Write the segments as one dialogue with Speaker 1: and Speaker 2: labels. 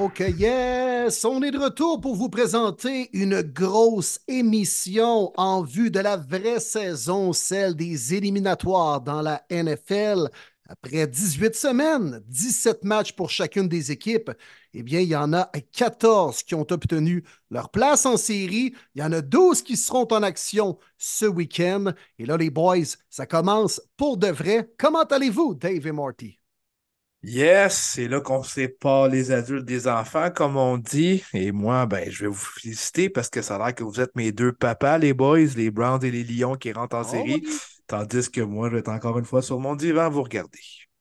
Speaker 1: OK, yes! On est de retour pour vous présenter une grosse émission en vue de la vraie saison, celle des éliminatoires dans la NFL. Après 18 semaines, 17 matchs pour chacune des équipes, eh bien, il y en a 14 qui ont obtenu leur place en série. Il y en a 12 qui seront en action ce week-end. Et là, les boys, ça commence pour de vrai. Comment allez-vous, Dave et Marty?
Speaker 2: Yes, c'est là qu'on sépare les adultes des enfants, comme on dit. Et moi, ben, je vais vous féliciter parce que ça a l'air que vous êtes mes deux papas, les boys, les Browns et les Lions qui rentrent en
Speaker 1: Oh
Speaker 2: série.
Speaker 1: oui.
Speaker 2: Tandis que moi, je vais être encore une fois sur mon divan à vous regarder.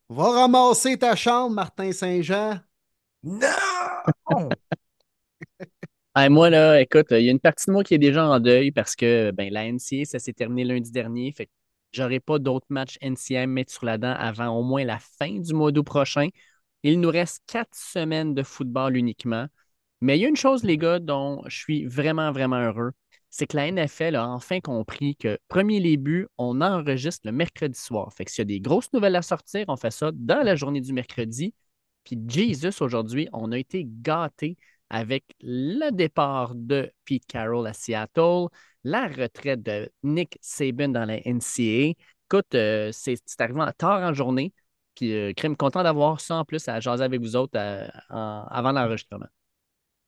Speaker 1: Va ramasser ta chambre, Martin Saint-Jean.
Speaker 2: Non!
Speaker 3: Hey, moi, là, écoute, il y a une partie de moi qui est déjà en deuil parce que ben, la NCA, ça s'est terminé lundi dernier. Fait que j'aurai pas d'autres matchs me mettre sur la dent avant au moins la fin du mois d'août prochain. Il nous reste quatre semaines de football uniquement. Mais il y a une chose, les gars, dont je suis vraiment, vraiment heureux. C'est que la NFL a enfin compris que premier les buts, on enregistre le mercredi soir. Fait que s'il y a des grosses nouvelles à sortir, on fait ça dans la journée du mercredi. Puis Jesus, aujourd'hui, on a été gâtés avec le départ de Pete Carroll à Seattle, la retraite de Nick Saban dans la NCAA. Écoute, euh, c'est arrivé en tard en journée. Puis, euh, crème, content d'avoir ça en plus à jaser avec vous autres euh, avant l'enregistrement.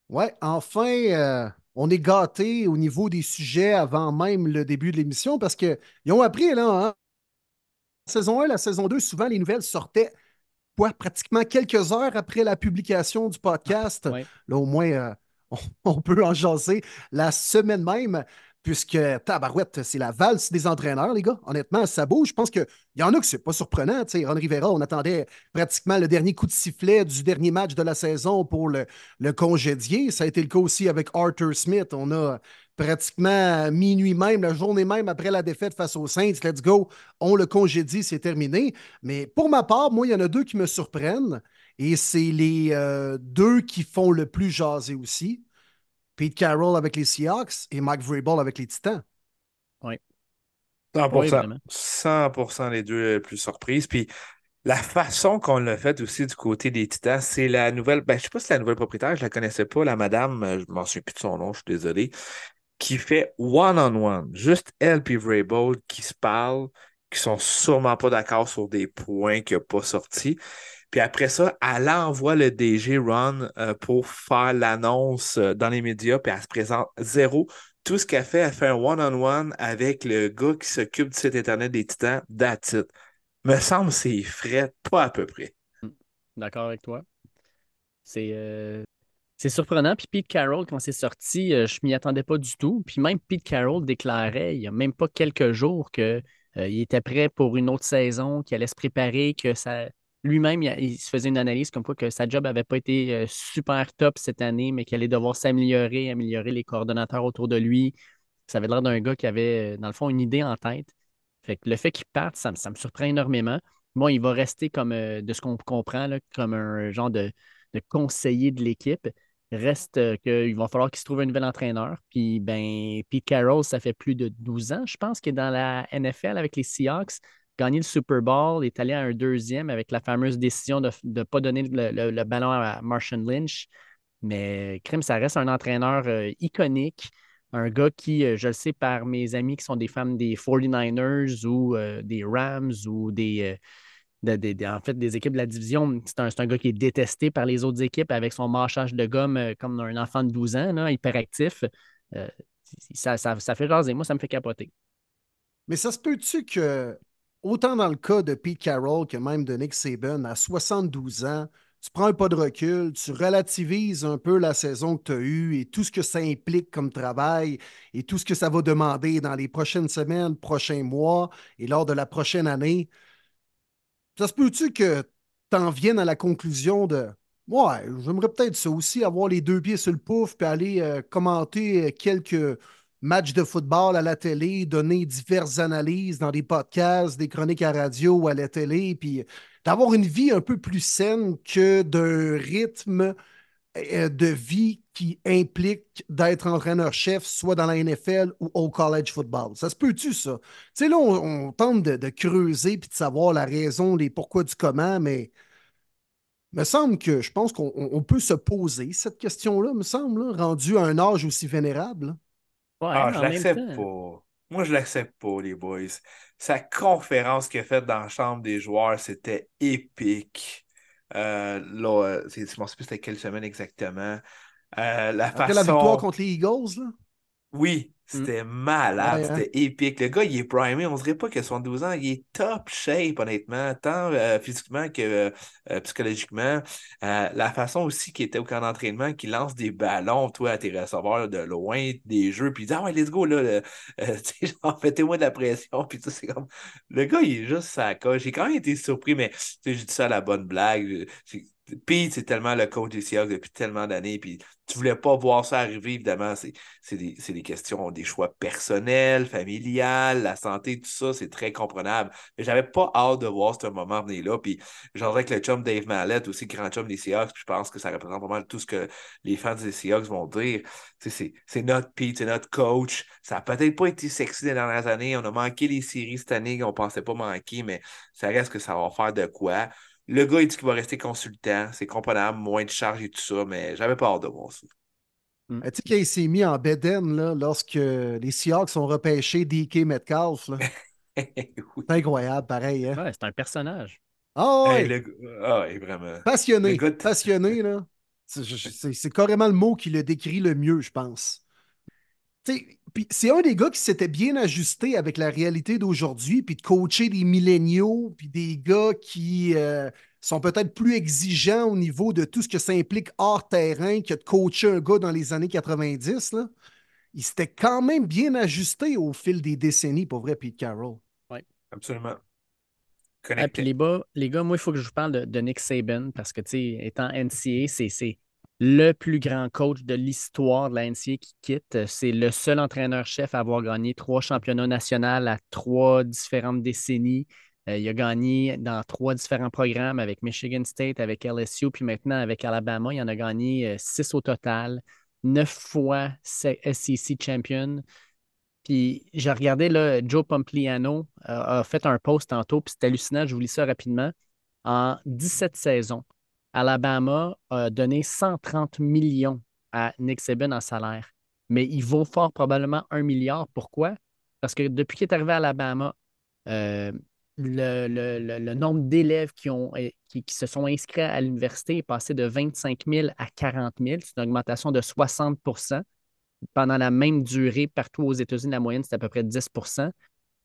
Speaker 1: Ouais, enfin, euh, on est gâtés au niveau des sujets avant même le début de l'émission parce qu'ils ont appris, là, hein, la saison 1, la saison 2, souvent les nouvelles sortaient quoi, pratiquement quelques heures après la publication du podcast.
Speaker 3: Ouais.
Speaker 1: Là, au moins, euh, on, on peut en jaser la semaine même, puisque Tabarouette, c'est la valse des entraîneurs, les gars. Honnêtement, ça bouge. Je pense qu'il y en a que c'est pas surprenant. Tu sais, Ron Rivera, on attendait pratiquement le dernier coup de sifflet du dernier match de la saison pour le, congédier. Ça a été le cas aussi avec Arthur Smith. On a pratiquement minuit même, la journée même après la défaite face aux Saints. Let's go. On le congédie, c'est terminé. Mais pour ma part, moi, il y en a deux qui me surprennent. Et c'est les euh, deux qui font le plus jaser aussi. Pete Carroll avec les Seahawks et Mike Vrabel avec les Titans.
Speaker 2: 100%.
Speaker 3: Oui, vraiment.
Speaker 2: 100% les deux euh, plus surprises. Puis la façon qu'on l'a fait aussi du côté des Titans, c'est la nouvelle, ben, je sais pas si c'est la nouvelle propriétaire, je la connaissais pas, la madame, euh, je m'en souviens plus de son nom, je suis désolé, qui fait one-on-one, juste elle puis Vrabel qui se parlent, qui sont sûrement pas d'accord sur des points qu'il n'a pas sortis. Puis après ça, elle envoie le DG Ron euh, pour faire l'annonce euh, dans les médias, puis elle se présente zéro. Tout ce qu'elle fait, elle fait un one-on-one avec le gars qui s'occupe du site Internet des Titans, that's. Me semble c'est frais, pas à peu près.
Speaker 3: D'accord avec toi. C'est euh, c'est surprenant. Puis Pete Carroll, quand c'est sorti, euh, je m'y attendais pas du tout. Puis même Pete Carroll déclarait il y a même pas quelques jours qu'il était prêt pour une autre saison, qu'il allait se préparer, que ça. Lui-même, il, se faisait une analyse comme quoi que sa job n'avait pas été euh, super top cette année, mais qu'il allait devoir s'améliorer, améliorer les coordonnateurs autour de lui. Ça avait l'air d'un gars qui avait, euh, dans le fond, une idée en tête. Fait le fait qu'il parte, ça, me- surprend énormément. Bon, il va rester comme, euh, de ce qu'on comprend, là, comme un genre de, conseiller de l'équipe. Reste qu'il va falloir qu'il se trouve un nouvel entraîneur. Puis, ben, Pete Carroll, ça fait plus de 12 ans, je pense, qu'il est dans la NFL avec les Seahawks. Gagné le Super Bowl, est allé à un deuxième avec la fameuse décision de ne pas donner le, ballon à Martian Lynch. Mais Crime, ça reste un entraîneur euh, iconique. Un gars qui, euh, je le sais par mes amis qui sont des fans des 49ers ou euh, des Rams ou des, équipes de la division. C'est un, un gars qui est détesté par les autres équipes avec son mâchage de gomme comme un enfant de 12 ans, là, hyperactif. ça, ça, fait jaser. Moi, ça me fait capoter.
Speaker 1: Mais ça se peut-tu que, autant dans le cas de Pete Carroll que même de Nick Saban, à 72 ans, tu prends un pas de recul, tu relativises un peu la saison que tu as eue et tout ce que ça implique comme travail et tout ce que ça va demander dans les prochaines semaines, prochains mois et lors de la prochaine année. Ça se peut-tu que tu en viennes à la conclusion de Ouais, j'aimerais peut-être ça aussi, avoir les deux pieds sur le pouf puis aller euh, commenter quelques matchs de football à la télé, donner diverses analyses dans des podcasts, des chroniques à radio ou à la télé, puis d'avoir une vie un peu plus saine que d'un rythme euh, de vie qui implique d'être entraîneur-chef, soit dans la NFL ou au college football. Ça se peut-tu, ça? Tu sais, là, on, tente de, creuser puis de savoir la raison, les pourquoi du comment, mais me semble que je pense qu'on peut se poser cette question-là, me semble, rendu à un âge aussi vénérable.
Speaker 2: Ah, je l'accepte pas. Moi, je l'accepte pas, les boys. Sa conférence qu'il a faite dans la chambre des joueurs, c'était épique. Euh, là, euh, je ne sais plus c'était quelle semaine exactement. Euh, la
Speaker 1: Après la victoire contre les Eagles, là?
Speaker 2: Oui, Mm. C'était malade, hein. c'était épique. Le gars, il est primé. On dirait pas a 72 ans. Il est top shape, honnêtement, tant euh, physiquement que euh, psychologiquement. Euh, la façon aussi qu'il était au camp d'entraînement, qu'il lance des ballons, toi, à tes receveurs de loin, des jeux, puis il dit Ah ouais, let's go, là. genre, mettez-moi de la pression. Puis tout, c'est comme. Le gars, il est juste sa coche. J'ai quand même été surpris, mais j'ai dit ça à la bonne blague. Pete, c'est tellement le coach des Seahawks depuis tellement d'années. Puis tu voulais pas voir ça arriver, évidemment. C'est des, des, questions, des choix personnels, familiales, la santé, tout ça, c'est très comprenable. Mais j'avais pas hâte de voir ce moment venir là. Puis j'en que le chum Dave Mallett, aussi grand chum des Seahawks, puis je pense que ça représente mal tout ce que les fans des Seahawks vont dire. C'est notre Pete, c'est notre coach. Ça a peut-être pas été sexy les dernières années. On a manqué les séries cette année qu'on pensait pas manquer, mais ça reste que ça va faire de quoi. Le gars, il dit qu'il va rester consultant. C'est comprenable, moins de charges et tout ça, mais j'avais pas hâte de voir ça.
Speaker 1: Mm. Tu sais qu'il s'est mis en beden là, lorsque les Seahawks ont repêché DK Metcalf. C'est incroyable, pareil. Hein?
Speaker 3: Ouais, c'est un personnage.
Speaker 1: Ah
Speaker 2: ouais. Ah vraiment.
Speaker 1: Passionné. Passionné, là. C'est carrément le mot qui le décrit le mieux, je pense c'est un des gars qui s'était bien ajusté avec la réalité d'aujourd'hui, puis de coacher des milléniaux, puis des gars qui euh, sont peut-être plus exigeants au niveau de tout ce que ça implique hors terrain que de coacher un gars dans les années 90. Là. Il s'était quand même bien ajusté au fil des décennies, pour vrai, Pete Carroll.
Speaker 3: Oui.
Speaker 2: Absolument.
Speaker 3: Ah, les, gars, les gars, moi, il faut que je vous parle de, de Nick Saban parce que, tu sais, étant NCA, c'est le plus grand coach de l'histoire de la NCA qui quitte. C'est le seul entraîneur-chef à avoir gagné trois championnats nationaux à trois différentes décennies. Euh, il a gagné dans trois différents programmes avec Michigan State, avec LSU, puis maintenant avec Alabama. Il en a gagné euh, six au total, neuf fois SEC champion. Puis j'ai regardé, là, Joe Pompliano a fait un post tantôt, puis c'est hallucinant, je vous lis ça rapidement. En 17 saisons, Alabama a donné 130 millions à Nick Saban en salaire, mais il vaut fort probablement un milliard. Pourquoi? Parce que depuis qu'il est arrivé à Alabama, euh, le, nombre d'élèves qui, qui, se sont inscrits à l'université est passé de 25 000 à 40 000. C'est une augmentation de 60% Pendant la même durée, partout aux États-Unis, la moyenne, c'est à peu près 10%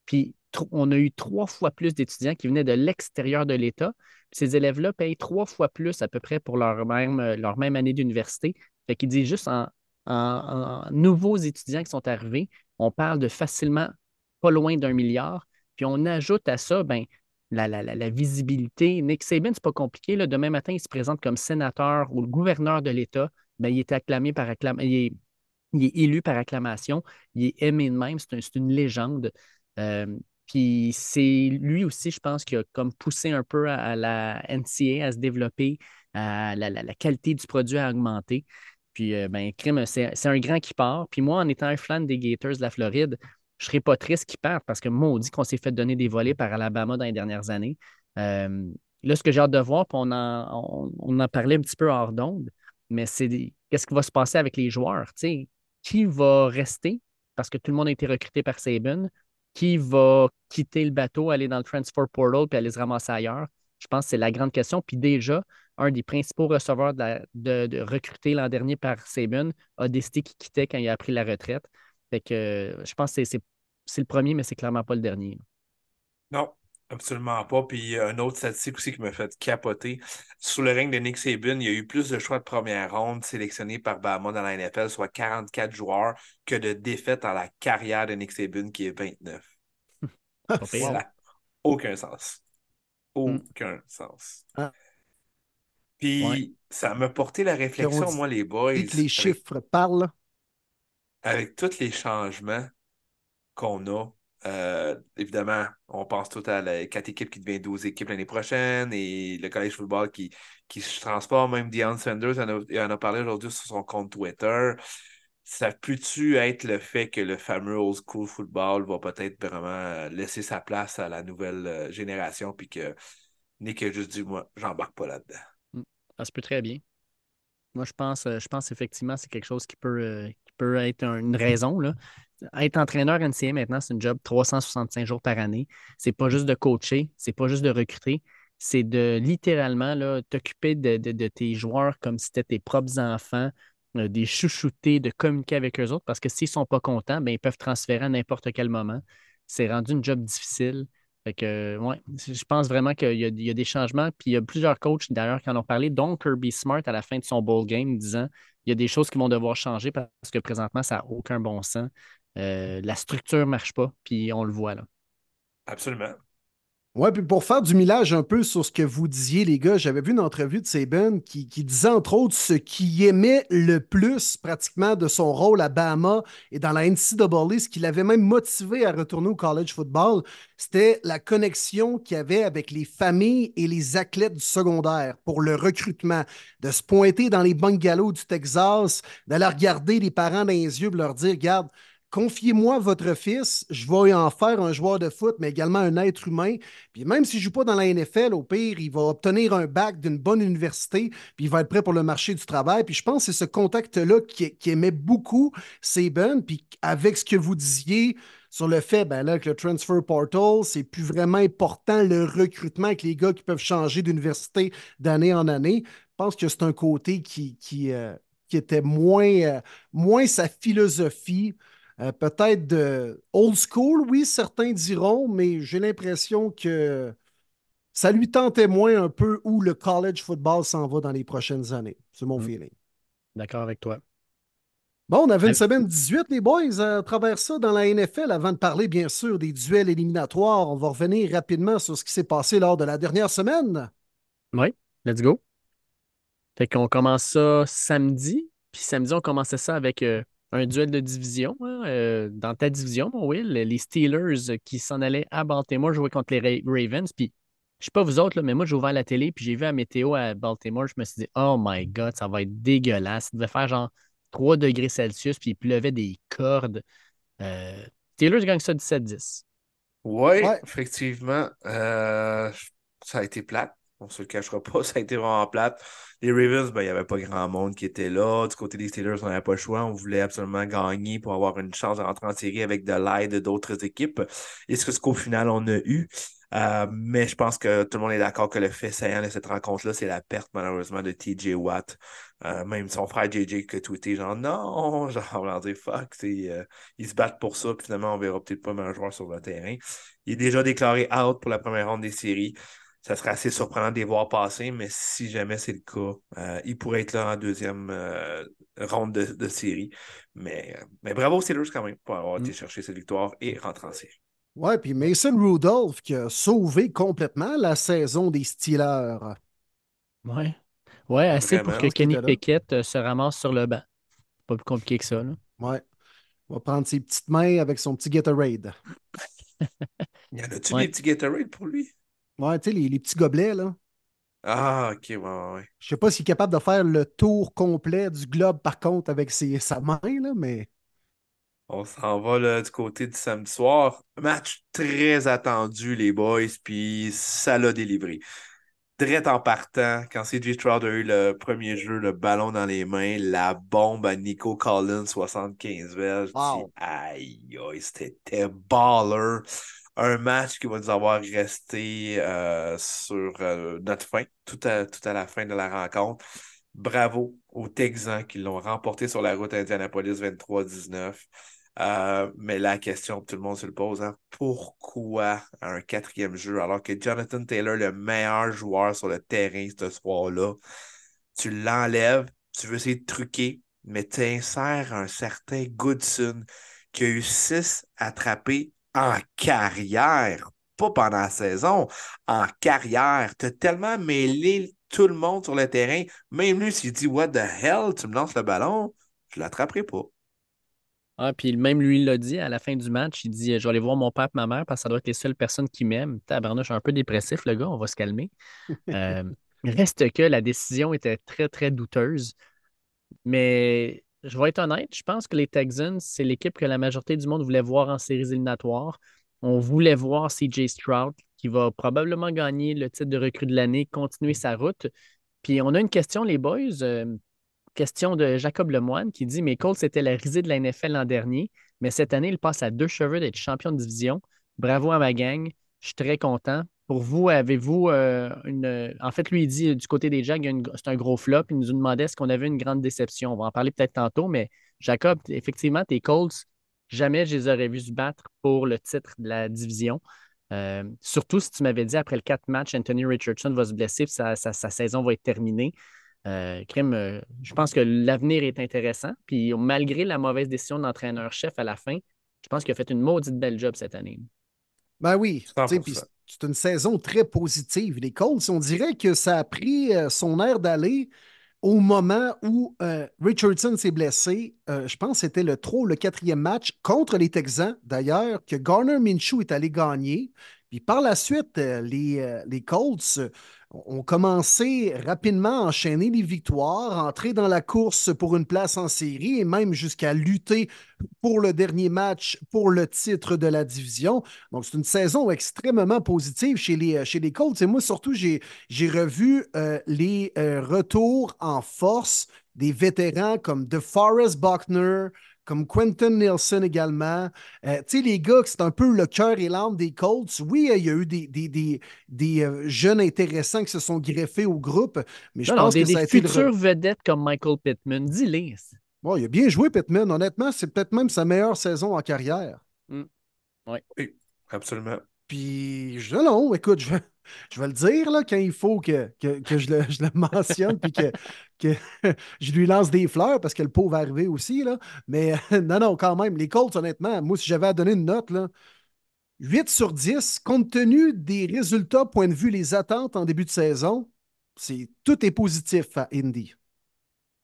Speaker 3: Puis on a eu trois fois plus d'étudiants qui venaient de l'extérieur de l'État. Ces élèves-là payent trois fois plus à peu près pour leur même, même année d'université. Fait qu'ils disent juste en, nouveaux étudiants qui sont arrivés, on parle de facilement pas loin d'un milliard. Puis on ajoute à ça ben, la, visibilité. Nick Saban, c'est pas compliqué. Demain matin, il se présente comme sénateur ou gouverneur de l'État. Ben, il est acclamé par acclamation. Il est, élu par acclamation. Il est aimé de même. C'est une légende. Euh, puis c'est lui aussi, je pense, qui a comme poussé un peu à, la NCA à se développer, à la, qualité du produit à augmenter. Puis, euh, ben, c'est un grand qui part. Puis moi, en étant un fan des Gators de la Floride, je ne serais pas triste qu'il parte parce que moi, on dit qu'on s'est fait donner des volets par Alabama dans les dernières années. Euh, là, ce que j'ai hâte de voir, puis on en, on, en parlait un petit peu hors d'onde, mais c'est qu'est-ce qui va se passer avec les joueurs? Qui va rester? Parce que tout le monde a été recruté par Saban? Qui va quitter le bateau, aller dans le transfer portal puis aller se ramasser ailleurs? Je pense que c'est la grande question. Puis déjà, un des principaux receveurs de, l'an dernier par Saban, a décidé qu'il quittait quand il a pris la retraite. Fait que je pense que c'est le premier, mais c'est clairement pas le dernier.
Speaker 2: Non, absolument pas. Puis un autre statistique aussi qui m'a fait capoter. Sous le règne de Nick Saban, il y a eu plus de choix de première ronde sélectionnés par Bama dans la NFL, soit 44 joueurs, que de défaites dans la carrière de Nick Saban, qui est 29. Ça n'a aucun sens. Hmm. Aucun sens. Ah. Puis ça m'a porté la réflexion, moi, les boys.
Speaker 1: Que les chiffres parlent.
Speaker 2: Avec tous les changements qu'on a, euh, évidemment, on pense tout à la quatre équipes qui deviennent 12 équipes l'année prochaine et le college football qui, qui se transforme. Même Deion Sanders en a, en a parlé aujourd'hui sur son compte Twitter. Ça peut-tu être le fait que le fameux old school football va peut-être vraiment laisser sa place à la nouvelle euh, génération puis que Nick a juste dit Moi, j'embarque pas là-dedans?
Speaker 3: Mm. Ça se peut très bien. Moi, je pense, euh, je pense effectivement c'est quelque chose qui peut, qui peut être une raison. Là être entraîneur NCA maintenant, c'est un job 365 jours par année. C'est pas juste de coacher, c'est pas juste de recruter, c'est de littéralement t'occuper de, tes joueurs comme si c'était tes propres enfants, euh, des chouchouter, de communiquer avec eux autres parce que s'ils sont pas contents, ben, ils peuvent transférer à n'importe quel moment. C'est rendu un job difficile. Fait que, ouais, je pense vraiment qu'il y, a des changements. Puis il y a plusieurs coachs d'ailleurs qui en ont parlé, dont Kirby Smart à la fin de son bowl game, disant il y a des choses qui vont devoir changer parce que présentement, ça n'a aucun bon sens. Euh, la structure ne marche pas, puis on le voit là.
Speaker 2: Absolument.
Speaker 1: Oui, puis pour faire du millage un peu sur ce que vous disiez, les gars, j'avais vu une entrevue de Saban qui, qui disait entre autres ce qu'il aimait le plus pratiquement de son rôle à Bama et dans la NCAA, ce qui l'avait même motivé à retourner au college football, c'était la connexion qu'il avait avec les familles et les athlètes du secondaire pour le recrutement, de se pointer dans les bungalows du Texas, d'aller regarder les parents dans les yeux et leur dire, regarde, confiez-moi votre fils, je vais en faire un joueur de foot, mais également un être humain. Puis même s'il ne joue pas dans la NFL, au pire, il va obtenir un bac d'une bonne université, puis il va être prêt pour le marché du travail. Puis je pense que c'est ce contact-là qui, aimait beaucoup Saban. Puis avec ce que vous disiez sur le fait ben là, que le transfer portal, c'est plus vraiment important le recrutement avec les gars qui peuvent changer d'université d'année en année. Je pense que c'est un côté qui, euh, était euh, moins sa philosophie. Euh, peut-être de old school, oui, certains diront, mais j'ai l'impression que ça lui tentait moins un peu où le college football s'en va dans les prochaines années. C'est mon mm. feeling.
Speaker 3: D'accord avec toi.
Speaker 1: Bon, on avait une semaine 18, les boys, à travers ça dans la NFL. Avant de parler, bien sûr, des duels éliminatoires, on va revenir rapidement sur ce qui s'est passé lors de la dernière semaine.
Speaker 3: Oui, let's go. Fait qu'on commence ça samedi. Puis samedi, on commençait ça avec euh, un duel de division. Hein, euh, dans ta division, mon Will, les Steelers qui s'en allaient à Baltimore jouer contre les Ravens. Puis, je sais pas vous autres, mais moi, j'ai ouvert la télé puis j'ai vu la météo à Baltimore. Je me suis dit, oh my God, ça va être dégueulasse. Ça devait faire genre 3 degrés Celsius puis il pleuvait des cordes. Euh, Steelers gagne ça 17-10.
Speaker 2: Oui, ouais. effectivement. Euh, ça a été plate. On se le cachera pas, ça a été vraiment plate. Les Ravens, ben, il n'y avait pas grand monde qui était là. Du côté des Steelers, on n'avait pas le choix. On voulait absolument gagner pour avoir une chance de rentrer en série avec de l'aide d'autres équipes. Et ce qu'au final, on a eu. Euh, mais je pense que tout le monde est d'accord que le fait saillant de cette rencontre-là, c'est la perte malheureusement de TJ Watt. Euh, même son frère JJ qui a tweeté genre non, genre on dire fuck, euh, ils se battent pour ça, puis finalement on verra peut-être pas un joueur sur le terrain. Il est déjà déclaré out pour la première ronde des séries ça serait assez surprenant de les voir passer, mais si jamais c'est le cas, euh, il pourrait être là en deuxième euh, ronde de, série. Mais, euh, mais bravo aux Steelers quand même pour avoir été mm. chercher cette victoire et rentrer en série.
Speaker 1: Ouais, puis Mason Rudolph qui a sauvé complètement la saison des Steelers.
Speaker 3: Ouais. Ouais, assez pour que Kenny Pickett se ramasse sur le banc. Pas plus compliqué que ça. Là.
Speaker 1: Ouais. On va prendre ses petites mains avec son petit Gatorade.
Speaker 2: Il y en a-tu des petits Gatorade pour lui?
Speaker 1: Ouais, tu sais, les, petits gobelets, là.
Speaker 2: Ah, ok, ouais, ouais.
Speaker 1: Je sais pas s'il est capable de faire le tour complet du globe, par contre, avec ses, sa main, là, mais.
Speaker 2: On s'en va là, du côté du samedi soir. Match très attendu, les boys, puis ça l'a délivré. Direct en partant, quand CJ Stroud a eu le premier jeu, le ballon dans les mains, la bombe à Nico Collins, 75 verges. Aïe, aïe, c'était baller. Un match qui va nous avoir resté euh, sur euh, notre fin, tout à, tout à la fin de la rencontre. Bravo aux Texans qui l'ont remporté sur la route Indianapolis 23-19. Euh, mais la question que tout le monde se le pose, hein, pourquoi un quatrième jeu alors que Jonathan Taylor, le meilleur joueur sur le terrain ce soir-là, tu l'enlèves, tu veux essayer de truquer, mais tu insères un certain Goodson qui a eu six attrapés en carrière, pas pendant la saison, en carrière. Tu as tellement mêlé tout le monde sur le terrain, même lui s'il dit What the hell, tu me lances le ballon, je ne l'attraperai pas.
Speaker 3: Ah, puis même lui, il l'a dit à la fin du match. Il dit Je vais aller voir mon père et ma mère parce que ça doit être les seules personnes qui m'aiment. Tabarnouche, un peu dépressif, le gars, on va se calmer. euh, reste que la décision était très, très douteuse. Mais je vais être honnête, je pense que les Texans, c'est l'équipe que la majorité du monde voulait voir en séries éliminatoires. On voulait voir CJ Stroud, qui va probablement gagner le titre de recrue de l'année, continuer sa route. Puis on a une question, les boys. Euh, question de Jacob Lemoine qui dit Mais Colts c'était la risée de la NFL l'an dernier, mais cette année, il passe à deux cheveux d'être champion de division. Bravo à ma gang. Je suis très content. Pour vous, avez-vous euh, une. En fait, lui, il dit du côté des Jags, c'est un gros flop. Il nous demandait est-ce qu'on avait une grande déception? On va en parler peut-être tantôt, mais Jacob, effectivement, tes Colts, jamais je les aurais vus se battre pour le titre de la division. Euh, surtout si tu m'avais dit après le quatre matchs, Anthony Richardson va se blesser et sa, saison va être terminée. Euh, euh, je pense que l'avenir est intéressant. Puis malgré la mauvaise décision d'entraîneur-chef à la fin, je pense qu'il a fait une maudite belle job cette année.
Speaker 1: Ben oui. C'est une saison très positive. Les Colts, on dirait que ça a pris euh, son air d'aller au moment où euh, Richardson s'est blessé. Euh, je pense que c'était le 3 ou le quatrième match contre les Texans, d'ailleurs, que Garner Minshew est allé gagner. Puis par la suite, les Colts ont commencé rapidement à enchaîner les victoires, entrer dans la course pour une place en série et même jusqu'à lutter pour le dernier match pour le titre de la division. Donc, c'est une saison extrêmement positive chez les, chez Colts. Et moi, surtout, j'ai revu euh, les euh, retours en force des vétérans comme DeForest Buckner, comme Quentin Nelson également. Euh, tu sais, les gars, c'est un peu le cœur et l'âme des Colts. Oui, il y a eu des, des, euh, jeunes intéressants qui se sont greffés au groupe, mais je pense que ça a été.
Speaker 3: Des futures vedettes comme Michael Pittman, dis-les.
Speaker 1: Bon, il a bien joué, Pittman. Honnêtement, c'est peut-être même sa meilleure saison en carrière.
Speaker 3: Mm.
Speaker 2: Oui, absolument.
Speaker 1: Puis, je, non, écoute, je vais, le dire là, quand il faut que, que, je, le, je, le, mentionne puis que, que je lui lance des fleurs parce que le pot va arriver aussi. Là. Mais non, non, quand même, les Colts, honnêtement, moi, si j'avais à donner une note, là, 8 sur 10, compte tenu des résultats, point de vue les attentes en début de saison, c'est tout est positif à Indy.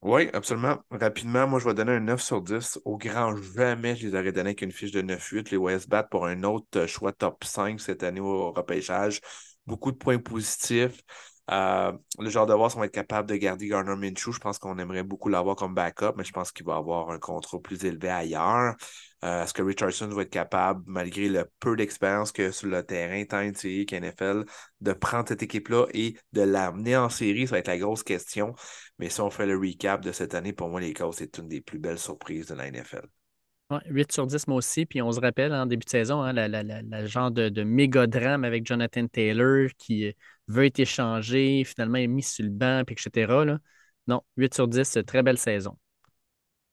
Speaker 2: Oui, absolument. Rapidement, moi, je vais donner un 9 sur 10. Au grand jamais, je les aurais donné qu'une fiche de 9-8. Les West Bat pour un autre choix top 5 cette année au repêchage beaucoup de points positifs. Euh, le genre de voir si on va être capable de garder Garner Minshew, je pense qu'on aimerait beaucoup l'avoir comme backup, mais je pense qu'il va avoir un contrat plus élevé ailleurs. Euh, est-ce que Richardson va être capable, malgré le peu d'expérience que sur le terrain, tant NCAA qu'NFL, de prendre cette équipe-là et de l'amener en série? Ça va être la grosse question. Mais si on fait le recap de cette année, pour moi, les Cowboys, c'est une des plus belles surprises de la NFL.
Speaker 3: 8 sur 10, moi aussi. Puis on se rappelle en début de saison, hein, genre de, méga drame avec Jonathan Taylor qui veut être échangé, finalement est mis sur le banc, puis etc. Non, 8 sur 10, très belle saison.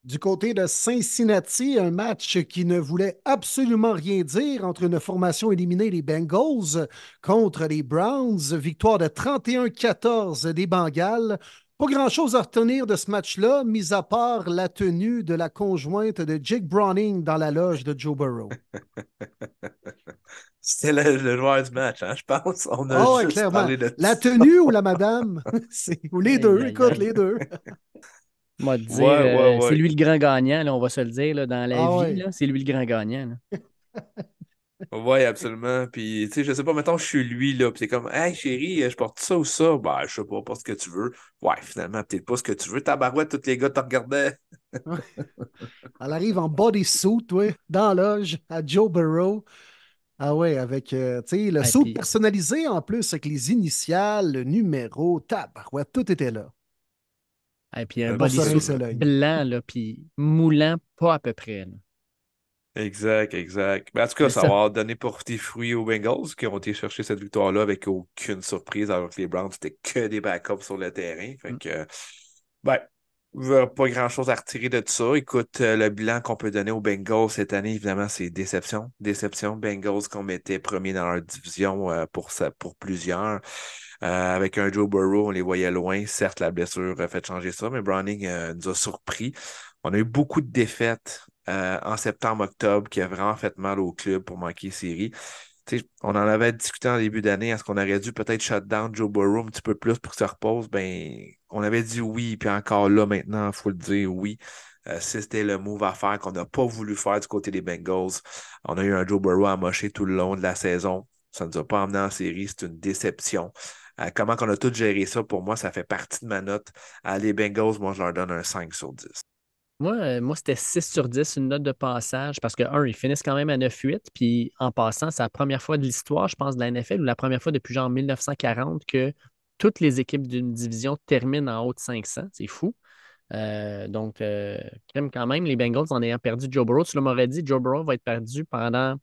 Speaker 1: Du côté de Cincinnati, un match qui ne voulait absolument rien dire entre une formation éliminée, les Bengals, contre les Browns. Victoire de 31-14 des Bengals. Pas grand-chose à retenir de ce match-là, mis à part la tenue de la conjointe de Jake Browning dans la loge de Joe Burrow.
Speaker 2: C'était le, joueur du match, hein, je pense. On a
Speaker 1: oh, clairement. La tenue ou la madame? ou les deux, écoute, les deux.
Speaker 3: Moi, dire, euh, c'est lui le grand gagnant, là, on va se le dire, là, dans la ah vie. C'est lui le grand gagnant.
Speaker 2: Oui, absolument. Puis, tu sais, je sais pas, mettons, je suis lui, là, puis c'est comme, hey, chérie, je porte ça ou ça? Ben, je sais pas, pas ce que tu veux. Ouais, finalement, peut-être pas ce que tu veux. Ta barouette, tous les gars te regardaient.
Speaker 1: Elle arrive en bodysuit, ouais, dans l'âge, à Joe Burrow. Ah ouais, avec euh, sais, le saut personnalisé en plus, avec les initiales, le numéro, tabarouette, tout était là.
Speaker 3: Et puis un bodysuit blanc, là, puis moulant, pas à peu près. Là.
Speaker 2: Exact, exact. Mais en tout cas, ça, va donner pour des fruits aux Bengals qui ont été chercher cette victoire-là avec aucune surprise, alors que les Browns, c'était que des backups sur le terrain. Fait mm. que, ben, pas grand-chose à retirer de ça. Écoute, euh, le bilan qu'on peut donner aux Bengals cette année, évidemment, c'est déception. Déception. Bengals qu'on mettait premier dans leur division euh, pour, ça, pour plusieurs. Euh, avec un Joe Burrow, on les voyait loin. Certes, la blessure a fait changer ça, mais Browning nous a surpris. On a eu beaucoup de défaites en septembre-octobre qui a vraiment fait mal au club pour manquer série on en avait discuté en début d'année. Est-ce qu'on aurait dû peut-être shut down Joe Burrow un petit peu plus pour qu'il se repose? Ben, on avait dit oui, puis encore là, maintenant, il faut le dire oui. Euh, c'était le move à faire qu'on n'a pas voulu faire du côté des Bengals. On a eu un Joe Burrow à mocher tout le long de la saison. Ça ne nous a pas emmené en série. C'est une déception. Euh, comment on a tout géré ça, pour moi, ça fait partie de ma note. les Bengals, moi, je leur donne un 5 sur 10.
Speaker 3: Moi, euh, moi c'était 6 sur 10, une note de passage, parce que, un, ils finissent quand même à 9-8, puis en passant, c'est la première fois de l'histoire, je pense, de la NFL, ou la première fois depuis genre 1940 que toutes les équipes d'une division terminent en haut de 500. C'est fou. Euh, donc, euh, quand même, les Bengals, en ayant perdu Joe Burrow, tu m'aurais dit, Joe Burrow va être perdu pendant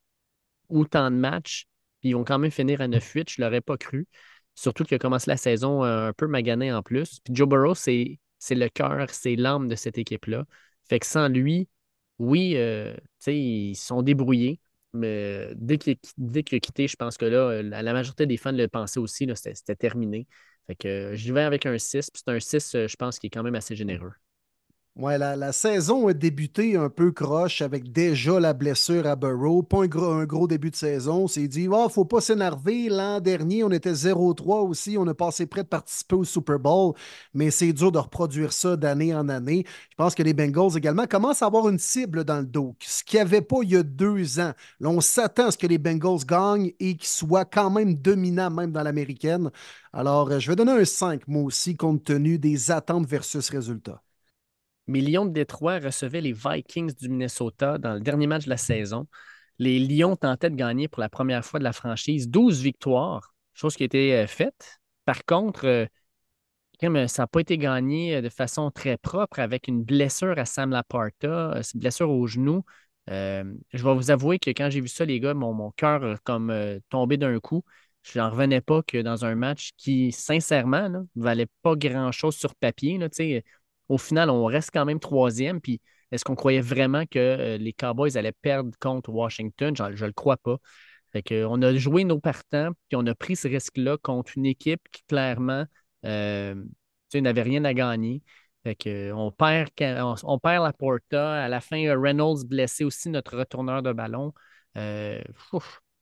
Speaker 3: autant de matchs, puis ils vont quand même finir à 9-8, je ne l'aurais pas cru. Surtout qu'il a commencé la saison un peu magané en plus. Joe Burrow, c'est c'est le cœur, c'est l'âme de cette équipe-là. Fait que sans lui, oui, euh, ils sont débrouillés, mais dès qu'il a quitté, je pense que là, la, majorité des fans le pensaient aussi, c'était terminé. Fait que je vais avec un 6, c'est un 6, euh, je pense, qui est quand même assez généreux.
Speaker 1: Ouais, la, saison a débuté un peu croche avec déjà la blessure à Burrow. Pas un gros, début de saison. On s'est dit, oh, faut pas s'énerver. L'an dernier, on était 0-3 aussi. On a passé près de participer au Super Bowl. Mais c'est dur de reproduire ça d'année en année. Je pense que les Bengals également commencent à avoir une cible dans le dos. Ce qu'il n'y avait pas il y a deux ans. Là, on s'attend à ce que les Bengals gagnent et qu'ils soient quand même dominants, même dans l'américaine. Alors, euh, je vais donner un 5, moi aussi, compte tenu des attentes versus résultats.
Speaker 3: Mais Lyon de Détroit recevait les Vikings du Minnesota dans le dernier match de la saison. Les Lions tentaient de gagner pour la première fois de la franchise 12 victoires, chose qui a été euh, faite. Par contre, euh, ça n'a pas été gagné euh, de façon très propre avec une blessure à Sam Laporta, une blessure au genou. je vais vous avouer que quand j'ai vu ça, les gars, mon, cœur comme tombé d'un coup. Je n'en revenais pas que dans un match qui, sincèrement, ne valait pas grand-chose sur papier. Au final, on reste quand même troisième. Puis est-ce qu'on croyait vraiment que euh, les Cowboys allaient perdre contre Washington? Je ne le crois pas. Fait on a joué nos partants, puis on a pris ce risque-là contre une équipe qui, clairement, euh, n'avait rien à gagner. Fait que, on, perd, on, perd la Porta. À la fin, Reynolds blessé aussi, notre retourneur de ballon. Euh,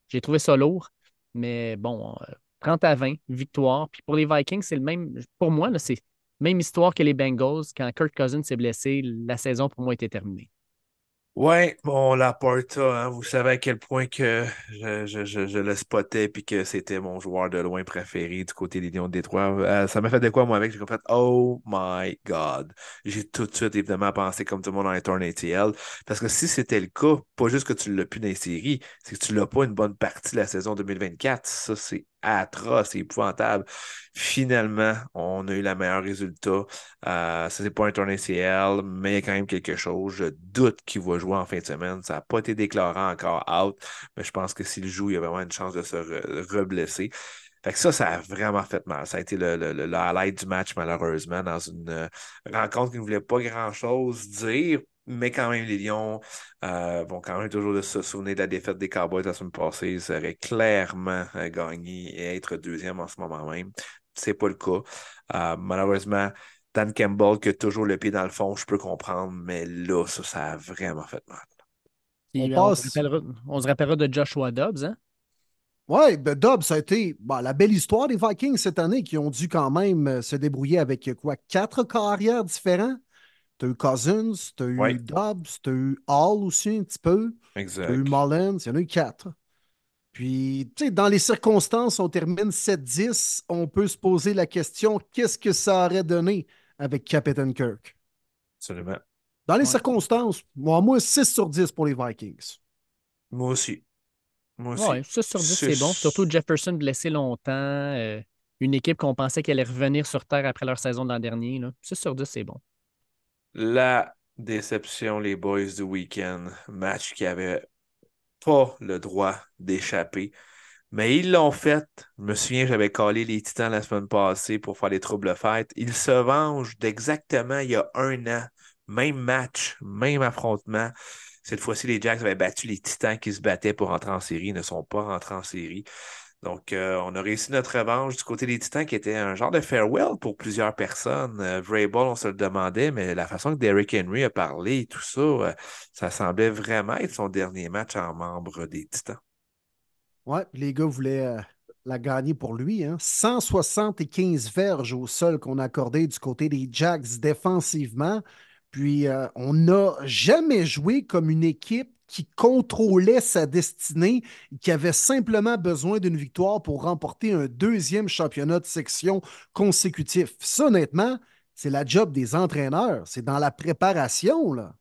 Speaker 3: j'ai trouvé ça lourd. Mais bon, 30 à 20, victoire. Puis pour les Vikings, c'est le même. Pour moi, c'est même histoire que les Bengals, quand Kirk Cousins s'est blessé, la saison pour moi était terminée.
Speaker 2: Ouais, bon, la Porta, hein, vous savez à quel point que je, le spottais puis que c'était mon joueur de loin préféré du côté des Lions de Détroit. Euh, ça m'a fait de quoi, moi, avec? J'ai fait, oh my God. J'ai tout de suite, évidemment, pensé comme tout le monde en étant ATL. Parce que si c'était le cas, pas juste que tu l'as plus dans les séries, c'est que tu l'as pas une bonne partie de la saison 2024. Ça, c'est atroce, c'est épouvantable. Finalement, on a eu le meilleur résultat. Euh, ce n'est pas un tournée CL, mais il y a quand même quelque chose. Je doute qu'il va jouer en fin de semaine. Ça n'a pas été déclaré encore out, mais je pense que s'il joue, il y a vraiment une chance de se reblesser. Fait que ça, ça a vraiment fait mal. Ça a été le, le, highlight du match, malheureusement, dans une euh, rencontre qui ne voulait pas grand-chose dire mais quand même, les Lions euh, vont quand même toujours se souvenir de la défaite des Cowboys la semaine passée. Ils auraient clairement euh, gagné et être deuxième en ce moment même. C'est pas le cas. Euh, malheureusement, Dan Campbell, qui a toujours le pied dans le fond, je peux comprendre, mais là, ça, ça a vraiment fait mal.
Speaker 3: On, se rappellera, de Joshua Dobbs, hein?
Speaker 1: Oui, ben Dobbs, ça a été la belle histoire des Vikings cette année qui ont dû quand même se débrouiller avec quoi, quatre carrières différents? Tu as eu Cousins, tu as eu Dobbs, tu as eu Hall aussi un petit peu.
Speaker 2: Exact.
Speaker 1: Tu as eu Mullins, il y en a eu quatre. Puis, tu sais, dans les circonstances, on termine 7-10, on peut se poser la question qu'est-ce que ça aurait donné avec Captain Kirk?
Speaker 2: Absolument.
Speaker 1: Dans les circonstances, moi, moi, 6 sur 10 pour les Vikings.
Speaker 2: Moi aussi. Moi aussi.
Speaker 3: Ouais, 6 sur 10, c'est bon. Surtout Jefferson blessé longtemps. Euh, une équipe qu'on pensait qu'elle allait revenir sur Terre après leur saison de l'an dernier. Là. 6 sur 10, c'est bon
Speaker 2: la déception, les boys du week-end. Match qui avait pas le droit d'échapper. Mais ils l'ont fait. Je me souviens, j'avais collé les Titans la semaine passée pour faire les troubles fêtes. Ils se vengent d'exactement il y a un an. Même match, même affrontement. Cette fois-ci, les Jacks avaient battu les Titans qui se battaient pour rentrer en série, ils ne sont pas rentrés en série. Donc, euh, on a réussi notre revanche du côté des Titans, qui était un genre de farewell pour plusieurs personnes. Euh, on se le demandait, mais la façon que Derrick Henry a parlé et tout ça, euh, ça semblait vraiment être son dernier match en membre des Titans.
Speaker 1: Ouais, les gars voulaient euh, la gagner pour lui. Hein. 175 verges au sol qu'on a accordé du côté des Jacks défensivement. Puis, on n'a jamais joué comme une équipe qui contrôlait sa destinée, qui avait simplement besoin d'une victoire pour remporter un deuxième championnat de section consécutif. Ça, honnêtement, c'est la job des entraîneurs. C'est dans la préparation, là.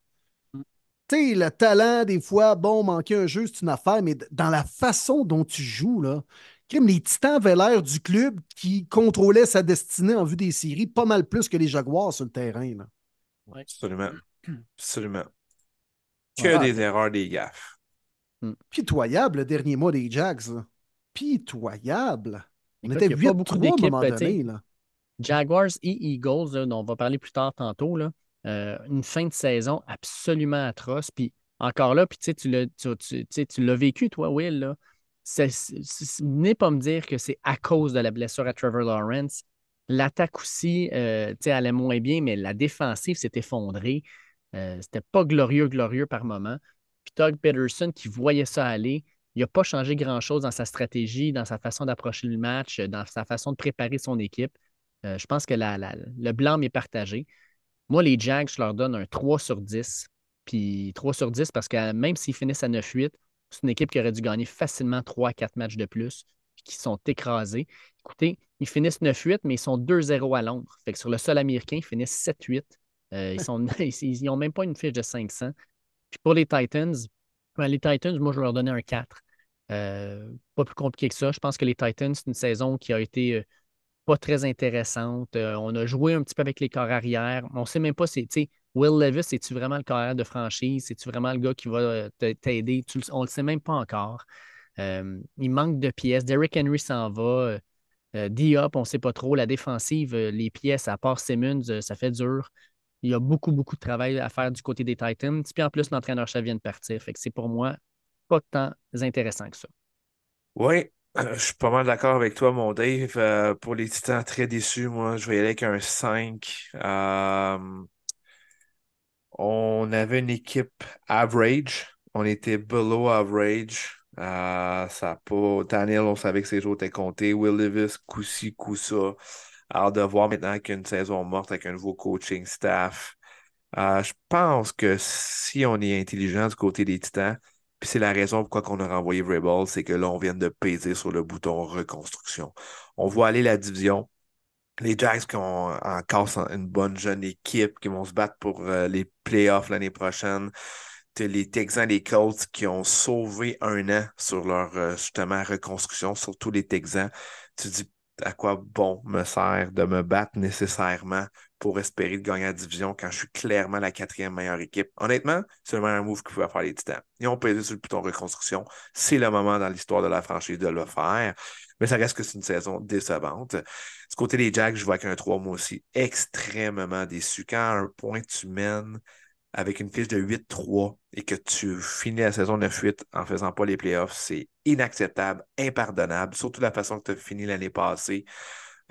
Speaker 1: Tu sais, le talent, des fois, bon, manquer un jeu, c'est une affaire, mais dans la façon dont tu joues, là, les Titans avaient du club qui contrôlait sa destinée en vue des séries pas mal plus que les Jaguars sur le terrain. Là.
Speaker 2: Absolument. Absolument. Que des erreurs, des gaffes.
Speaker 1: Hmm. Pitoyable le dernier mois des Jags. Pitoyable.
Speaker 3: On était 8 beaucoup d'équipes. Donné, Jaguars et Eagles, dont on va parler plus tard tantôt, là, euh, une fin de saison absolument atroce. Puis encore là, puis tu l'as vécu, toi, Will. Là. Venez pas me dire que c'est à cause de la blessure à Trevor Lawrence. L'attaque aussi euh, allait moins bien, mais la défensive s'est effondrée. Euh, c'était pas glorieux, glorieux par moment. Puis Doug Peterson, qui voyait ça aller, il n'a pas changé grand-chose dans sa stratégie, dans sa façon d'approcher le match, dans sa façon de préparer son équipe. Euh, je pense que le blâme est partagé. Moi, les Jags, je leur donne un 3 sur 10. Puis 3 sur 10 parce que même s'ils finissent à 9-8, c'est une équipe qui aurait dû gagner facilement 3-4 matchs de plus, puis qui sont écrasés. Écoutez, ils finissent 9-8, mais ils sont 2-0 à Londres. Fait que sur le sol américain, ils finissent 7-8. Euh, ils n'ont même pas une fiche de 500. Puis pour les Titans, ben, les Titans, moi, je vais leur donner un 4. Euh, pas plus compliqué que ça. Je pense que les Titans, c'est une saison qui a été euh, pas très intéressante. on a joué un petit peu avec les corps arrière. On ne sait même pas si, Will Levis, c'est-tu vraiment le carrière de franchise? C'est-tu vraiment le gars qui va t'aider? On ne le sait même pas encore. il manque de pièces. Derrick Henry s'en va. Diop, on ne sait pas trop. La défensive, les pièces, à part Simmons, ça fait dur il y a beaucoup, beaucoup de travail à faire du côté des Titans. Puis en plus, l'entraîneur-chef vient de partir. C'est pour moi pas tant intéressant que ça.
Speaker 2: Oui, euh, je suis pas mal d'accord avec toi, mon Dave. Euh, pour les Titans, très déçus. Moi, je vais y aller avec un 5. Euh, on avait une équipe average. On était below average. ça pas... Daniel, on savait que ses jours étaient comptés. Will Levis, coup-ci, coup-ça. Alors, de voir maintenant qu'il y a une saison morte avec un nouveau coaching staff, euh, je pense que si on est intelligent du côté des Titans, puis c'est la raison pourquoi on a renvoyé Vrabel, c'est que là, on vient de peser sur le bouton reconstruction. On voit aller la division. Les Jacks qui ont encore une bonne jeune équipe, qui vont se battre pour euh, les playoffs l'année prochaine. les Texans les Colts qui ont sauvé un an sur leur euh, justement reconstruction, surtout les Texans. Tu dis à quoi bon me sert de me battre nécessairement pour espérer de gagner la division quand je suis clairement la quatrième meilleure équipe? Honnêtement, c'est le meilleur move qu'il pouvait faire les Titans. Ils ont pesé sur le bouton reconstruction. C'est le moment dans l'histoire de la franchise de le faire. Mais ça reste que c'est une saison décevante. Du côté des Jacks, je vois qu'un 3 mois aussi extrêmement déçu. Quand un point tu mènes avec une fiche de 8-3 et que tu finis la saison 9-8 en faisant pas les playoffs, c'est inacceptable, impardonnable, surtout la façon que tu as fini l'année passée.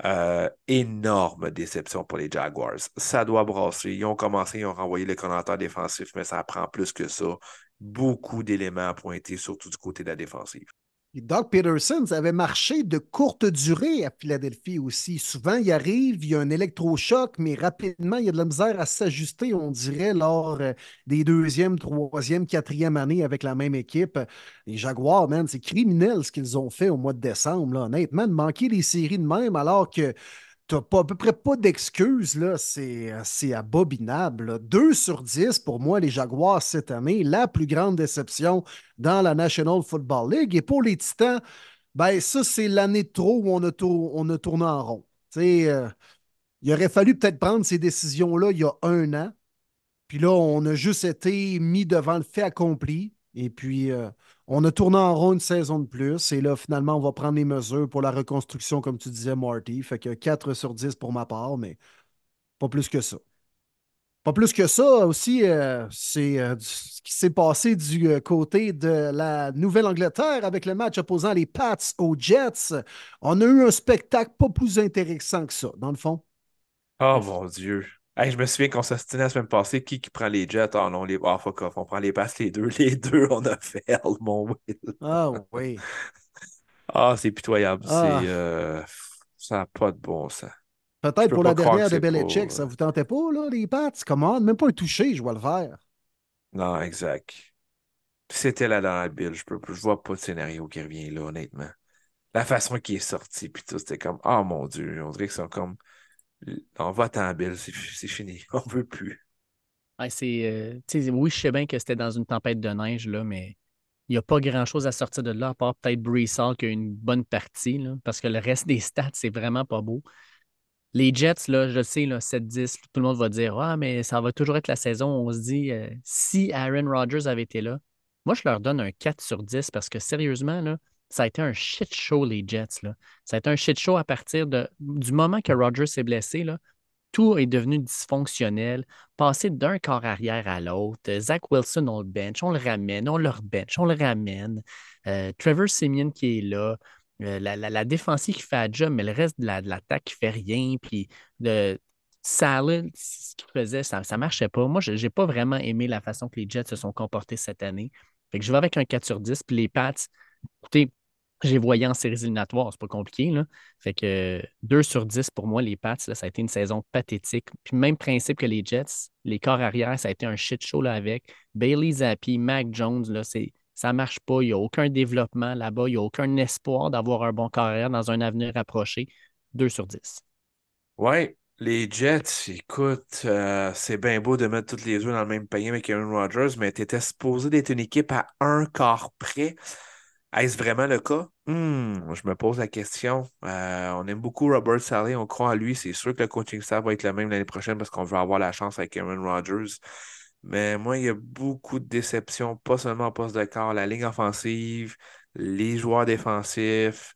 Speaker 2: Euh, énorme déception pour les Jaguars. Ça doit brasser. Ils ont commencé, ils ont renvoyé les coordinateur défensif, mais ça prend plus que ça. Beaucoup d'éléments à pointer, surtout du côté de la défensive.
Speaker 1: Doug Peterson avait marché de courte durée à Philadelphie aussi. Souvent, il arrive, il y a un électrochoc, mais rapidement, il y a de la misère à s'ajuster, on dirait, lors euh, des deuxième, troisième, quatrième années avec la même équipe. Les Jaguars, man, c'est criminel ce qu'ils ont fait au mois de décembre. Honnêtement, de manquer les séries de même alors que tu pas, à peu près pas d'excuses, là. C'est, c'est abominable. 2 sur 10 pour moi, les Jaguars cette année, la plus grande déception dans la National Football League. Et pour les Titans, ben ça, c'est l'année de trop où on a, on a tourné en rond. Euh, il aurait fallu peut-être prendre ces décisions-là il y a un an. Puis là, on a juste été mis devant le fait accompli. Et puis, euh, on a tourné en rond une saison de plus. Et là, finalement, on va prendre les mesures pour la reconstruction, comme tu disais, Marty. Fait que 4 sur 10 pour ma part, mais pas plus que ça. Pas plus que ça aussi, euh, c'est euh, ce qui s'est passé du euh, côté de la Nouvelle-Angleterre avec le match opposant les Pats aux Jets. On a eu un spectacle pas plus intéressant que ça, dans le fond.
Speaker 2: Oh mon Dieu. Je me souviens qu'on s'astinait la semaine passée, qui, qui prend les Jets? Ah non, les oh, fuck off, on prend les Pats, les deux. Les deux, on a fait mon Will.
Speaker 1: Ah oui.
Speaker 2: ah, c'est pitoyable. Ah. ça n'a pas de bon sens.
Speaker 1: Peut-être pour la dernière de Belichick, ça vous tentait pas, là, les Pats? Comment? Même pas un toucher, je vois le faire.
Speaker 2: Non, exact. C'était là dans la Bill. Je, peux, je vois pas de scénario qui revient là, honnêtement. La façon qui est sorti, puis tout, c'était comme, oh mon Dieu, on dirait que c'est comme, on va en Bill, c'est fini, on veut plus.
Speaker 3: euh, oui, je sais bien que c'était dans une tempête de neige, là, mais il n'y a pas grand-chose à sortir de là, à part peut-être Brees qui a une bonne partie, parce que le reste des stats, c'est vraiment pas beau. Les Jets, là, je sais, 7-10, tout le monde va dire Ah, mais ça va toujours être la saison on se dit euh, si Aaron Rodgers avait été là. Moi, je leur donne un 4 sur 10 parce que sérieusement, là, ça a été un shit show, les Jets. Là. Ça a été un shit show à partir de, du moment que Rodgers s'est blessé. Là, tout est devenu dysfonctionnel, passé d'un corps arrière à l'autre. Zach Wilson, on le bench, on le ramène, on le bench, on le ramène. Euh, Trevor Simeon qui est là. Euh, la, défensive qui fait la job, mais le reste de l'attaque qui fait rien. Puis de Salad, ce qu'il faisait, ça ne marchait pas. Moi, je n'ai pas vraiment aimé la façon que les Jets se sont comportés cette année. Fait que je vais avec un 4 sur 10. Puis les Pats, écoutez, j'ai voyé en séries éliminatoires, c'est pas compliqué. Là. Fait que 2 sur 10 pour moi, les Pats, ça a été une saison pathétique. Puis même principe que les Jets, les corps arrière, ça a été un shit show là, avec. Bailey Zappi, Mac Jones, là, c'est ça marche pas. Il n'y a aucun développement là-bas. Il n'y a aucun espoir d'avoir un bon carrière dans un avenir approché. 2 sur 10.
Speaker 2: Oui, les Jets, écoute, euh, c'est bien beau de mettre toutes les œufs dans le même panier avec Aaron Rodgers, mais tu étais supposé d'être une équipe à un quart près. Est-ce vraiment le cas? Hmm, je me pose la question. Euh, on aime beaucoup Robert Saleh, on croit en lui. C'est sûr que le coaching staff va être le même l'année prochaine parce qu'on veut avoir la chance avec Aaron Rodgers. Mais moi, il y a beaucoup de déceptions, pas seulement en poste de corps, la ligne offensive, les joueurs défensifs.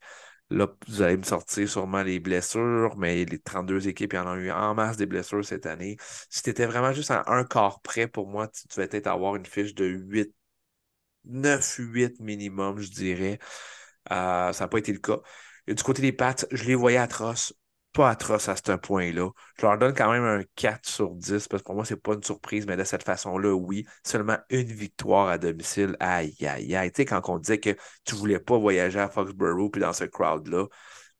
Speaker 2: Là, vous allez me sortir sûrement les blessures, mais les 32 équipes, il en ont eu en masse des blessures cette année. Si tu étais vraiment juste à un quart près, pour moi, tu devais peut-être avoir une fiche de 8, 9, 8 minimum, je dirais. Euh, ça n'a pas été le cas. Et du côté des pattes, je les voyais atroces pas atroce à ce point-là. Je leur donne quand même un 4 sur 10 parce que pour moi, c'est pas une surprise, mais de cette façon-là, oui. Seulement une victoire à domicile. Aïe, aïe, aïe. Tu sais, quand on disait que tu voulais pas voyager à Foxborough puis dans ce crowd-là,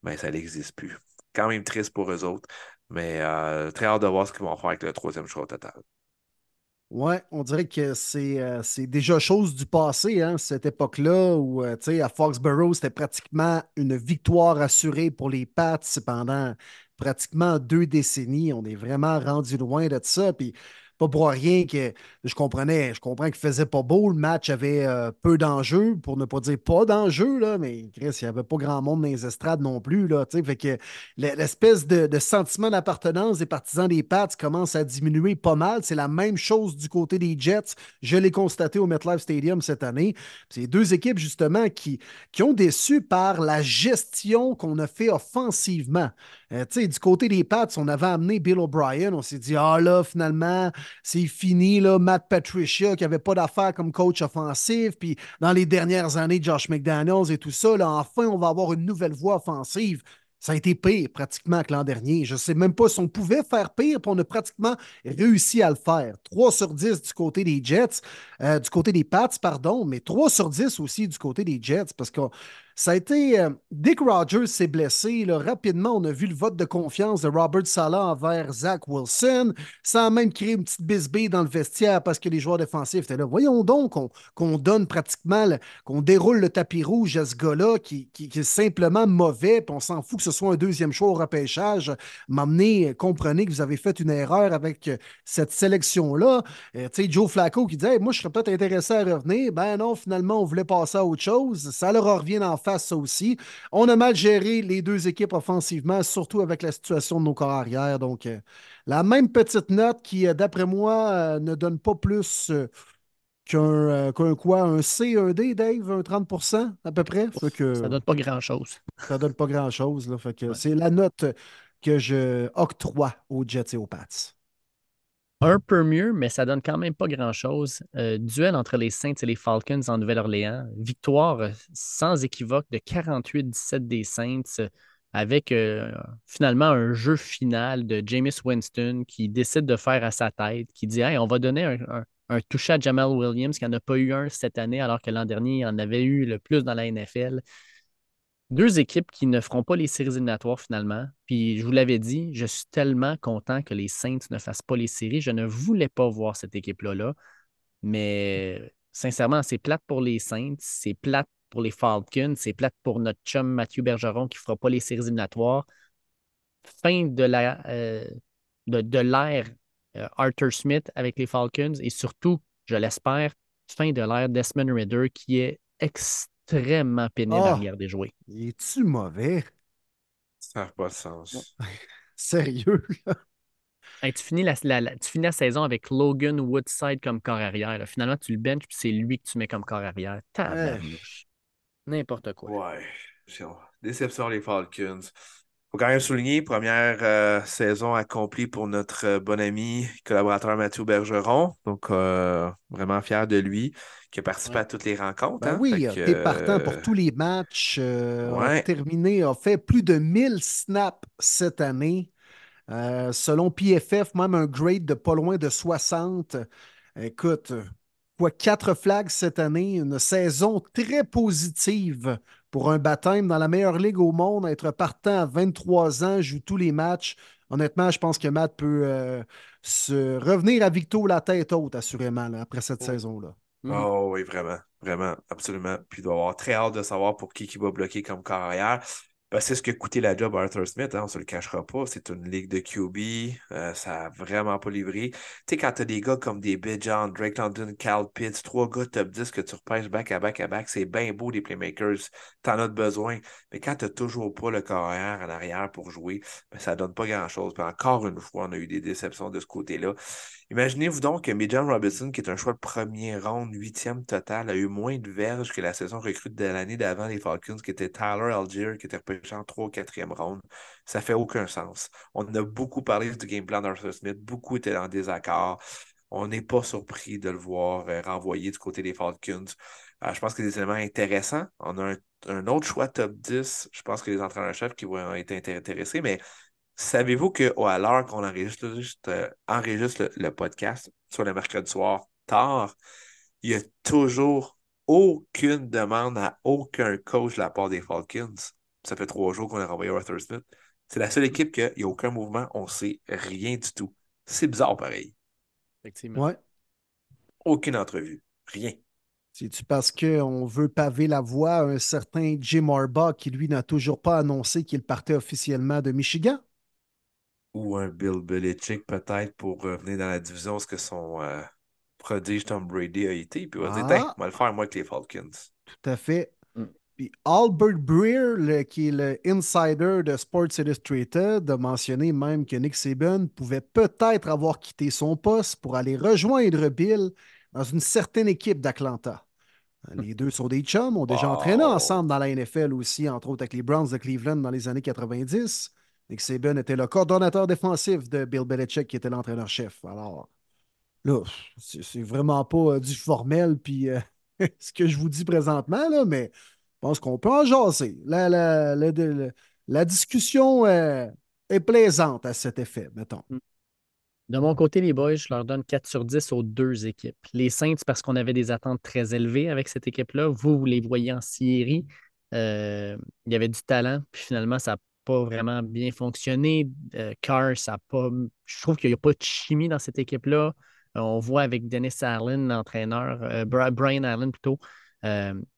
Speaker 2: ben ça n'existe plus. Quand même triste pour eux autres, mais euh, très hâte de voir ce qu'ils vont faire avec le troisième choix au total.
Speaker 1: Ouais, on dirait que c'est euh, déjà chose du passé, hein, cette époque-là, où euh, à Foxborough, c'était pratiquement une victoire assurée pour les Pats pendant pratiquement deux décennies. On est vraiment rendu loin de ça. Puis pas pour rien que je comprenais, je comprends qu'il faisait pas beau. Le match avait euh, peu d'enjeux, pour ne pas dire pas d'enjeux, mais Chris, il n'y avait pas grand monde dans les estrades non plus. Là, fait que l'espèce de, sentiment d'appartenance des partisans des Pats commence à diminuer pas mal. C'est la même chose du côté des Jets. Je l'ai constaté au MetLife Stadium cette année. C'est deux équipes, justement, qui, qui ont déçu par la gestion qu'on a fait offensivement. Euh, du côté des Pats, on avait amené Bill O'Brien. On s'est dit, ah là, finalement, c'est fini. Là, Matt Patricia, qui n'avait pas d'affaires comme coach offensif. Puis dans les dernières années, Josh McDaniels et tout ça, là, enfin, on va avoir une nouvelle voie offensive. Ça a été pire pratiquement que l'an dernier. Je ne sais même pas si on pouvait faire pire, puis on a pratiquement réussi à le faire. 3 sur 10 du côté des Jets, euh, du côté des Pats, pardon, mais 3 sur 10 aussi du côté des Jets, parce que ça a été. Euh, Dick Rogers s'est blessé. Rapidement, on a vu le vote de confiance de Robert Sala envers Zach Wilson. A même créé une petite bisbille dans le vestiaire parce que les joueurs défensifs étaient là. Voyons donc qu'on donne pratiquement, qu'on déroule le tapis rouge à ce gars-là qui, est simplement mauvais. Puis on s'en fout que ce soit un deuxième choix au repêchage. M'amener, comprenez que vous avez fait une erreur avec euh, cette sélection-là. Euh, tu sais, Joe Flacco qui disait Moi, je serais peut-être intéressé à revenir. Ben non, finalement, on voulait passer à autre chose. Ça leur revient en face ça aussi. On a mal géré les deux équipes offensivement, surtout avec la situation de nos corps arrière. Donc, euh, la même petite note qui, euh, d'après moi, euh, ne donne pas plus qu'un quoi, un C, un D, Dave, un 30% à peu près.
Speaker 3: que, ça donne pas grand-chose.
Speaker 1: Ça donne pas grand-chose. C'est la note que je octroie aux Jets et aux Pats.
Speaker 3: Un peu mieux, mais ça donne quand même pas grand-chose. Euh, duel entre les Saints et les Falcons en Nouvelle-Orléans. Victoire euh, sans équivoque de 48-17 des Saints euh, avec finalement un jeu final de Jameis Winston qui décide de faire à sa tête, qui dit hey, on va donner un, un, à Jamal Williams qui n'en a pas eu un cette année alors que l'an dernier, il en avait eu le plus dans la NFL. Deux équipes qui ne feront pas les séries éliminatoires finalement. Puis je vous l'avais dit, je suis tellement content que les Saints ne fassent pas les séries. Je ne voulais pas voir cette équipe-là. Là. Mais sincèrement, c'est plate pour les Saints, c'est plate pour les Falcons, c'est plate pour notre chum Mathieu Bergeron qui ne fera pas les séries éliminatoires. Fin de la euh, de, l'ère euh, Arthur Smith avec les Falcons et surtout, je l'espère, fin de l'ère Desmond Ridder qui est extrêmement extrêmement pénible à ah! regarder jouer.
Speaker 1: Es-tu mauvais?
Speaker 2: Ça n'a pas de sens.
Speaker 1: Sérieux,
Speaker 3: tu, finis la, tu finis la saison avec Logan Woodside comme corps arrière. Finalement, tu le benches puis c'est lui que tu mets comme corps arrière. N'importe quoi.
Speaker 2: Ouais. Déception les Falcons faut quand même souligner, première euh, saison accomplie pour notre euh, bon ami, collaborateur Mathieu Bergeron. Donc, euh, vraiment fier de lui, qui a participé à toutes les rencontres.
Speaker 1: Ben hein. Oui, il est partant pour tous les matchs. a terminé, a fait plus de 1000 snaps cette année. selon PFF, même un grade de pas loin de 60. Écoute, quoi, quatre flags cette année, une saison très positive pour un baptême dans la meilleure ligue au monde, être partant à 23 ans, joue tous les matchs. Honnêtement, je pense que Matt peut euh, se revenir à Victo la tête haute, assurément, après cette saison-là.
Speaker 2: Oh oui, vraiment, vraiment, absolument. Puis il doit avoir très hâte de savoir pour qui qui va bloquer comme carrière. Ben, c'est ce que coûtait la job Arthur Smith, hein, on ne se le cachera pas. C'est une ligue de QB. Euh, ça n'a vraiment pas livré. Tu sais, quand tu as des gars comme des John, Drake London, Cal Pitts, trois gars top 10 que tu repêches back à back à back, c'est bien beau des playmakers. Tu en as besoin. Mais quand tu n'as toujours pas le carrière en arrière pour jouer, ben, ça ne donne pas grand-chose. Encore une fois, on a eu des déceptions de ce côté-là. Imaginez-vous donc que Bijan Robinson, qui est un choix de premier round, huitième total, a eu moins de verges que la saison recrute de l'année d'avant les Falcons, qui était Tyler Algier, qui était repêché en 3 ou 4e round. Ça fait aucun sens. On a beaucoup parlé du game plan d'Arthur Smith, beaucoup étaient en désaccord. On n'est pas surpris de le voir euh, renvoyer du côté des Falcons. Euh, je pense que des éléments intéressants. On a un, autre choix top 10. Je pense que les entraîneurs-chefs qui vont être intéressés, mais Savez-vous qu'à l'heure qu'on enregistre, euh, le, podcast sur le mercredi soir tard, il n'y a toujours aucune demande à aucun coach de la part des Falcons. Ça fait trois jours qu'on a renvoyé Arthur Smith. C'est la seule équipe qu'il n'y a aucun mouvement, on ne sait rien du tout. C'est bizarre pareil.
Speaker 3: Effectivement.
Speaker 1: Ouais.
Speaker 2: Aucune entrevue. Rien.
Speaker 1: C'est-tu parce qu'on veut paver la voie à un certain Jim Harbaugh qui, lui, n'a toujours pas annoncé qu'il partait officiellement de Michigan?
Speaker 2: Ou un Bill Belichick peut-être pour revenir dans la division ce que son euh, prodige Tom Brady a été. Puis on va dire, ah! on va le faire moi avec les Falcons.
Speaker 1: Tout à fait. Mm. Puis Albert Breer, qui est le insider de Sports Illustrated, a mentionné même que Nick Saban pouvait peut-être avoir quitté son poste pour aller rejoindre Bill dans une certaine équipe d'Atlanta. Les deux sont des chums, ont déjà entraîné ensemble dans la NFL aussi, entre autres avec les Browns de Cleveland dans les années 90. Nick Saban était le coordonnateur défensif de Bill Belichick, qui était l'entraîneur-chef. Alors, là, c'est vraiment pas euh, du formel, puis euh, ce que je vous dis présentement, là, mais je pense qu'on peut en jaser. La, discussion euh, est plaisante à cet effet, mettons. Mm.
Speaker 3: De mon côté, les boys, je leur donne 4 sur 10 aux deux équipes. Les Saints, parce qu'on avait des attentes très élevées avec cette équipe-là. Vous, vous les voyez en série. il y avait du talent, puis finalement, ça pas vraiment bien fonctionné. Euh, Carr, ça pas. Je trouve qu'il n'y a pas de chimie dans cette équipe-là. Euh, on voit avec Dennis Allen, l'entraîneur, euh, Brian Allen plutôt,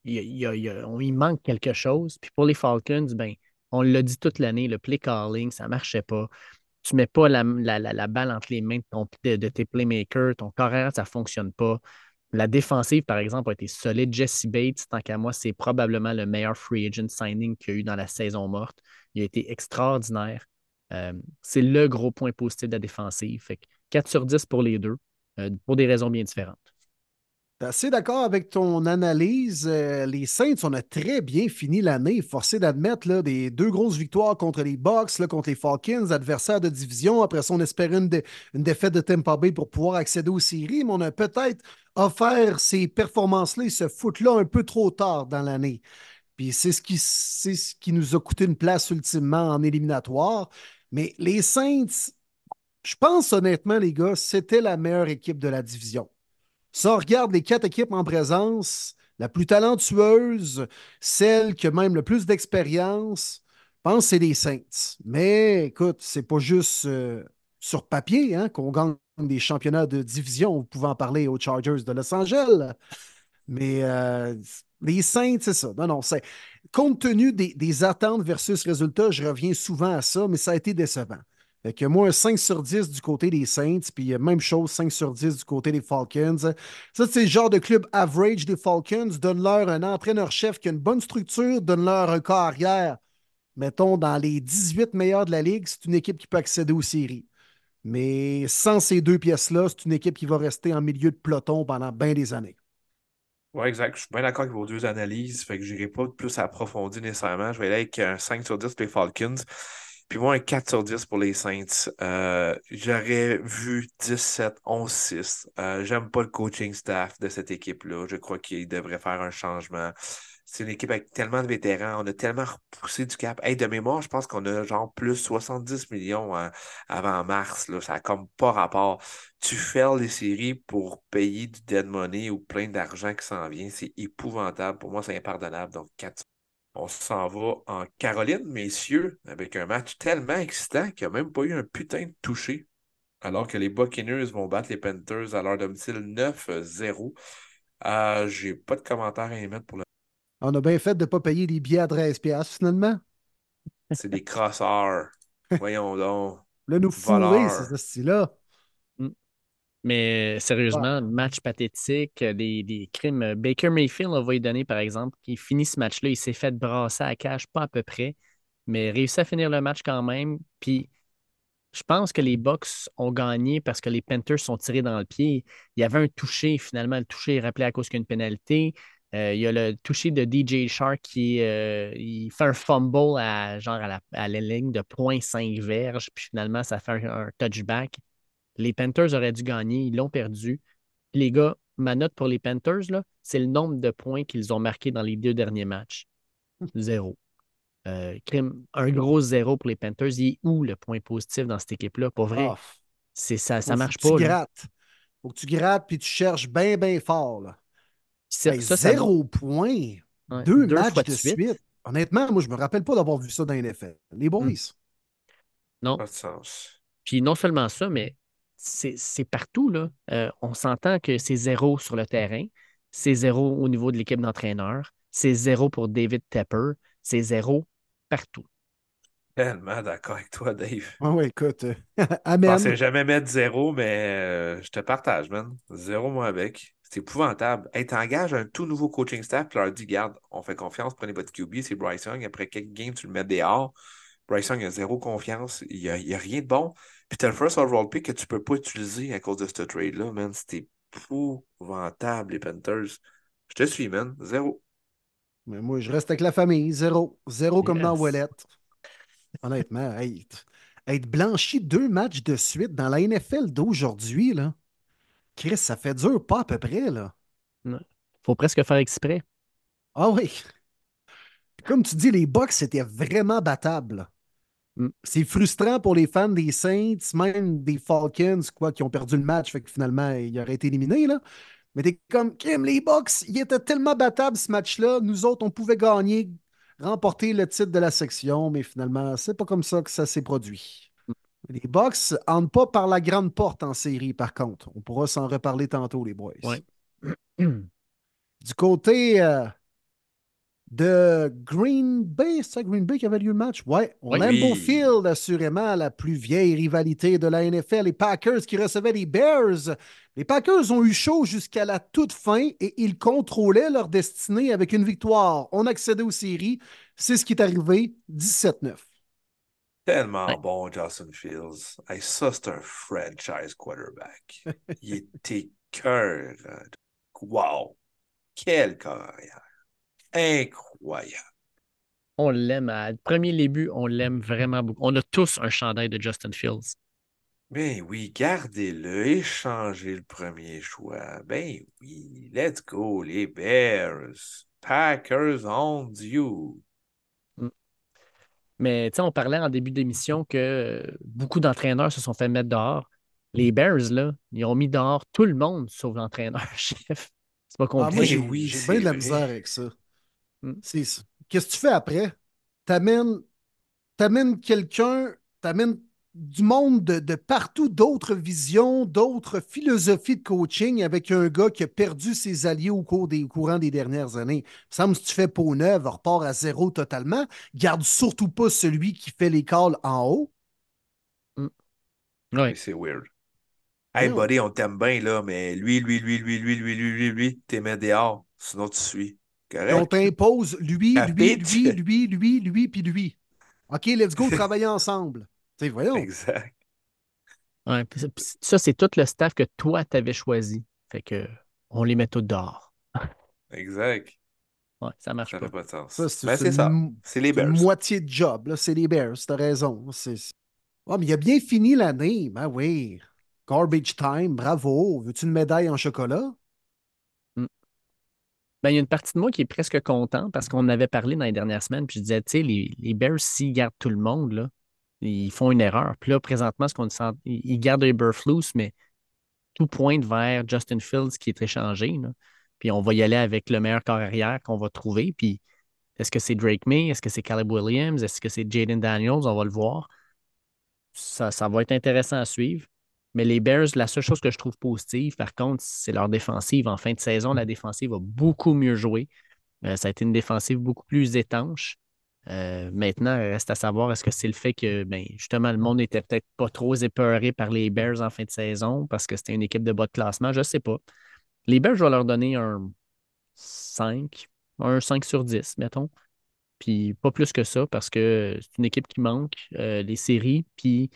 Speaker 3: il, manque quelque chose. Puis pour les Falcons, ben, on l'a dit toute l'année, le play calling, ça ne marchait pas. Tu ne mets pas la, balle entre les mains de, tes playmakers, ton carrière, ça ne fonctionne pas. La défensive, par exemple, a été solide. Jesse Bates, tant qu'à moi, c'est probablement le meilleur free agent signing qu'il y a eu dans la saison morte. Il a été extraordinaire. Euh, c'est le gros point positif de la défensive. Fait 4 sur 10 pour les deux, euh, pour des raisons bien différentes.
Speaker 1: Assez d'accord avec ton analyse? Euh, les Saints, on a très bien fini l'année. Forcé d'admettre des deux grosses victoires contre les Bucks, contre les Falcons, adversaires de division. Après ça, on espérait une, défaite de Tampa Bay pour pouvoir accéder aux séries, mais on a peut-être offert ces performances-là et ce foot-là un peu trop tard dans l'année. Puis c'est ce, qui, ce qui nous a coûté une place ultimement en éliminatoire. Mais les Saints, je pense honnêtement, les gars, c'était la meilleure équipe de la division. Si on regarde les quatre équipes en présence, la plus talentueuse, celle qui a même le plus d'expérience, je pense que c'est les Saints. Mais écoute, c'est pas juste euh, sur papier hein, qu'on gagne des championnats de division. Vous pouvez en parler aux Chargers de Los Angeles. Mais euh, les Saints, c'est ça. Non, non, c'est. Compte tenu des, des, attentes versus résultats, je reviens souvent à ça, mais ça a été décevant. Fait que moi, un 5 sur 10 du côté des Saints, puis même chose, 5 sur 10 du côté des Falcons. Ça, c'est le genre de club average des Falcons. Donne-leur un entraîneur-chef qui a une bonne structure, donne-leur un carrière. Mettons, dans les 18 meilleurs de la ligue, c'est une équipe qui peut accéder aux séries. Mais sans ces deux pièces-là, c'est une équipe qui va rester en milieu de peloton pendant bien des années.
Speaker 2: Oui, exact. Je suis bien d'accord avec vos deux analyses. Fait que je n'irai pas plus approfondir nécessairement. Je vais aller avec un 5 sur 10 pour les Falcons. Puis moi, un 4 sur 10 pour les Saints. Euh, j'aurais vu 17, 11, 6. J'aime pas le coaching staff de cette équipe-là. Je crois qu'il devrait faire un changement. C'est une équipe avec tellement de vétérans. On a tellement repoussé du cap. Hey, de mémoire, je pense qu'on a genre plus 70 millions avant mars. Là. Ça n'a comme pas rapport. Tu fais les séries pour payer du dead money ou plein d'argent qui s'en vient. C'est épouvantable. Pour moi, c'est impardonnable. Donc, 4 on s'en va en Caroline, messieurs, avec un match tellement excitant qu'il n'y a même pas eu un putain de toucher. Alors que les Buccaneers vont battre les Panthers à leur domicile 9-0. Euh, J'ai pas de commentaires à émettre pour le.
Speaker 1: On a bien fait de ne pas payer des billets à 13$ finalement.
Speaker 2: C'est des crosseurs. Voyons donc.
Speaker 1: Là, nous fourrer, c'est ce style-là.
Speaker 3: Mais sérieusement, match pathétique, des, crimes. Baker Mayfield, on va y donner, par exemple, qui finit ce match-là, il s'est fait brasser à cache, pas à peu près, mais réussi à finir le match quand même. Puis je pense que les Bucks ont gagné parce que les Panthers sont tirés dans le pied. Il y avait un toucher, finalement, le toucher est rappelé à cause qu'il y a une pénalité. Euh, il y a le toucher de DJ Shark qui euh, il fait un fumble à genre à la, ligne de 0.5 verges, puis finalement, ça fait un touchback. Les Panthers auraient dû gagner, ils l'ont perdu. Les gars, ma note pour les Panthers, c'est le nombre de points qu'ils ont marqués dans les deux derniers matchs. Zéro. Euh, un gros zéro pour les Panthers. Il est où le point positif dans cette équipe-là? Pour vrai, c'est ça ne marche pas.
Speaker 1: Tu grattes. Faut que tu grattes puis tu cherches bien, bien fort. Là. zéro point. deux, matchs de, suite. Honnêtement, moi, je me rappelle pas d'avoir vu ça dans les NFL. Les boys.
Speaker 3: Non.
Speaker 2: Pas de sens.
Speaker 3: Puis non seulement ça, mais c'est partout. Là. Euh, on s'entend que c'est zéro sur le terrain, c'est zéro au niveau de l'équipe d'entraîneur, c'est zéro pour David Tepper, c'est zéro partout.
Speaker 2: Tellement d'accord avec toi, Dave.
Speaker 1: Ah oui, écoute, euh,
Speaker 2: amen. Je pensais jamais mettre zéro, mais euh, je te partage, man. Zéro, moi, avec. C'est épouvantable. Hey, t'engages un tout nouveau coaching staff, tu leur dis, garde, on fait confiance, prenez votre QB, c'est Bryce Young. Après quelques games, tu le mets dehors. Bryce Young a zéro confiance. Il n'y a, a, rien de bon. Puis t'as le first overall pick que tu peux pas utiliser à cause de ce trade-là, man. C'était épouvantable, les Panthers. Je te suis, man. Zéro.
Speaker 1: Mais moi, je reste avec la famille. Zéro. Zéro comme dans Ouellette. Honnêtement, être blanchi deux matchs de suite dans la NFL d'aujourd'hui, là. Chris, ça fait dur, pas à peu près, là.
Speaker 3: Faut presque faire exprès.
Speaker 1: Ah oui. Comme tu dis, les Bucks, c'était vraiment battable. C'est frustrant pour les fans des Saints, même des Falcons, quoi, qui ont perdu le match, fait que finalement, ils auraient été éliminés, là. Mais t'es comme, Kim, les Bucks, ils étaient tellement battables ce match-là. Nous autres, on pouvait gagner, remporter le titre de la section, mais finalement, c'est pas comme ça que ça s'est produit. Les Bucks entrent pas par la grande porte en série, par contre. On pourra s'en reparler tantôt, les boys.
Speaker 3: Ouais.
Speaker 1: du côté euh, de Green Bay. C'est ça, Green Bay qui avait lieu le match? Ouais, au
Speaker 3: Oui.
Speaker 1: Lambeau. Field, assurément, la plus vieille rivalité de la NFL. Les Packers qui recevaient les Bears. Les Packers ont eu chaud jusqu'à la toute fin et ils contrôlaient leur destinée avec une victoire. On accédait aux séries. C'est ce qui est arrivé, 17-9.
Speaker 2: Tellement
Speaker 3: Ouais.
Speaker 2: bon, Justin Fields. Hey, ça, c'est un franchise quarterback. Il était cœur. Wow! Quelle carrière! Incroyable!
Speaker 3: On l'aime. À premier début, on l'aime vraiment beaucoup. On a tous un chandail de Justin Fields.
Speaker 2: Ben oui, gardez-le, échangez le premier choix. Ben oui, let's go, les Bears. Packers on you.
Speaker 3: Mais tu sais, on parlait en début d'émission que euh, beaucoup d'entraîneurs se sont fait mettre dehors. Les Bears, là, ils ont mis dehors tout le monde sauf l'entraîneur-chef. C'est pas
Speaker 1: Ah, moi,
Speaker 3: compliqué.
Speaker 1: j'ai
Speaker 2: oui,
Speaker 1: bien de la misère avec ça. C'est ça. Qu'est-ce que tu fais après? T'amènes t'amènes quelqu'un, t'amènes du monde de, de partout, d'autres visions, d'autres philosophies de coaching avec un gars qui a perdu ses alliés au, cours des, au courant des dernières années. Il me semble que si tu fais peau neuve, repart à zéro totalement. Garde surtout pas celui qui fait les calls en haut.
Speaker 3: Ouais.
Speaker 2: Oui, c'est weird. Hey, buddy, on t'aime bien, là, mais lui, lui, lui, lui, lui, lui, lui, lui, lui, t'es mis dehors, sinon tu suis.
Speaker 1: On t'impose lui, lui, lui, lui, lui, lui, puis lui. OK, let's go travailler ensemble. Tu sais, voyons.
Speaker 2: Exact.
Speaker 3: Ouais, ça- c'est tout le staff que toi, t'avais choisi. Fait que on les met tous dehors.
Speaker 2: Exact.
Speaker 3: Ouais, ça marche
Speaker 2: Ça
Speaker 3: pas.
Speaker 2: n'a pas de sens.
Speaker 1: Ça, c'est-
Speaker 2: Ben,
Speaker 1: c'est
Speaker 2: c'est ça.
Speaker 1: une-
Speaker 2: C'est les Bears.
Speaker 1: moitié de job, là. C'est les Bears, t'as raison. Ouais, mais il a bien fini l'année. Ben oui. Garbage time, bravo. Veux-tu une médaille en chocolat?
Speaker 3: Ben, il y a une partie de moi qui est presque content parce qu'on avait parlé dans les dernières semaines, puis je disais, tu sais, les, les Bears, s'ils gardent tout le monde, là, ils font une erreur. Puis là, présentement, ce qu'on sent, ils gardent Eberflus, mais tout pointe vers Justin Fields qui est échangé. Puis on va y aller avec le meilleur corps arrière qu'on va trouver. Puis est-ce que c'est Drake May? Est-ce que c'est Caleb Williams? Est-ce que c'est Jaden Daniels? On va le voir. Ça, ça va être intéressant à suivre. Mais les Bears, la seule chose que je trouve positive, par contre, c'est leur défensive. En fin de saison, la défensive a beaucoup mieux joué. Euh, ça a été une défensive beaucoup plus étanche. Euh, maintenant, il reste à savoir est-ce que c'est le fait que ben, justement le monde n'était peut-être pas trop épeuré par les Bears en fin de saison parce que c'était une équipe de bas de classement, je ne sais pas. Les Bears, je vais leur donner un 5, un 5 sur 10, mettons. Puis pas plus que ça parce que c'est une équipe qui manque euh, les séries. Puis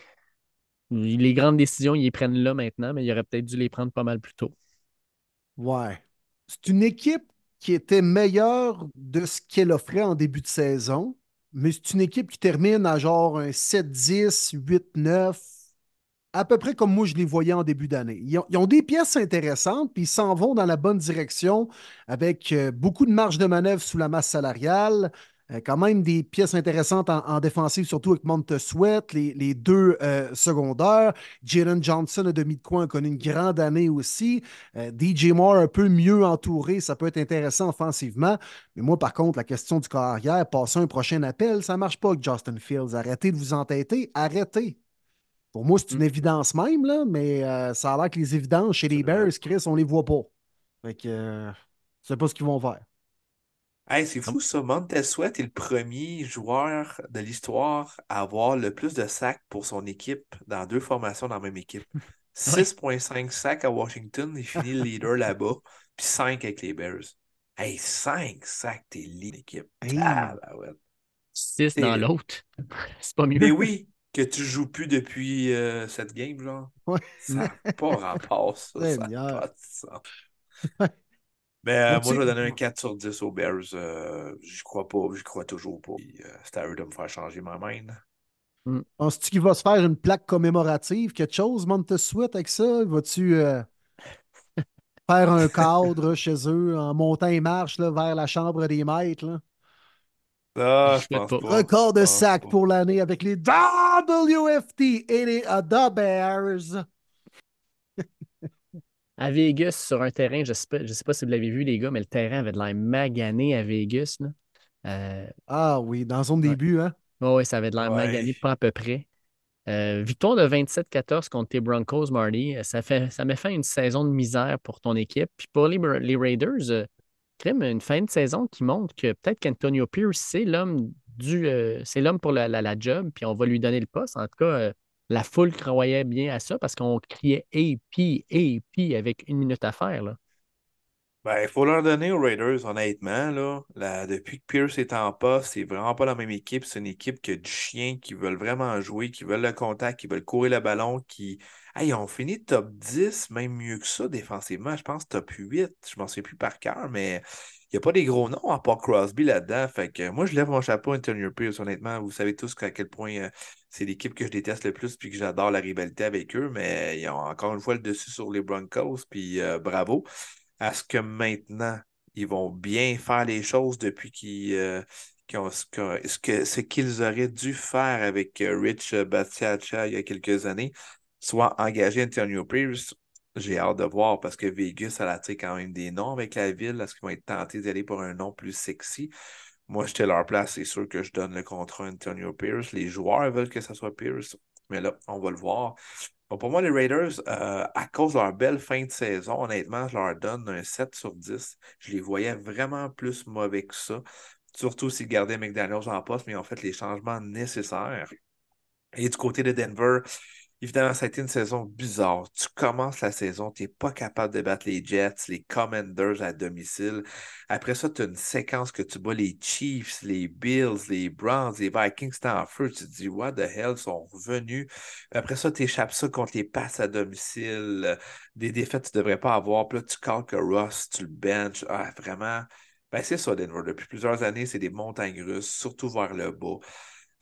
Speaker 3: les grandes décisions, ils les prennent là maintenant, mais ils auraient peut-être dû les prendre pas mal plus tôt.
Speaker 1: Ouais. C'est une équipe qui était meilleure de ce qu'elle offrait en début de saison, mais c'est une équipe qui termine à genre un 7-10, 8-9, à peu près comme moi je les voyais en début d'année. Ils ont, ils ont des pièces intéressantes, puis ils s'en vont dans la bonne direction avec euh, beaucoup de marge de manœuvre sous la masse salariale. Euh, quand même des pièces intéressantes en, en défensive, surtout avec Monte Sweat, les, les deux euh, secondaires. Jalen Johnson a demi de coin a connu une grande année aussi. Euh, DJ Moore un peu mieux entouré, ça peut être intéressant offensivement. Mais moi, par contre, la question du carrière, passer un prochain appel, ça ne marche pas avec Justin Fields. Arrêtez de vous entêter, arrêtez. Pour moi, c'est une
Speaker 3: Mm.
Speaker 1: évidence même, là, mais euh, ça a l'air que les évidences chez les. Bears, Chris, on les voit pas. Fait que je sais pas ce qu'ils vont faire.
Speaker 2: Hey, c'est fou ça. Montez Sweat est le premier joueur de l'histoire à avoir le plus de sacs pour son équipe dans deux formations dans la même équipe. 6,5 sacs à Washington, il finit le leader là-bas, puis 5 avec les Bears. Hey, 5 sacs, t'es lead d'équipe.
Speaker 1: Hey.
Speaker 2: Ah, ben ouais.
Speaker 3: 6 dans l'autre. C'est pas mieux.
Speaker 2: Mais oui, que tu joues plus depuis euh, cette game, genre.
Speaker 1: Ouais.
Speaker 2: Ça n'a pas rapport, ça. Ça pas de sens. Mais euh, moi, je vais donner un 4 sur 10 aux Bears. Euh, j'y crois pas, j'y crois toujours pas. Euh, c'est à eux de me faire changer ma main.
Speaker 1: Penses-tu qu'il va se faire une plaque commémorative, quelque chose, Monte Sweat, avec ça? Vas-tu euh, faire un cadre chez eux en montant les marches là, vers la chambre des maîtres? là?
Speaker 2: Ah,
Speaker 3: Je
Speaker 2: je pense
Speaker 3: souhaite
Speaker 2: pas.
Speaker 3: pas.
Speaker 1: Record de
Speaker 2: Je
Speaker 1: sac pour l'année avec les WFT et les The Bears.
Speaker 3: À Vegas, sur un terrain, je ne sais, pas- je sais pas si vous l'avez vu, les gars, mais le terrain avait de l'air magané à Vegas. Là. Euh,
Speaker 1: Ah oui, dans son
Speaker 3: Ouais.
Speaker 1: début, hein?
Speaker 3: ouais, ça avait de l'air
Speaker 2: Ouais.
Speaker 3: magané, pas à peu près. Euh, victoire de 27-14 contre tes Broncos, Marty. Ça, fait, ça m'a fait une saison de misère pour ton équipe. Puis pour les, les Raiders, euh, une fin de saison qui montre que peut-être qu'Antonio Pierce, c'est l'homme du euh, c'est l'homme pour la, la, job, puis on va lui donner le poste. En tout cas, euh, la foule croyait bien à ça parce qu'on criait AP, AP avec une minute à faire. Là.
Speaker 2: Ben, il faut leur donner aux Raiders, honnêtement. Là, depuis que Pierce est en poste, c'est vraiment pas la même équipe. C'est une équipe qui a du chien, qui veulent vraiment jouer, qui veulent le contact, qui veulent courir le ballon, qui. Hey, ils ont fini top 10, même mieux que ça défensivement. Je pense top 8. Je m'en souviens plus par cœur, mais il n'y a pas des gros noms à part Crosby là-dedans. Fait que moi, je lève mon chapeau à Antonio Pierce, honnêtement. Vous savez tous à quel point euh, c'est l'équipe que je déteste le plus puis que j'adore la rivalité avec eux, mais ils ont encore une fois le dessus sur les Broncos, puis euh, bravo à ce que maintenant, ils vont bien faire les choses depuis qu'ils euh, ont ce qu'ils auraient dû faire avec euh, Rich Bastiacha il y a quelques années, soit engager Antonio Pierce. J'ai hâte de voir parce que Vegas, elle attire quand même des noms avec la ville. Est-ce qu'ils vont être tentés d'aller pour un nom plus sexy? Moi, j'étais leur place, c'est sûr que je donne le contrat à Antonio Pierce. Les joueurs veulent que ce soit Pierce, mais là, on va le voir pour moi, les Raiders, euh, à cause de leur belle fin de saison, honnêtement, je leur donne un 7 sur 10. Je les voyais vraiment plus mauvais que ça. Surtout s'ils gardaient McDaniels en poste, mais ils ont fait les changements nécessaires. Et du côté de Denver, Évidemment, ça a été une saison bizarre. Tu commences la saison, tu n'es pas capable de battre les Jets, les Commanders à domicile. Après ça, tu as une séquence que tu bats les Chiefs, les Bills, les Browns, les Vikings, c'est en feu. Tu te dis, what the hell, sont revenus. Après ça, tu échappes ça contre les passes à domicile. Des défaites, tu ne devrais pas avoir. Puis là, tu calques Ross, tu le benches. Ah, vraiment. Ben, c'est ça, Denver. Depuis plusieurs années, c'est des montagnes russes, surtout vers le bas.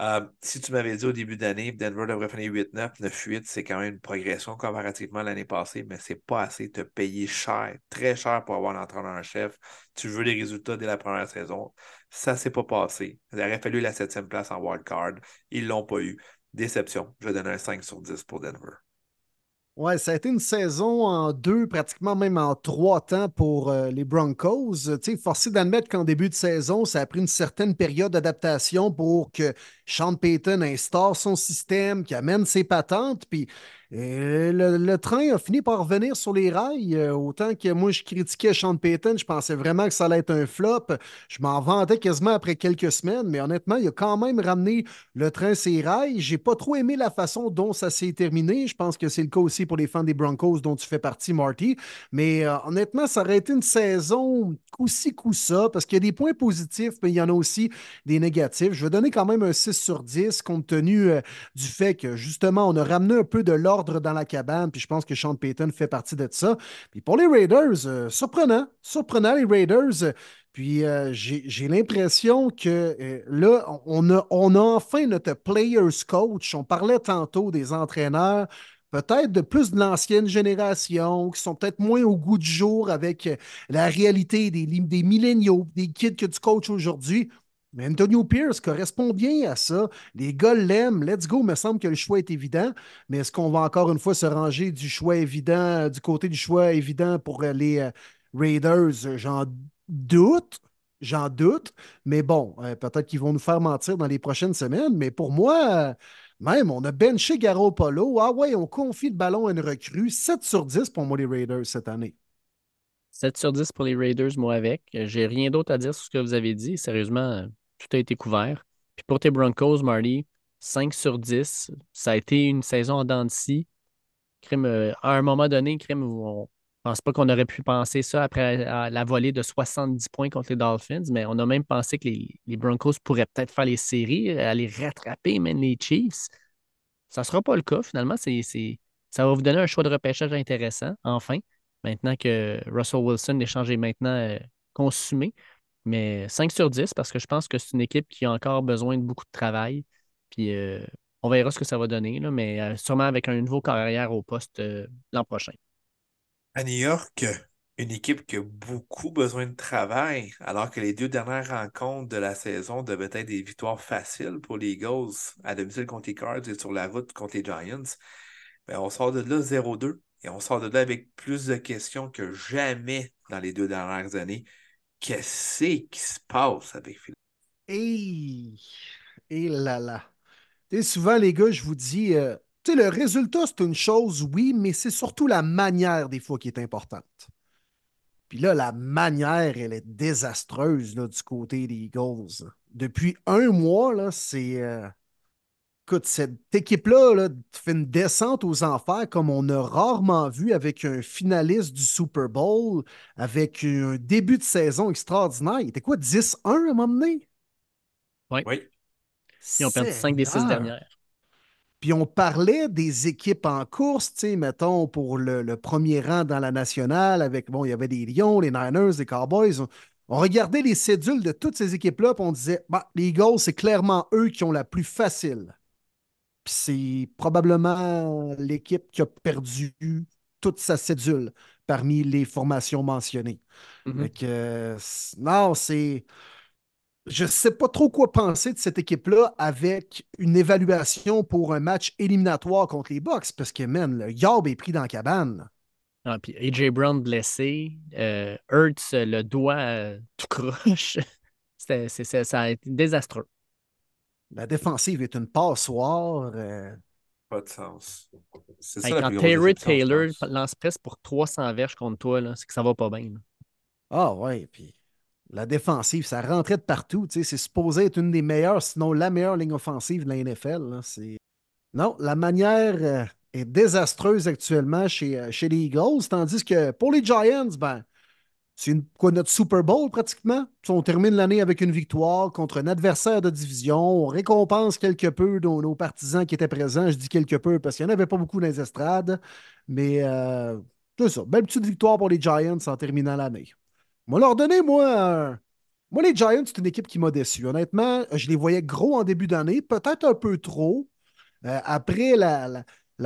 Speaker 2: Euh, si tu m'avais dit au début d'année, Denver devrait finir 8-9, 9-8, c'est quand même une progression comparativement à l'année passée, mais c'est pas assez te payer cher, très cher pour avoir l'entraîneur-chef. Tu veux les résultats dès la première saison. Ça s'est pas passé. Il aurait fallu la septième place en wildcard. Ils l'ont pas eu. Déception. Je donne un 5 sur 10 pour Denver.
Speaker 1: Ouais, ça a été une saison en deux, pratiquement même en trois temps pour euh, les Broncos. Tu sais, forcé d'admettre qu'en début de saison, ça a pris une certaine période d'adaptation pour que Sean Payton instaure son système, qui amène ses patentes. Puis et le, train a fini par revenir sur les rails. Euh, autant que moi, je critiquais Sean Payton, je pensais vraiment que ça allait être un flop. Je m'en vantais quasiment après quelques semaines, mais honnêtement, il a quand même ramené le train sur les rails. J'ai pas trop aimé la façon dont ça s'est terminé. Je pense que c'est le cas aussi pour les fans des Broncos dont tu fais partie, Marty. Mais euh, honnêtement, ça aurait été une saison coup-ci, coup-ça, parce qu'il y a des points positifs, mais il y en a aussi des négatifs. Je vais donner quand même un 6 sur 10, compte tenu euh, du fait que justement, on a ramené un peu de l'ordre dans la cabane, puis je pense que Sean Payton fait partie de ça. Puis pour les Raiders, euh, surprenant, surprenant les Raiders. Puis euh, j'ai l'impression que là, on a, on a enfin notre players coach. On parlait tantôt des entraîneurs peut-être de plus de l'ancienne génération, qui sont peut-être moins au goût du jour avec la réalité des, des milléniaux, des kids que tu coaches aujourd'hui. Mais Antonio Pierce correspond bien à ça. Les gars l'aiment. Let's go. Il me semble que le choix est évident. Mais est-ce qu'on va encore une fois se ranger du choix évident, euh, du côté du choix évident pour euh, les euh, Raiders? J'en doute. J'en doute. Mais bon, peut-être qu'ils vont nous faire mentir dans les prochaines semaines. Mais pour moi, même, on a benché Polo. Ah ouais, on confie le ballon à une recrue. 7 sur 10 pour moi, les Raiders cette année.
Speaker 3: 7 sur 10 pour les Raiders, moi avec. J'ai rien d'autre à dire sur ce que vous avez dit. Sérieusement, tout a été couvert. Puis pour tes Broncos, Marty, 5 sur 10. Ça a été une saison en dents de scie. Crime, euh, à un moment donné, crime on pense pas qu'on aurait pu penser ça après la volée de 70 points contre les Dolphins, mais on a même pensé que les, Broncos pourraient peut-être faire les séries, aller rattraper même les Chiefs. Ça ne sera pas le cas, finalement. C'est, ça va vous donner un choix de repêchage intéressant, enfin, maintenant que Russell Wilson, l'échange est maintenant euh, consumé. Mais 5 sur 10 parce que je pense que c'est une équipe qui a encore besoin de beaucoup de travail. Puis euh, on verra ce que ça va donner, là, mais euh, sûrement avec un nouveau carrière au poste euh, l'an prochain.
Speaker 2: À New York, une équipe qui a beaucoup besoin de travail, alors que les deux dernières rencontres de la saison devaient être des victoires faciles pour les Eagles à domicile contre les Cards et sur la route contre les Giants. Ben, on sort de là 0-2 et on sort de là avec plus de questions que jamais dans les deux dernières années. Qu'est-ce qui se passe avec Philippe?
Speaker 1: Et, et là là. souvent, les gars, je vous dis, euh, le résultat, c'est une chose, oui, mais c'est surtout la manière des fois qui est importante. Puis là, la manière, elle est désastreuse là, du côté des Eagles. Depuis un mois, là, c'est. Euh, écoute, cette équipe-là là, fait une descente aux enfers comme on a rarement vu avec un finaliste du Super Bowl, avec un début de saison extraordinaire. Il était quoi, 10-1 à un moment donné?
Speaker 3: Oui.
Speaker 2: Oui.
Speaker 3: Ils ont perdu 5 des 6 dernières.
Speaker 1: Puis on parlait des équipes en course, tu sais, mettons, pour le, premier rang dans la nationale, avec, bon, il y avait des Lions, les Niners, les Cowboys. On, regardait les cédules de toutes ces équipes-là, puis on disait, bah, les Eagles, c'est clairement eux qui ont la plus facile. C'est probablement l'équipe qui a perdu toute sa cédule parmi les formations mentionnées. Mm-hmm. non, c'est je ne sais pas trop quoi penser de cette équipe-là avec une évaluation pour un match éliminatoire contre les Bucks parce que, man, le Yob est pris dans la cabane.
Speaker 3: Ah, puis AJ Brown blessé, euh, Hurts le doigt euh, tout croche. ça a été désastreux.
Speaker 1: La défensive est une passoire. Euh.
Speaker 2: Pas de sens.
Speaker 3: C'est ça quand Terry Taylor lance presque pour 300 verges contre toi, c'est que ça va pas bien.
Speaker 1: Ah ouais, puis la défensive, ça rentrait de partout. C'est supposé être une des meilleures, sinon la meilleure ligne offensive de la NFL. Non, la manière euh, est désastreuse actuellement chez, euh, chez les Eagles, tandis que pour les Giants, ben, c'est quoi notre Super Bowl pratiquement? On termine l'année avec une victoire contre un adversaire de division. On récompense quelque peu nos, partisans qui étaient présents. Je dis quelque peu parce qu'il n'y en avait pas beaucoup dans les estrades. Mais euh, c'est ça. Belle petite victoire pour les Giants en terminant l'année. Moi, leur donner, moi, moi, les Giants, c'est une équipe qui m'a déçu. Honnêtement, je les voyais gros en début d'année, peut-être un peu trop. Euh, après la, la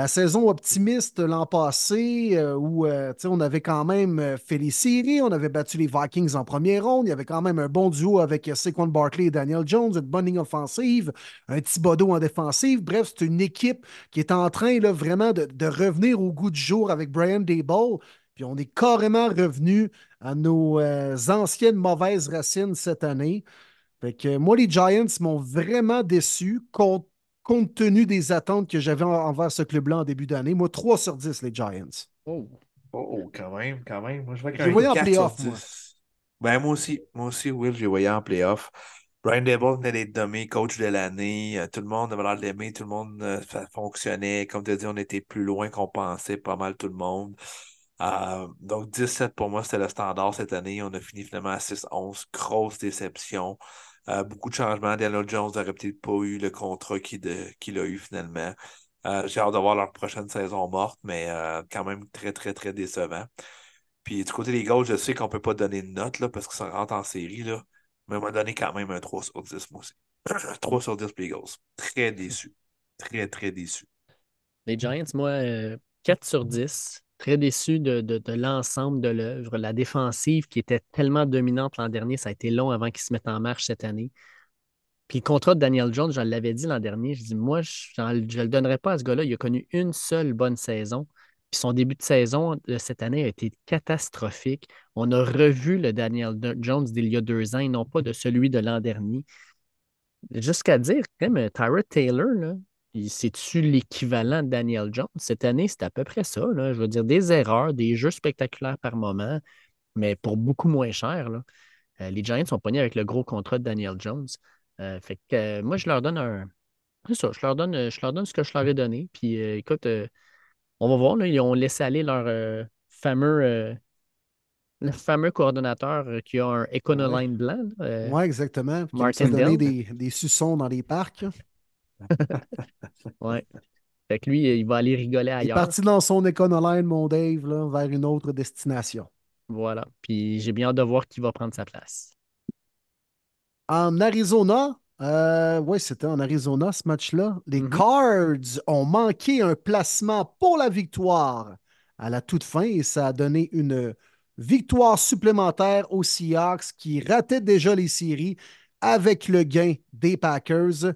Speaker 1: saison optimiste l'an passé, euh, où euh, on avait quand même euh, fait les séries, on avait battu les Vikings en première ronde, il y avait quand même un bon duo avec Saquon Barkley et Daniel Jones, une bonne offensive, un Thibodeau en défensive. Bref, c'est une équipe qui est en train vraiment de, revenir au goût du jour avec Brian Dayball. Puis on est carrément revenu à nos anciennes mauvaises racines cette année. Fait que moi, les Giants m'ont vraiment déçu contre compte tenu des attentes que j'avais envers ce club-là en début d'année. Moi, 3 sur 10, les Giants.
Speaker 2: Oh, oh, oh quand même, quand même. Moi, je vois
Speaker 1: voyé en playoff, moi.
Speaker 2: Ben, moi aussi, moi aussi, Will, j'ai voyé en playoff. Brian Dable venait d'être nommé coach de l'année. Euh, tout le monde avait l'air de l'aimer. Tout le monde, euh, ça fonctionnait. Comme tu as dit, on était plus loin qu'on pensait, pas mal tout le monde. Euh, donc, 17 pour moi, c'était le standard cette année. On a fini finalement à 6-11. Grosse déception. Euh, beaucoup de changements. Daniel Jones n'aurait peut-être pas eu le contrat qu'il a eu finalement. Euh, j'ai hâte de voir leur prochaine saison morte, mais euh, quand même très, très, très décevant. Puis du côté des Gaules, je sais qu'on ne peut pas donner de note là, parce que ça rentre en série, là, mais on m'a donné quand même un 3 sur 10, moi aussi. 3 sur 10 pour les Gaules. Très déçu. Très, très déçu.
Speaker 3: Les Giants, moi, 4 sur 10 très déçu de, l'ensemble de l'œuvre. La défensive qui était tellement dominante l'an dernier, ça a été long avant qu'il se mette en marche cette année. Puis le contrat de Daniel Jones, je l'avais dit l'an dernier, je dis moi, je ne le donnerai pas à ce gars-là. Il a connu une seule bonne saison. Puis son début de saison de cette année a été catastrophique. On a revu le Daniel Jones d'il y a deux ans et non pas de celui de l'an dernier. Jusqu'à dire, même Tyra Taylor, là, c'est-tu l'équivalent de Daniel Jones? Cette année, c'est à peu près ça. Je veux dire, des erreurs, des jeux spectaculaires par moment, mais pour beaucoup moins cher. Euh, les Giants sont pognés avec le gros contrat de Daniel Jones. Euh, fait que euh, moi, je leur donne un. C'est ça, je leur donne, je leur donne ce que je leur ai donné. Puis écoute, on va voir. ils ont laissé aller leur fameux le fameux coordonnateur qui a un Econoline blanc.
Speaker 1: oui, exactement. Qui a donné des, des suçons dans les parcs.
Speaker 3: Ouais. Fait que lui, il va aller rigoler ailleurs. Il est
Speaker 1: parti dans son Econoline, mon Dave, là, vers une autre destination.
Speaker 3: Voilà. Puis j'ai bien hâte de voir qui va prendre sa place.
Speaker 1: En Arizona, euh, oui, c'était en Arizona ce match-là. Les mm-hmm. Cards ont manqué un placement pour la victoire à la toute fin et ça a donné une victoire supplémentaire aux Seahawks qui rataient déjà les séries avec le gain des Packers.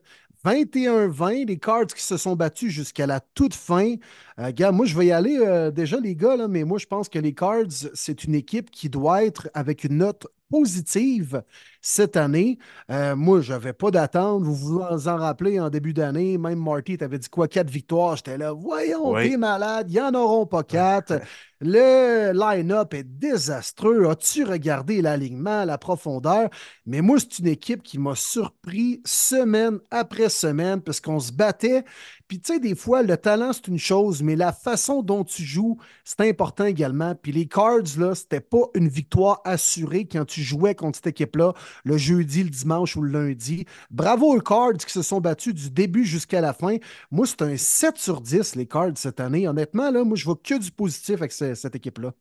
Speaker 1: 21-20, les Cards qui se sont battus jusqu'à la toute fin. Euh, gars, moi, je vais y aller euh, déjà, les gars, là, mais moi, je pense que les Cards, c'est une équipe qui doit être avec une note positive cette année. Euh, moi, je n'avais pas d'attente. Vous vous en rappelez en début d'année, même Marty t'avait dit quoi, quatre victoires. J'étais là, voyons,
Speaker 2: Oui.
Speaker 1: t'es malade, il n'y en auront pas quatre. Le line-up est désastreux. As-tu regardé l'alignement, la profondeur? Mais moi, c'est une équipe qui m'a surpris semaine après semaine parce qu'on se battait. Puis, tu sais, des fois, le talent, c'est une chose, mais la façon dont tu joues, c'est important également. Puis, les Cards, là, c'était pas une victoire assurée quand tu jouais contre cette équipe-là le jeudi, le dimanche ou le lundi. Bravo aux Cards qui se sont battus du début jusqu'à la fin. Moi, c'est un 7 sur 10, les Cards, cette année. Honnêtement, là, moi, je vois que du positif avec ce- cette équipe-là.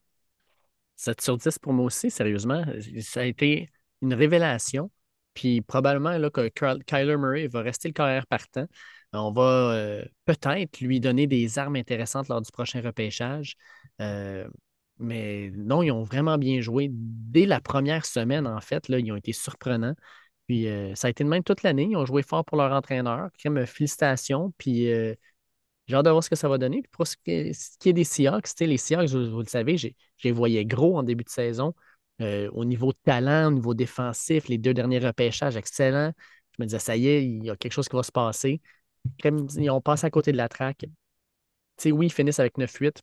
Speaker 3: 7 sur 10 pour moi aussi, sérieusement. Ça a été une révélation. Puis probablement là, que Kyle- Kyler Murray va rester le carrière partant. On va euh, peut-être lui donner des armes intéressantes lors du prochain repêchage. Euh, mais non, ils ont vraiment bien joué. Dès la première semaine, en fait, là, ils ont été surprenants. Puis euh, ça a été de même toute l'année. Ils ont joué fort pour leur entraîneur. Crème, félicitations. Puis j'ai hâte de voir ce que ça va donner. Puis pour ce qui est, des Seahawks, les Seahawks, vous, le savez, j'ai- je les voyais gros en début de saison. Au niveau de talent, au niveau défensif, les deux derniers repêchages, excellents. Je me disais, ça y est, il y a quelque chose qui va se passer. Crème, Ils ont passé à côté de la traque. Oui, ils finissent avec 9-8,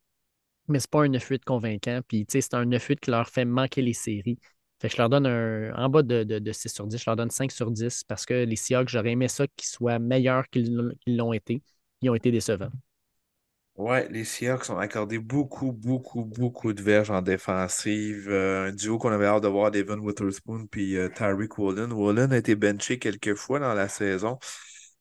Speaker 3: mais c'est pas un 9-8 convaincant. C'est un 9-8 qui leur fait manquer les séries. Je leur donne un, en bas de, de, de 6 sur 10, je leur donne 5 sur 10 parce que les Seahawks, j'aurais aimé ça qu'ils soient meilleurs qu'ils l'ont- été. Ils ont été décevants.
Speaker 2: Ouais, les Seahawks ont accordé beaucoup, beaucoup, beaucoup de verges en défensive. Euh, un duo qu'on avait hâte de voir, Devin Witherspoon puis euh, Tyreek. Woolen a été benché quelques fois dans la saison.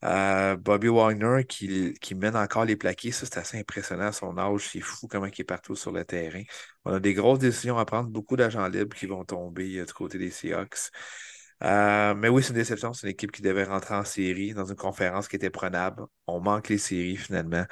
Speaker 2: Euh, Bobby Wagner qui, qui mène encore les plaqués, ça c'est assez impressionnant à son âge. C'est fou comment il est partout sur le terrain. On a des grosses décisions à prendre, beaucoup d'agents libres qui vont tomber euh, du côté des Seahawks. Euh, mais oui, c'est une déception. C'est une équipe qui devait rentrer en série dans une conférence qui était prenable. On manque les séries finalement.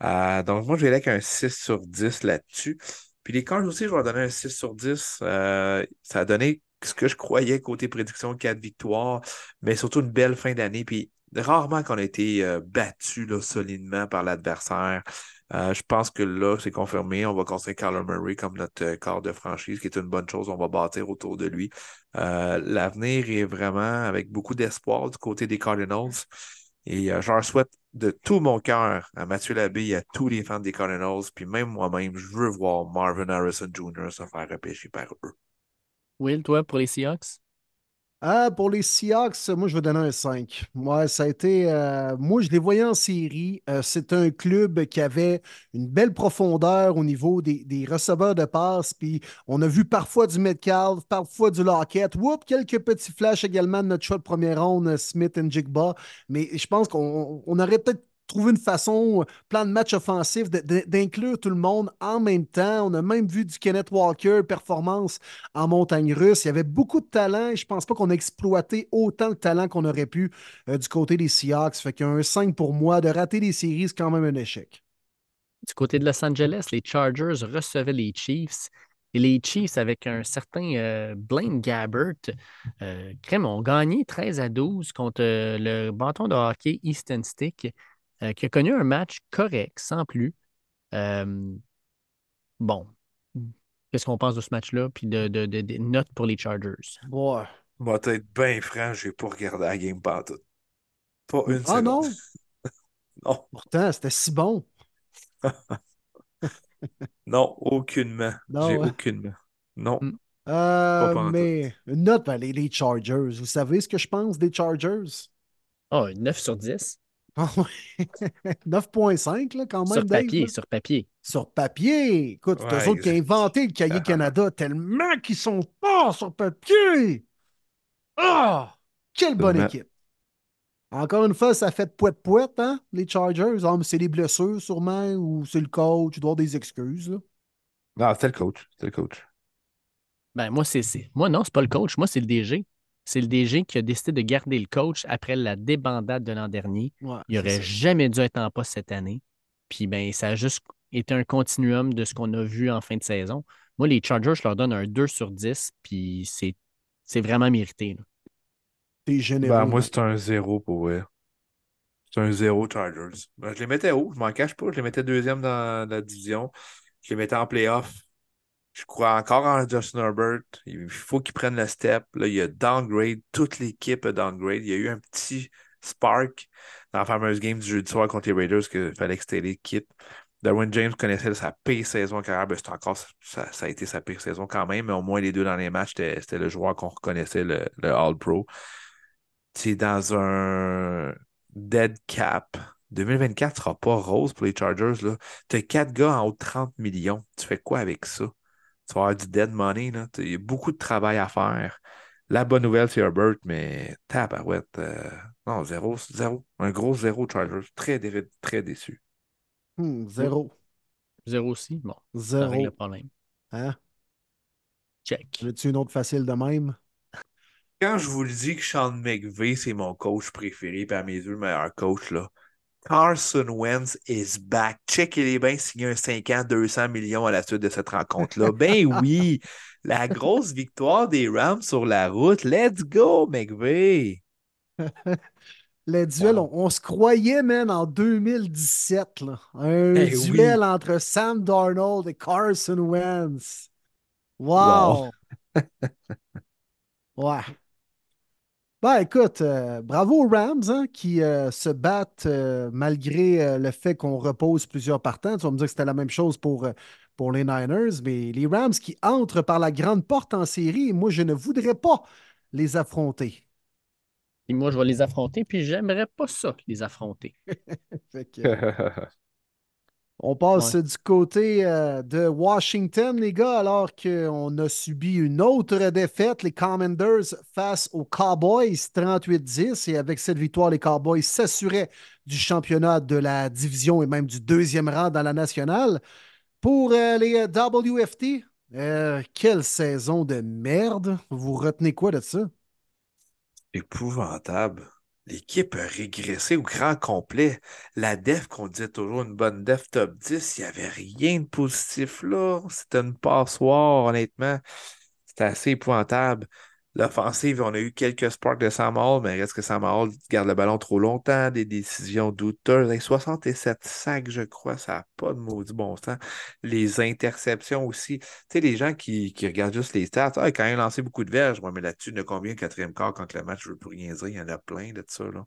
Speaker 2: Donc, moi, je vais aller avec un 6 sur 10 là-dessus. Puis les Cards aussi, je vais leur donner un 6 sur 10. Euh, ça a donné ce que je croyais côté prédiction, 4 victoires, mais surtout une belle fin d'année. Puis rarement qu'on a été euh, battu solidement par l'adversaire. Euh, je pense que là, c'est confirmé. On va considérer Kyler Murray comme notre euh, corps de franchise, qui est une bonne chose. On va bâtir autour de lui. L'avenir est vraiment avec beaucoup d'espoir du côté des Cardinals. Et euh, je leur souhaite de tout mon cœur à Mathieu Labbé et à tous les fans des Cardinals, puis même moi-même, je veux voir Marvin Harrison Jr. se faire repêcher par eux.
Speaker 3: Will, toi, pour les Seahawks?
Speaker 1: Ah, pour les Seahawks, moi, je vais donner un 5. Moi, ça a été. euh, moi, je les voyais en série. Euh, c'est un club qui avait une belle profondeur au niveau des, receveurs de passe. Puis, on a vu parfois du Metcalf, parfois du Lockett. Whoop, quelques petits flashs également de notre choix de première ronde, Smith et Jigba. Mais je pense qu'on on aurait peut-être trouvé une façon, plan de match offensif, d'inclure tout le monde en même temps. On a même vu du Kenneth Walker, performance en montagne russe. Il y avait beaucoup de talent et je pense pas qu'on a exploité autant de talent qu'on aurait pu euh, du côté des Seahawks. Fait qu'un 5 pour moi, de rater les séries, c'est quand même un échec.
Speaker 3: Du côté de Los Angeles, les Chargers recevaient les Chiefs. Et les Chiefs, avec un certain euh, Blaine Gabbert, euh, crème, ont gagné 13 à 12 contre euh, le bâton de hockey Easton Stick, euh, qui a connu un match correct, sans plus. Euh, bon, qu'est-ce qu'on pense de ce match-là? Puis de, de- de- des notes pour les Chargers?
Speaker 1: Ouais.
Speaker 2: Moi, être bien franc, j'ai pas regardé la game pantoute. Pas une
Speaker 1: Ah
Speaker 2: seconde.
Speaker 1: non?
Speaker 2: Non,
Speaker 1: Pourtant, c'était si bon.
Speaker 2: non, aucunement.
Speaker 1: Non,
Speaker 2: j'ai
Speaker 1: ouais.
Speaker 2: aucunement. Non.
Speaker 3: Mm.
Speaker 1: Euh, mais une note, ben, les, les Chargers. Vous savez ce que je pense des Chargers?
Speaker 3: Oh, 9 sur 10.
Speaker 1: Ah ouais. 9.5 là, quand même,
Speaker 3: Sur
Speaker 1: Dave,
Speaker 3: papier,
Speaker 1: là.
Speaker 3: sur papier.
Speaker 1: Sur papier. Écoute, c'est
Speaker 2: Ouais,
Speaker 1: eux autres qui ont inventé le cahier Canada tellement qu'ils sont forts sur papier. Ah! Quelle bonne équipe. Encore une fois, ça fait de poète-poète, hein, les Chargers. Ah, c'est les blessures, sûrement, ou c'est le coach, il doit avoir des excuses, là.
Speaker 2: Non, c'était le coach. C'était le coach.
Speaker 3: Ben, moi, c'est, c'est- moi, non, c'est pas le coach. Moi, c'est le DG. C'est le DG qui a décidé de garder le coach après la débandade de l'an dernier.
Speaker 1: Ouais,
Speaker 3: Il
Speaker 1: c'est
Speaker 3: aurait
Speaker 1: ça.
Speaker 3: jamais dû être en poste cette année. Puis, ben, ça a juste été un continuum de ce qu'on a vu en fin de saison. Moi, les Chargers, je leur donne un 2 sur 10, puis c'est, c'est vraiment mérité. là.
Speaker 1: T'es généreux.
Speaker 2: Ben, moi, c'est un zéro pour eux. C'est un zéro Chargers. Ben, je les mettais haut, je m'en cache pas. Je les mettais deuxième dans la division. Je les mettais en playoff. Je crois encore en Justin Herbert. Il faut qu'il prenne le step. Là, il a downgrade. Toute l'équipe a downgrade. Il y a eu un petit spark dans la fameuse game du jeudi soir contre les Raiders qu'il fallait que c'était l'équipe. Darwin James connaissait sa pire saison carrière. Ben, encore, ça, a été sa pire saison quand même, mais au moins les deux dans les matchs, c'était le joueur qu'on reconnaissait, le, le All-Pro. C'est dans un dead cap. 2024 ne sera pas rose pour les Chargers. Tu as quatre gars en haut de 30 millions. Tu fais quoi avec ça? Tu vas avoir du dead money. Là. Il y a beaucoup de travail à faire. La bonne nouvelle, c'est Herbert, mais tabarouette. Euh, non, zéro, zéro. Un gros zéro Chargers. Très, très déçu.
Speaker 1: Hmm, zéro.
Speaker 3: Zéro aussi? Bon.
Speaker 1: Zéro.
Speaker 3: le problème.
Speaker 1: Hein?
Speaker 3: Check.
Speaker 1: Veux-tu une autre facile de même?
Speaker 2: Quand je vous le dis que Sean McVay, c'est mon coach préféré, puis à mes yeux, le meilleur coach, là, Carson Wentz is back. Checkez les bains, signé un 5 ans, 200 millions à la suite de cette rencontre-là. Ben oui, la grosse victoire des Rams sur la route. Let's go, McVay.
Speaker 1: Le duel, on, se croyait, man, en 2017. Là. Un eh duel entre Sam Darnold et Carson Wentz. Wow! ouais. Ben, écoute, euh, bravo aux Rams hein, qui euh, se battent euh, malgré le fait qu'on repose plusieurs partants. Tu vas me dire que c'était la même chose pour, pour les Niners, mais les Rams qui entrent par la grande porte en série, moi, je ne voudrais pas les affronter.
Speaker 3: Et moi, je vais les affronter, puis j'aimerais pas ça, les affronter.
Speaker 1: On passe du côté euh, de Washington, les gars, alors qu'on a subi une autre défaite, les Commanders face aux Cowboys, 38-10. Et avec cette victoire, les Cowboys s'assuraient du championnat de la division et même du deuxième rang dans la nationale. Pour euh, les WFT, euh, quelle saison de merde. Vous retenez quoi de ça?
Speaker 2: Épouvantable. L'équipe a régressé au grand complet. La def, qu'on disait toujours une bonne def top 10, il n'y avait rien de positif là. C'était une passoire, honnêtement. C'était assez épouvantable. L'offensive, on a eu quelques sparks de Sam Hall, mais reste que Sam Hall garde le ballon trop longtemps, des décisions douteuses. Avec 67 sacs, je crois, ça n'a pas de maudit bon sens. Les interceptions aussi. Tu sais, les gens qui, regardent juste les stats, ah, quand il a lancé beaucoup de verges, mais là-dessus, a combien quatrième quart quand le match? Ne veut plus rien dire? Il y en a plein de ça. Là.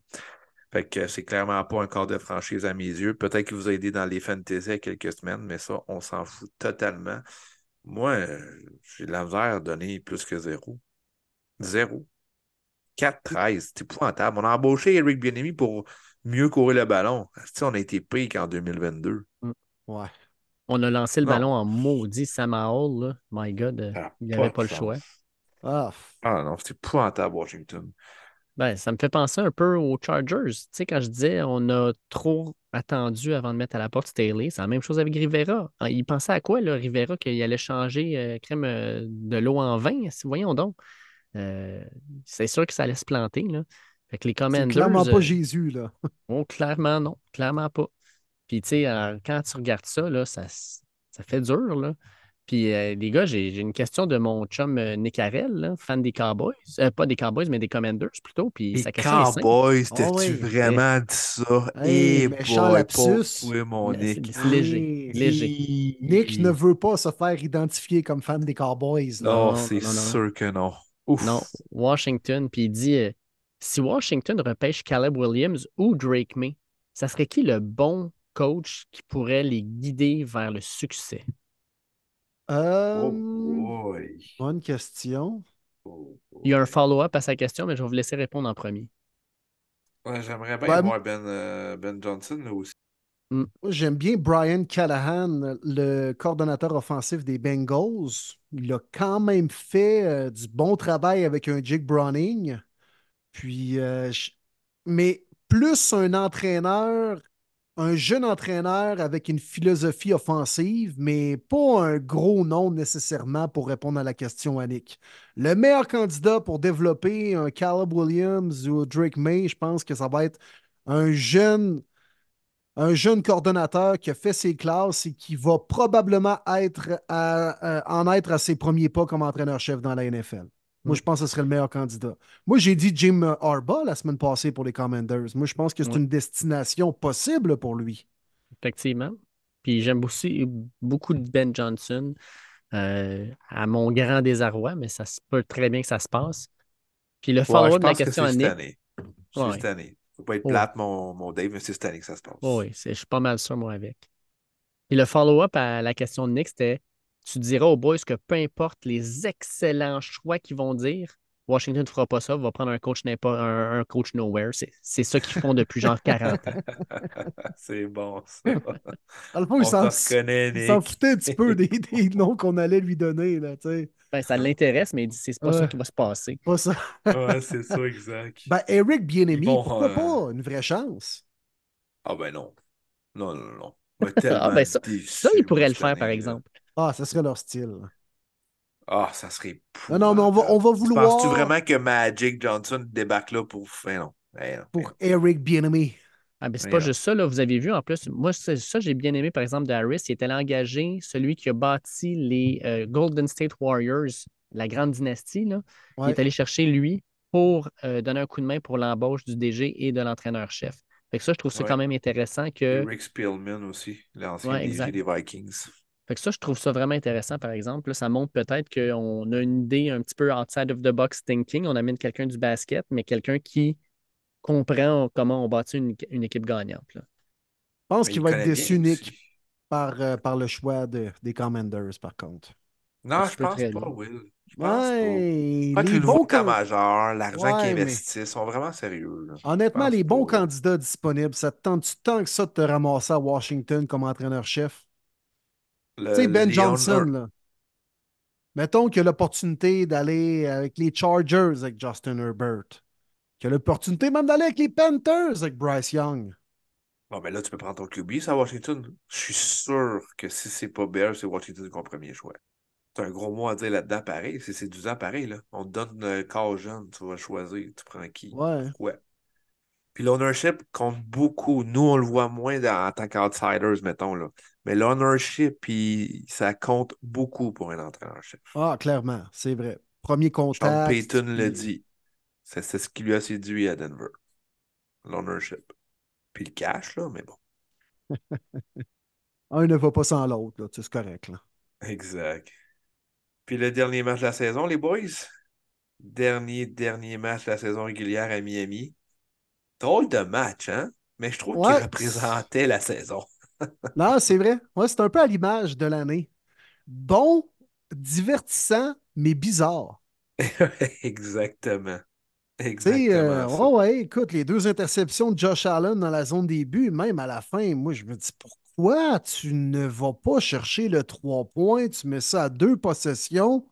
Speaker 2: Fait que c'est clairement pas un quart de franchise à mes yeux. Peut-être qu'il vous a aidé dans les fantasy il y a quelques semaines, mais ça, on s'en fout totalement. Moi, j'ai de la misère à donner plus que zéro. Zéro. 4-13. C'est épouvantable. On a embauché Eric Bienemi pour mieux courir le ballon. on a été pris qu'en 2022.
Speaker 1: Mm. Ouais.
Speaker 3: On a lancé le ballon en maudit Sam Hall, là. My God, il n'y avait pas, le choix.
Speaker 1: Ah.
Speaker 2: ah non, c'est épouvantable, Washington.
Speaker 3: Ben, ça me fait penser un peu aux Chargers. Tu sais, quand je disais on a trop attendu avant de mettre à la porte Staley, c'est la même chose avec Rivera. Ah, il pensait à quoi, là, Rivera, qu'il allait changer euh, crème euh, de l'eau en vin? Voyons donc. Euh, c'est sûr que ça allait se planter. Là. Fait que les Commanders.
Speaker 1: clairement pas euh, Jésus, là.
Speaker 3: oh, clairement non. Clairement pas. Puis, tu sais, euh, quand tu regardes ça, là, ça, ça fait dur, là. Puis, les gars, j'ai une question de mon chum Nick Harrell, fan des Cowboys. pas des Cowboys, mais des Commanders plutôt. Puis,
Speaker 2: les Cowboys, t'as-tu oh, vraiment dit ça?
Speaker 1: Hey, méchant lapsus.
Speaker 2: Oui, mon Nick.
Speaker 3: C'est léger. léger.
Speaker 1: Nick ne veut pas se faire identifier comme fan des Cowboys.
Speaker 2: Non, c'est sûr que non.
Speaker 3: Non, Washington. Puis il dit euh, si Washington repêche Caleb Williams ou Drake May, ça serait qui le bon coach qui pourrait les guider vers le succès?
Speaker 1: Euh, oh bonne question.
Speaker 3: Il y a un follow-up à sa question, mais je vais vous laisser répondre en premier.
Speaker 2: J'aimerais bien voir ben, euh, ben Johnson aussi.
Speaker 1: Mm. J'aime bien Brian Callahan, le coordonnateur offensif des Bengals. Il a quand même fait euh, du bon travail avec un Jake Browning. Puis, euh, mais plus un entraîneur, un jeune entraîneur avec une philosophie offensive, mais pas un gros nom nécessairement pour répondre à la question, Annick. Le meilleur candidat pour développer un Caleb Williams ou Drake May, je pense que ça va être un jeune un jeune coordonnateur qui a fait ses classes et qui va probablement être en être à ses premiers pas comme entraîneur-chef dans la NFL. Moi, je pense que ce serait le meilleur candidat. Moi, j'ai dit Jim Harbaugh la semaine passée pour les Commanders. Moi, je pense que c'est une destination possible pour lui.
Speaker 3: Effectivement. Puis j'aime aussi beaucoup de Ben Johnson. euh, à mon grand désarroi, mais ça se peut très bien que ça se passe. Puis le
Speaker 2: Ouais,
Speaker 3: follow-up de la
Speaker 2: que
Speaker 3: question
Speaker 2: c'est
Speaker 3: à
Speaker 2: cette
Speaker 3: Nick.
Speaker 2: année. C'est
Speaker 3: Ouais.
Speaker 2: cette année. Faut pas être plate, mon, mon Dave, mais c'est cette année que ça se passe.
Speaker 3: Oui, je suis pas mal sûr, moi, avec. Puis le follow-up à la question de Nick, c'était tu diras aux boys que peu importe les excellents choix qu'ils vont dire, Washington ne fera pas ça, va prendre un coach n'importe un, un coach nowhere. C'est c'est ça qu'ils font depuis genre 40 ans.
Speaker 2: c'est bon, ça.
Speaker 1: Dans le fond, s'en foutait un petit peu des, des noms qu'on allait lui donner, là, tu sais.
Speaker 3: Ben, ça l'intéresse, mais il dit c'est pas ça
Speaker 1: Ouais.
Speaker 3: qui va se passer.
Speaker 1: Pas ça.
Speaker 2: Ouais, c'est ça, exact.
Speaker 1: Ben, Eric Bien-Aimé,
Speaker 2: vont,
Speaker 1: pourquoi
Speaker 2: euh,
Speaker 1: pas? Une vraie chance.
Speaker 2: Ah ben non. Non, non, non.
Speaker 3: Ah, ben ça, ça, il pourrait le faire, par exemple.
Speaker 1: Ah, ça serait leur style.
Speaker 2: Ah, ça serait
Speaker 1: Non, non, mais on va, on va
Speaker 2: Tu
Speaker 1: vouloir
Speaker 2: Penses-tu vraiment que Magic Johnson débarque là pour. Ben non. Ben non.
Speaker 1: pour Eric Bien-Aimé.
Speaker 3: Ah, ben, c'est pas juste ça, là. Vous avez vu, en plus, moi, c'est ça, j'ai bien aimé, par exemple, d'Harris. Il était allé engager celui qui a bâti les euh, Golden State Warriors, la grande dynastie, là. Il est allé chercher lui pour euh, donner un coup de main pour l'embauche du DG et de l'entraîneur-chef. Fait que ça, je trouve ça
Speaker 2: Ouais.
Speaker 3: quand même intéressant que.
Speaker 2: Rick Spielman aussi, l'ancien
Speaker 3: Ouais,
Speaker 2: DG
Speaker 3: exact.
Speaker 2: des Vikings.
Speaker 3: Fait que ça, je trouve ça vraiment intéressant, par exemple. Là, ça montre peut-être qu'on a une idée un petit peu outside of the box thinking. On amène quelqu'un du basket, mais quelqu'un qui comprend comment on bâtit une, une équipe gagnante. là.
Speaker 1: Je pense
Speaker 2: Mais
Speaker 1: qu'il
Speaker 2: il
Speaker 1: va être déçu, Nick, par, euh, par le choix de- des Commanders, par contre.
Speaker 2: Non, je pense pas,
Speaker 3: bien.
Speaker 2: Will. Je pense
Speaker 1: Ouais,
Speaker 2: pas. Pas que
Speaker 1: les
Speaker 2: le nouveau
Speaker 1: bons can-
Speaker 2: majeur, l'argent qu'ils
Speaker 1: Ouais, mais-
Speaker 2: investissent, sont vraiment sérieux. là.
Speaker 1: Honnêtement, les bons
Speaker 2: pas.
Speaker 1: candidats disponibles, ça te tente tant que ça de te ramasser à Washington comme entraîneur-chef? Tu sais, Ben
Speaker 2: les
Speaker 1: Johnson, là. Mettons qu'il a l'opportunité d'aller avec les Chargers avec Justin Herbert. Qu'il a l'opportunité même d'aller avec les Panthers avec Bryce Young.
Speaker 2: Bon, ben là, tu peux prendre ton QB, ça, à Washington. Je suis sûr que si c'est pas Bears, c'est Washington comme premier choix. C'est un gros mot à dire là-dedans, pareil. C'est c'est 12 ans pareil, là. On te donne le corps jeune, tu vas choisir, tu prends qui?
Speaker 1: Ouais.
Speaker 2: Ouais. Puis l'ownership compte beaucoup. Nous, on le voit moins dans- en tant qu'outsiders, mettons, là. Mais l'ownership, puis ça compte beaucoup pour un entraîneur-chef.
Speaker 1: Ah, clairement, c'est vrai. Premier
Speaker 2: Sean
Speaker 1: contact.
Speaker 2: Payton l'a
Speaker 1: puis-
Speaker 2: dit. C'est c'est ce qui lui a séduit à Denver. L'ownership. Puis le cash, là, mais bon.
Speaker 1: Un ne va pas sans l'autre, là. C'est correct, là.
Speaker 2: Exact. Puis le dernier match de la saison, les boys? Dernier, dernier match de la saison régulière à Miami. Drôle de match, hein? Mais je trouve
Speaker 1: Ouais.
Speaker 2: qu'il représentait la saison.
Speaker 1: Non, c'est vrai. Ouais, c'est un peu à l'image de l'année. Bon, divertissant, mais bizarre.
Speaker 2: Exactement. Exactement.
Speaker 1: euh,
Speaker 2: ça.
Speaker 1: ouais, ouais, écoute, les deux interceptions de Josh Allen dans la zone des buts, même à la fin, moi, je me dis pourquoi tu ne vas pas chercher le trois points, tu mets ça à deux possessions?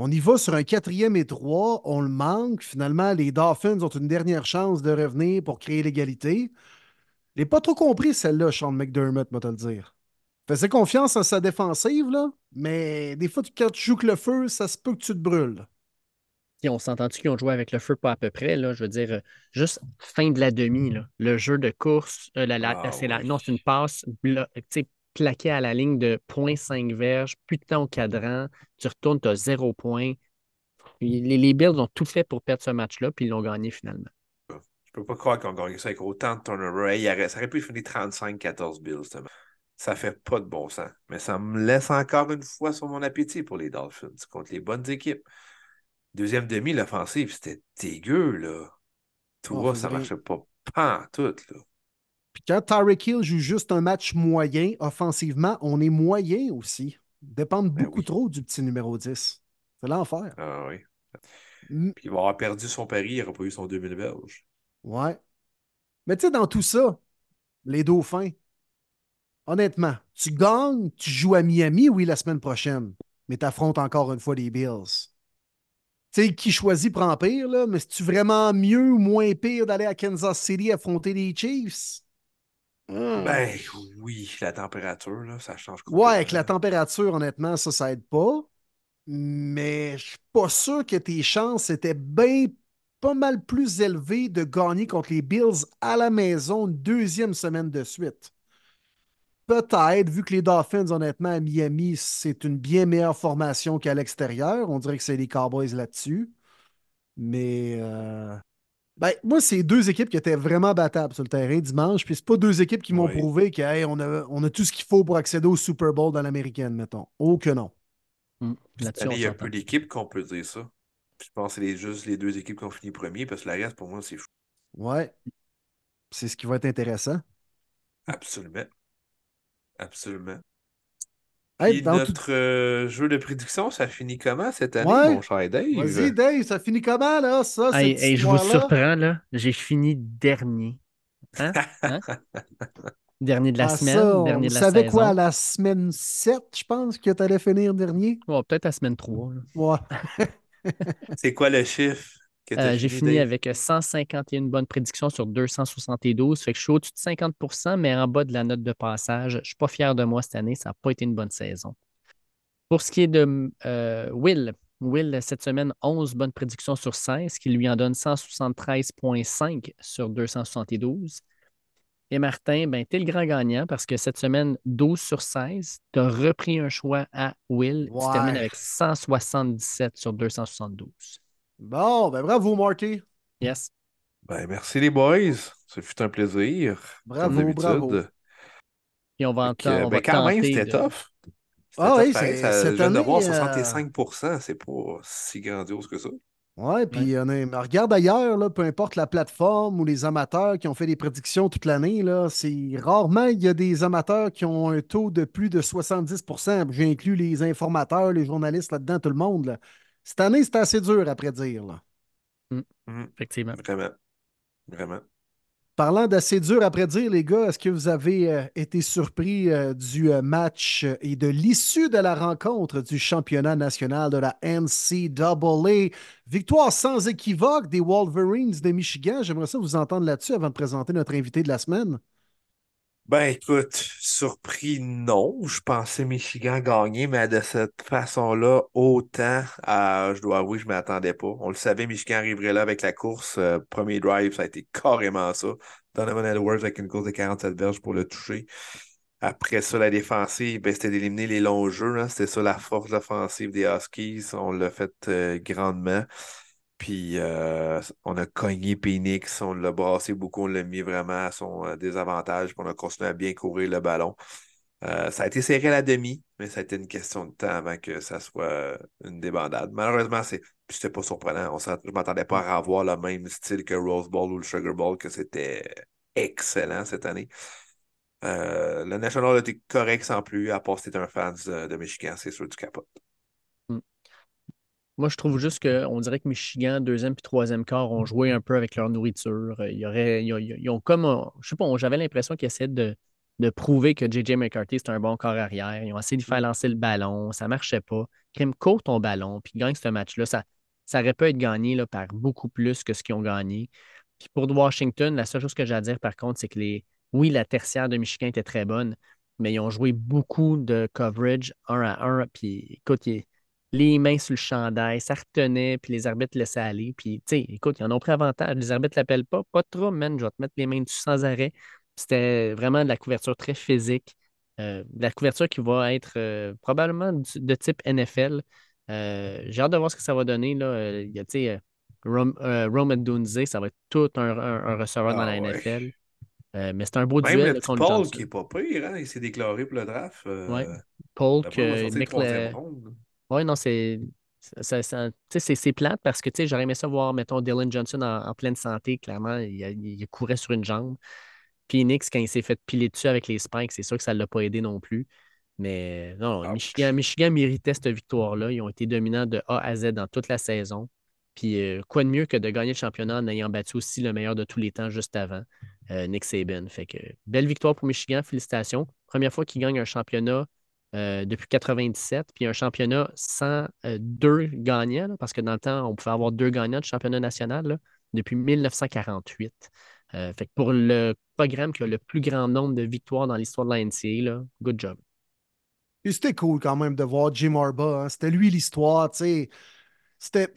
Speaker 1: On y va sur un quatrième et trois, on le manque. Finalement, les Dolphins ont une dernière chance de revenir pour créer l'égalité. Je n'ai pas trop compris celle-là, Sean McDermott, moi te le dire. Faisait confiance en sa défensive, là, mais des fois, quand tu joues que le feu, ça se peut que tu te brûles.
Speaker 3: On s'entend-tu qu'ils ont joué avec le feu pas à peu près, là? Je veux dire, euh, juste fin de la demi, là. Le jeu de course, euh, la- la-
Speaker 2: Ah
Speaker 3: c'est la-
Speaker 2: oui.
Speaker 3: non, c'est une passe blo- plaquée à la ligne de 0.5 verges, plus de temps au cadran, tu retournes, tu as zéro point. Puis les, les Bills ont tout fait pour perdre ce match-là, puis ils l'ont gagné finalement.
Speaker 2: Je peux pas croire qu'on gagne ça avec autant de turnover. Ça aurait pu finir 35-14 Bills, match. Ça fait pas de bon sens. Mais ça me laisse encore une fois sur mon appétit pour les Dolphins contre les bonnes équipes. Deuxième demi, l'offensive, c'était dégueu, là.
Speaker 1: On
Speaker 2: vois, ça marchait pas pas en tout, là.
Speaker 1: Puis quand Tyreek Hill joue juste un match moyen, offensivement, on est moyen aussi. Dépendre
Speaker 2: Ben
Speaker 1: beaucoup
Speaker 2: oui.
Speaker 1: trop du petit numéro 10. C'est l'enfer.
Speaker 2: Ah oui.
Speaker 1: Mm,
Speaker 2: Puis il va avoir perdu son pari, il n'aura pas eu son 2000 belges.
Speaker 1: Ouais. Mais tu sais, dans tout ça, les Dauphins, honnêtement, tu gagnes, tu joues à Miami, oui, la semaine prochaine, mais tu affrontes encore une fois les Bills. Tu sais, qui choisit prend pire, là, mais c'est-tu vraiment mieux ou moins pire d'aller à Kansas City affronter les Chiefs? Hmm.
Speaker 2: Ben oui, la température, là, ça change
Speaker 1: Ouais, avec la température, honnêtement, ça, ça aide pas. Mais je suis pas sûr que tes chances étaient bien pas mal plus élevées de gagner contre les Bills à la maison une deuxième semaine de suite. Peut-être, vu que les Dolphins, honnêtement, à Miami, c'est une bien meilleure formation qu'à l'extérieur. On dirait que c'est les Cowboys là-dessus. Mais euh, ben, moi, c'est deux équipes qui étaient vraiment battables sur le terrain dimanche. Puis c'est pas deux équipes qui m'ont
Speaker 2: Oui.
Speaker 1: prouvé qu'on a, on a tout ce qu'il faut pour accéder au Super Bowl dans l'américaine, mettons. Oh que non.
Speaker 3: Mm. On
Speaker 2: il y a peu d'équipes qu'on peut dire ça. Je pense que c'est juste les deux équipes qui ont fini premier, parce que la reste, pour moi, c'est fou.
Speaker 1: Ouais. C'est ce qui va être intéressant.
Speaker 2: Absolument. Absolument.
Speaker 1: Hey,
Speaker 2: Puis
Speaker 1: dans tout-
Speaker 2: notre euh, jeu de prédiction, ça finit comment cette année,
Speaker 1: Ouais.
Speaker 2: mon cher Dave?
Speaker 1: Vas-y, Dave, ça finit comment, là, ça,
Speaker 3: Hey,
Speaker 1: cette
Speaker 3: hey, je vous surprends, là. J'ai fini dernier. Hein? Hein? Dernier de la
Speaker 1: Ah,
Speaker 3: semaine,
Speaker 1: ça, on
Speaker 3: dernier de la
Speaker 1: savait
Speaker 3: saison.
Speaker 1: quoi, à la semaine 7, je pense, que tu allais finir dernier?
Speaker 3: Ouais, peut-être la semaine 3. là.
Speaker 1: Ouais.
Speaker 2: C'est quoi le chiffre?
Speaker 3: Euh, J'ai
Speaker 2: fini, Dave?
Speaker 3: avec 151 bonnes prédictions sur 272. Fait que je suis au-dessus de 50% mais en bas de la note de passage. Je ne suis pas fier de moi cette année. Ça n'a pas été une bonne saison. Pour ce qui est de euh, Will, Will, cette semaine, 11 bonnes prédictions sur 16, ce qui lui en donne 173,5 sur 272. Et Martin, ben, tu es le grand gagnant parce que cette semaine, 12 sur 16, tu as repris un choix à Will. Tu
Speaker 1: Ouais.
Speaker 3: termines avec 177 sur 272.
Speaker 1: Bon, ben bravo, Marty.
Speaker 3: Yes.
Speaker 2: Ben, merci les boys. Ça fut un plaisir.
Speaker 1: Bravo,
Speaker 2: comme d'habitude.
Speaker 1: bravo.
Speaker 3: Puis on va,
Speaker 2: Fait que,
Speaker 3: enten- on
Speaker 2: ben,
Speaker 3: va
Speaker 2: quand même, c'était
Speaker 3: de-
Speaker 2: tough.
Speaker 1: Ah oui, c'est-
Speaker 2: ça-
Speaker 1: cette
Speaker 2: viens de voir
Speaker 1: année, euh,
Speaker 2: 65% c'est pas si grandiose que ça.
Speaker 1: Ouais, puis regarde ailleurs, là, peu importe la plateforme ou les amateurs qui ont fait des prédictions toute l'année, là, c'est rarement il y a des amateurs qui ont un taux de plus de 70 J'ai inclus les informateurs, les journalistes là-dedans, tout le monde. là. Cette année, c'est assez dur à prédire. Là.
Speaker 2: Mhm.
Speaker 3: Effectivement.
Speaker 2: Vraiment. Vraiment.
Speaker 1: Parlant d'assez dur à prédire, les gars, est-ce que vous avez euh, été surpris euh, du euh, match et de l'issue de la rencontre du championnat national de la NCAA? Victoire sans équivoque des Wolverines de Michigan. J'aimerais ça vous entendre là-dessus avant de présenter notre invité de la semaine.
Speaker 2: Ben écoute, surpris, non. Je pensais Michigan gagner, mais de cette façon-là, autant, euh, je dois avouer, je ne m'attendais pas. On le savait, Michigan arriverait là avec la course. Euh, premier drive, ça a été carrément ça. Donovan Edwards avec une course de 47 verges pour le toucher. Après ça, la défensive, ben, c'était d'éliminer les longs jeux. hein. C'était ça la force offensive des Huskies. On l'a fait euh, grandement. Puis euh, on a cogné Phoenix, on l'a brassé beaucoup, on l'a mis vraiment à son euh, désavantage, puis on a continué à bien courir le ballon. Euh, ça a été serré à la demi, mais ça a été une question de temps avant que ça soit une débandade. Malheureusement, c'était pas surprenant. Je ne m'attendais pas à avoir le même style que Rose Bowl ou le Sugar Bowl, que c'était excellent cette année. Le National a été correct sans plus, à part si un fan de, de Michigan, c'est sûr du capote.
Speaker 3: Moi, je trouve juste qu'on dirait que Michigan, deuxième puis troisième quart, ont joué un peu avec leur nourriture. Euh, ils, ont, ils ont comme, je sais pas, j'avais l'impression qu'ils essayaient de, de prouver que J.J. McCarthy, c'est un bon corps arrière. Ils ont essayé de faire lancer le ballon, ça marchait pas. Crime, court ton ballon, puis gagne ce match-là. Ça, ça aurait pu être gagné là, par beaucoup plus que ce qu'ils ont gagné. Puis pour Washington, la seule chose que j'ai à dire, par contre, c'est que les, oui, la tertiaire de Michigan était très bonne, mais ils ont joué beaucoup de coverage un à un. Puis écoute, il- les mains sur le chandail, ça retenait, puis les arbitres laissaient aller. Puis, tu sais, écoute, ils en ont pris avantage. Les arbitres ne l'appellent pas. Pas trop, man, je vais te mettre les mains dessus sans arrêt. C'était vraiment de la couverture très physique. euh, de la couverture qui va être euh, probablement du- de type NFL. Euh, J'ai hâte de voir ce que ça va donner. Là. Il y a, tu sais, Rom, Rome Odunze, ça va être tout un, un- un receveur dans
Speaker 2: Ah
Speaker 3: la
Speaker 2: ouais.
Speaker 3: NFL. Euh, mais c'est un beau
Speaker 2: Même
Speaker 3: duel
Speaker 2: le Paul
Speaker 3: Johnson.
Speaker 2: qui est pas pire, hein, il s'est déclaré pour le draft. euh,
Speaker 3: Ouais. Paul, que le-. Oui, non, c'est. ça- c'est c'est plate parce que j'aurais aimé ça voir, mettons, Dylan Johnson en, en pleine santé. Clairement, il, il courait sur une jambe. Phoenix, quand il s'est fait piler dessus avec les spikes, c'est sûr que ça ne l'a pas aidé non plus. Mais non,
Speaker 2: Ouch.
Speaker 3: Michigan, Michigan méritait cette victoire-là. Ils ont été dominants de A à Z dans toute la saison. Puis euh, quoi de mieux que de gagner le championnat en ayant battu aussi le meilleur de tous les temps juste avant, euh, Nick Saban. Fait que belle victoire pour Michigan, félicitations. Première fois qu'il gagne un championnat euh, depuis 97, puis un championnat sans euh, deux gagnants, parce que dans le temps, on pouvait avoir deux gagnants de championnat national depuis 1948. Euh, fait que pour le programme qui a le plus grand nombre de victoires dans l'histoire de la NCA, good job.
Speaker 1: C'était cool quand même de voir Jim Harbaugh. hein. C'était lui l'histoire, tu sais. C'était,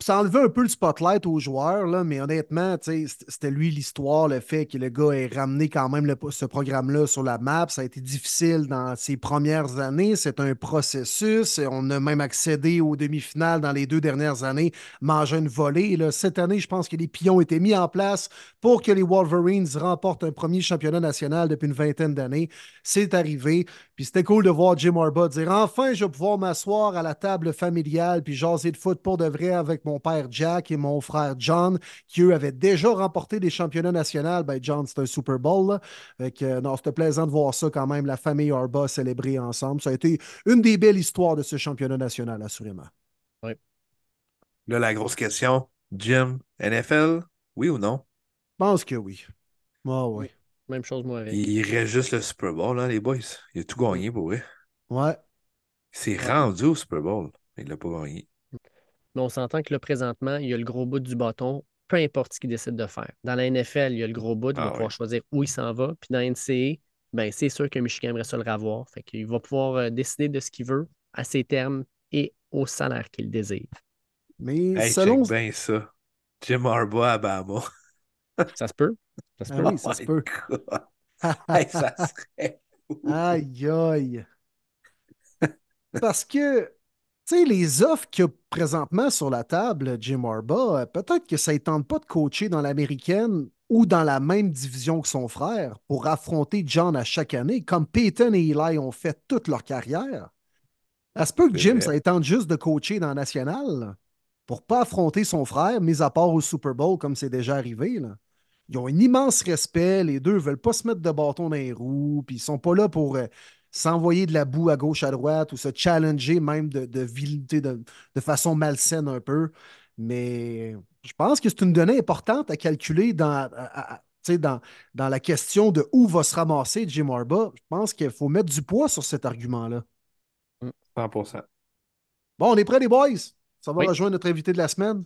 Speaker 1: ça enlevait un peu le spotlight aux joueurs, là, mais honnêtement, c'était lui l'histoire, le fait que le gars ait ramené quand même ce programme-là sur la map. Ça a été difficile dans ses premières années. C'est un processus. On a même accédé aux demi-finales dans les deux dernières années, manger une volée. Là. Cette année, je pense que les pions étaient mis en place pour que les Wolverines remportent un premier championnat national depuis une vingtaine d'années. C'est arrivé. Puis c'était cool de voir Jim Harbaugh dire enfin, je vais pouvoir m'asseoir à la table familiale puis jaser de foot pour de vrai avec mon père Jack et mon frère John, qui eux avaient déjà remporté des championnats nationaux. Ben, John, c'est un Super Bowl. non, c'était plaisant de voir ça quand même, la famille Arba célébrer ensemble. Ça a été une des belles histoires de ce championnat national, assurément.
Speaker 2: Oui. Là, la grosse question, Jim, NFL, oui ou non?
Speaker 1: Je pense que oui. Ah, oui.
Speaker 3: Même chose, moi, avec.
Speaker 2: Il reste juste le Super Bowl, là, les boys. Il a tout gagné pour eux.
Speaker 1: Ouais.
Speaker 2: Il s'est rendu au Super Bowl. Il ne l'a pas gagné
Speaker 3: mais on s'entend que là, présentement, il y a le gros bout du bâton, peu importe ce qu'il décide de faire. Dans la NFL, il y a le gros bout, il va ah pouvoir choisir où il s'en va. Puis dans la NCA, ben, c'est sûr que Michigan aimerait ça le revoir. Fait qu'il va pouvoir euh, décider de ce qu'il veut à ses termes et au salaire qu'il désire.
Speaker 1: Mais hey, selon.
Speaker 2: bien ça. Jim Harbaugh à Bama.
Speaker 3: ça se peut. Ça se
Speaker 1: ah peut. oui, ça se peut.
Speaker 2: ça serait.
Speaker 1: aïe, aïe. Parce que sais, les offres qu'il y a présentement sur la table, Jim Harbaugh, euh, peut-être que ça ne tente pas de coacher dans l'américaine ou dans la même division que son frère pour affronter John à chaque année, comme Peyton et Eli ont fait toute leur carrière. Est-ce que Jim, ça tente juste de coacher dans la nationale pour pas affronter son frère, mis à part au Super Bowl comme c'est déjà arrivé. Là. Ils ont un immense respect, les deux ne veulent pas se mettre de bâton dans les roues, puis ils sont pas là pour euh, s'envoyer de la boue à gauche, à droite ou se challenger même de, de, de, de façon malsaine un peu. Mais je pense que c'est une donnée importante à calculer dans, dans, dans la question de où va se ramasser Jim Harbaugh. Je pense qu'il faut mettre du poids sur cet argument-là.
Speaker 2: 100%.
Speaker 1: Bon, on est prêts, les boys? Ça va rejoindre notre invité de la semaine?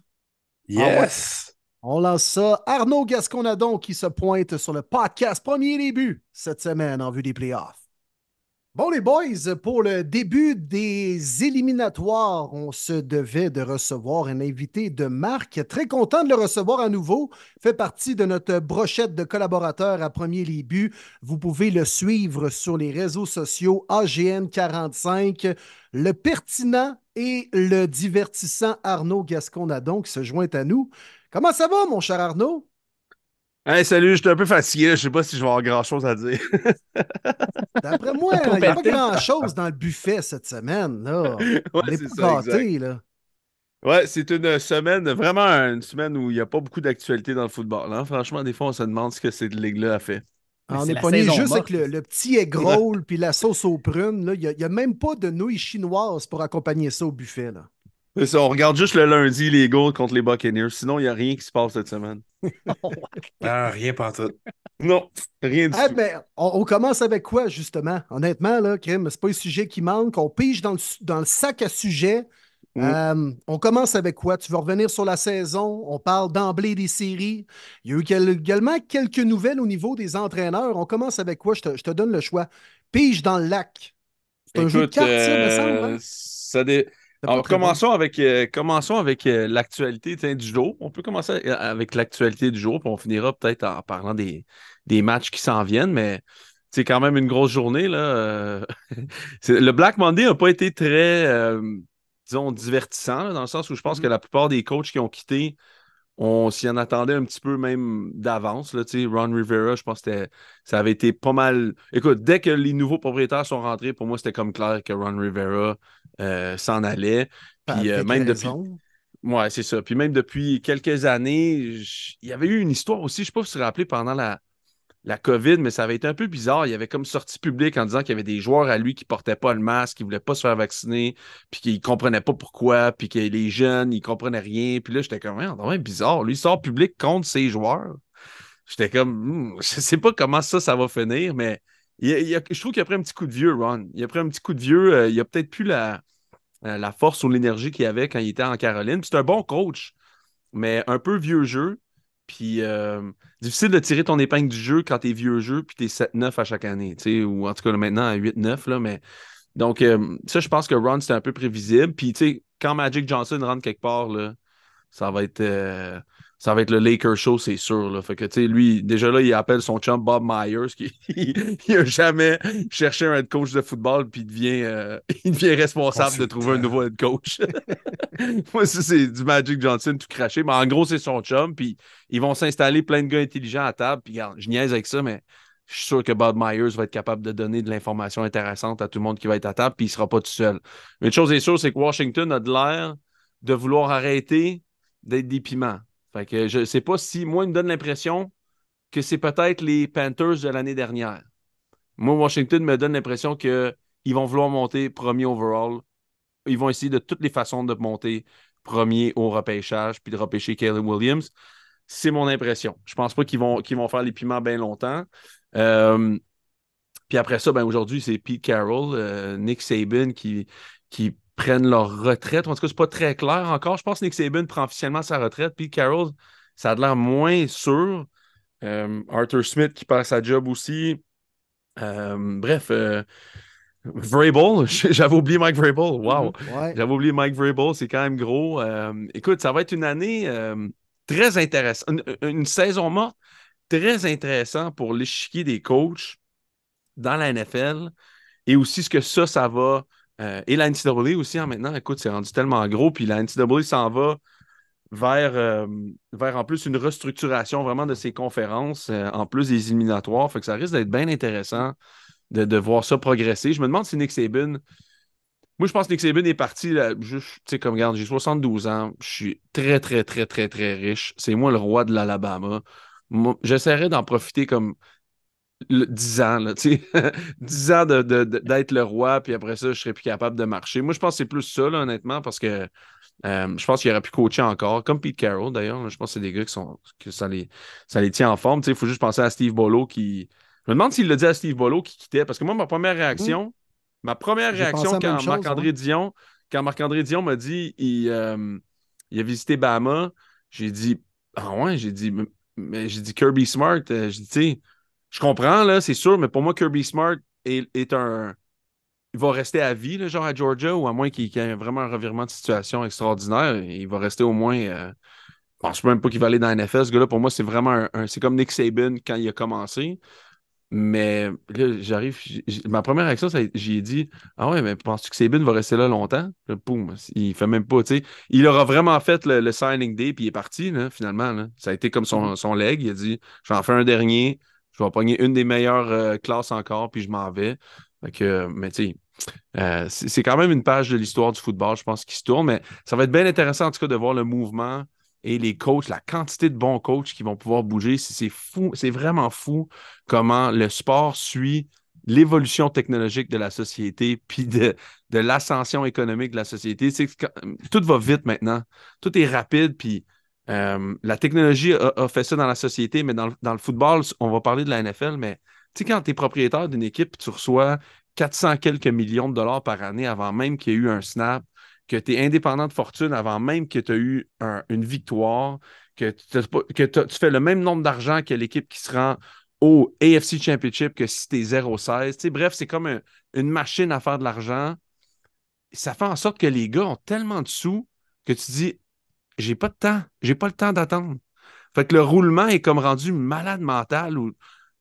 Speaker 2: Yes!
Speaker 1: Ah on lance ça. Arnaud Gasconadon qui se pointe sur le podcast Premier Début cette semaine en vue des playoffs. Bon, les boys, pour le début des éliminatoires, on se devait de recevoir un invité de marque. Très content de le recevoir à nouveau. Fait partie de notre brochette de collaborateurs à Premier Début. Vous pouvez le suivre sur les réseaux sociaux AGN45. Le pertinent et le divertissant Arnaud Gasconadon qui se joint à nous. Comment ça va, mon cher Arnaud?
Speaker 4: Hey, salut, je suis un peu fatigué. Je sais pas si je vais avoir grand-chose à dire.
Speaker 1: D'après moi, il n'y a pas grand-chose dans le buffet cette semaine. Là. On est, pas gâtés, là.
Speaker 4: Ouais, c'est une semaine, vraiment une semaine où il n'y a pas beaucoup d'actualité dans le football. Hein. Franchement, des fois, on se demande ce que cette ligue-là a fait.
Speaker 1: on est pas né juste avec le, petit egg roll puis la sauce aux prunes. Il n'y a, a, même pas de nouilles chinoises pour accompagner ça au buffet. Là
Speaker 4: on regarde juste le lundi les Goals contre les Buccaneers. Sinon, il n'y a rien qui se passe cette semaine.
Speaker 2: ah, rien pas tout.
Speaker 4: Non, rien du
Speaker 1: eh tout. Ben, on, commence avec quoi, justement? Honnêtement, là, Krim, c'est pas un sujet qui manque. On pige dans le, dans le sac à sujet. Mm. Euh, on commence avec quoi? Tu veux revenir sur la saison? On parle d'emblée des séries. Il y a eu également quelques nouvelles au niveau des entraîneurs. On commence avec quoi? Je te, donne le choix. Pige dans le lac. C'est un jeu de cartes, ça, me semble. Hein?
Speaker 4: Ça dé... Alors, commençons avec, euh, commençons avec euh, l'actualité du jour. On peut commencer euh, avec l'actualité du jour, puis on finira peut-être en parlant des, des matchs qui s'en viennent, mais c'est quand même une grosse journée. Là. le Black Monday n'a pas été très, disons, divertissant, dans le sens où je pense que mm-hmm. la plupart des coachs qui ont quitté, on s'y en attendait un petit peu même d'avance. Ron Rivera, je pense que ça avait été pas mal. Écoute, dès que les nouveaux propriétaires sont rentrés, pour moi, c'était comme clair que Ron Rivera euh, s'en allait. Puis euh, même depuis. Ouais, c'est ça. Puis même depuis quelques années, il y avait eu une histoire aussi, je ne sais pas si vous vous rappelez, pendant la, la COVID, mais ça avait été un peu bizarre. Il y avait comme sortie publique en disant qu'il y avait des joueurs à lui qui ne portaient pas le masque, qui ne voulaient pas se faire vacciner, puis qu'ils ne comprenaient pas pourquoi, puis que les jeunes, ils ne comprenaient rien. Puis là, j'étais comme, vraiment bizarre. Lui, il sort public contre ses joueurs. J'étais comme, hmm, je ne sais pas comment ça, ça va finir, mais je trouve qu'il a pris un petit coup de vieux, Ron. Il a pris un petit coup de vieux. Euh, il a peut-être plus la, euh, la force ou l'énergie qu'il avait quand il était en Caroline. C'est un bon coach, mais un peu vieux jeu. Puis euh, difficile de tirer ton épingle du jeu quand t'es vieux jeu, puis t'es 7-9 à chaque année. Ou en tout cas maintenant à 8-9, là, mais Donc, euh, ça, je pense que Ron, c'était un peu prévisible. Puis, tu sais, quand Magic Johnson rentre quelque part, là, ça va être. Ça va être le Laker Show, c'est sûr. Là. Fait que, tu sais, lui, déjà là, il appelle son chum Bob Myers, qui il a jamais cherché un head coach de football, puis il devient, euh, il devient responsable de trouver un nouveau head coach. Moi, ça, c'est du Magic Johnson tout craché. Mais en gros, c'est son chum, puis ils vont s'installer plein de gars intelligents à table. Puis, je niaise avec ça, mais je suis sûr que Bob Myers va être capable de donner de l'information intéressante à tout le monde qui va être à table, puis il ne sera pas tout seul. Mais une chose est sûre, c'est que Washington a de l'air de vouloir arrêter d'être des piments. Fait que je ne sais pas si, moi, il me donne l'impression que c'est peut-être les Panthers de l'année dernière. Moi, Washington me donne l'impression qu'ils vont vouloir monter premier overall. Ils vont essayer de toutes les façons de monter premier au repêchage puis de repêcher Caleb Williams. C'est mon impression. Je pense pas qu'ils vont, vont faire les piments bien longtemps. Euh, puis après ça, ben aujourd'hui, c'est Pete Carroll, euh, Nick Saban qui, qui prennent leur retraite. En tout cas, c'est pas très clair encore. Je pense que Nick Saban prend officiellement sa retraite. Puis Carroll, ça a l'air moins sûr. Euh, Arthur Smith qui perd sa job aussi. Euh, bref, euh, Vrabel, j'avais oublié Mike Vrabel. Wow.
Speaker 1: Mhm.
Speaker 4: J'avais oublié Mike Vrabel, c'est quand même gros. écoute, ça va être une année très intéressante. Une, saison morte très intéressante pour l'échiquier des coachs dans la NFL et aussi ce que ça, ça va euh, et la NCAA aussi, hein, maintenant, écoute, c'est rendu tellement gros. Puis la NCAA s'en va vers, euh, vers en plus une restructuration vraiment de ses conférences, euh, en plus des éliminatoires. Fait que ça risque d'être bien intéressant de, voir ça progresser. Je me demande si Nick Saban. Moi, je pense que Nick Saban est parti, là, juste, tu sais, comme regarde, j'ai 72 ans, je suis très, très, très, très, très riche. C'est moi le roi de l'Alabama. J'essaierai d'en profiter comme 10 ans, là, 10 ans d'être de, le roi, puis après ça, je serais plus capable de marcher. Moi, je pense que c'est plus ça, honnêtement, parce que euh, je pense qu'il aurait pu coacher encore, comme Pete Carroll d'ailleurs. Je pense que c'est des gars qui sont que ça les, ça les tient en forme. Il faut juste penser à Steve Bolo qui. Je me demande s'il l'a dit à Steve Bolo qui quittait, parce que moi, ma première réaction, mmh. ma première réaction quand Marc-André Dion, quand Marc-André Dion m'a dit il, euh, il, a visité Bama, j'ai dit Ah ouais, j'ai dit mais j'ai dit Kirby Smart, euh, j'ai dit, tu sais, je comprends, là, c'est sûr, mais pour moi, Kirby Smart est, un. Il va rester à vie, là, genre à Georgia, ou à moins qu'il y ait vraiment un revirement de situation extraordinaire. Il va rester au moins. Euh... Je pense même pas qu'il va aller dans la NFL. Ce gars-là, pour moi, c'est vraiment un. c'est comme Nick Saban quand il a commencé. Mais là, j'arrive. Ma première réaction, j'ai dit Ah ouais, mais penses-tu que Saban va rester là longtemps Poum, il fait même pas. sais. Il aura vraiment fait le, signing day, puis il est parti, là, finalement. Ça a été comme son, mm-hmm. son leg. Il a dit J'en fais un dernier je vais pogner une des meilleures euh, classes encore, puis je m'en vais. mais tu sais, euh, c'est quand même une page de l'histoire du football, je pense, qui se tourne. Mais ça va être bien intéressant, en tout cas, de voir le mouvement et les coachs, la quantité de bons coachs qui vont pouvoir bouger. C'est fou, c'est vraiment fou comment le sport suit l'évolution technologique de la société, puis de, de l'ascension économique de la société. tout va vite maintenant. Tout est rapide, puis euh, la technologie a, fait ça dans la société, mais dans, le football, on va parler de la NFL, mais tu sais, quand tu es propriétaire d'une équipe, tu reçois 400 quelques millions de dollars par année avant même qu'il y ait eu un snap, que tu es indépendant de fortune avant même que tu aies eu une victoire, que, tu fais le même nombre d'argent que l'équipe qui se rend au AFC Championship que si tu es 0-16. Bref, c'est comme une machine à faire de l'argent. Ça fait en sorte que les gars ont tellement de sous que tu dis j'ai pas de temps. J'ai pas le temps d'attendre. Fait que le roulement est comme rendu malade mental où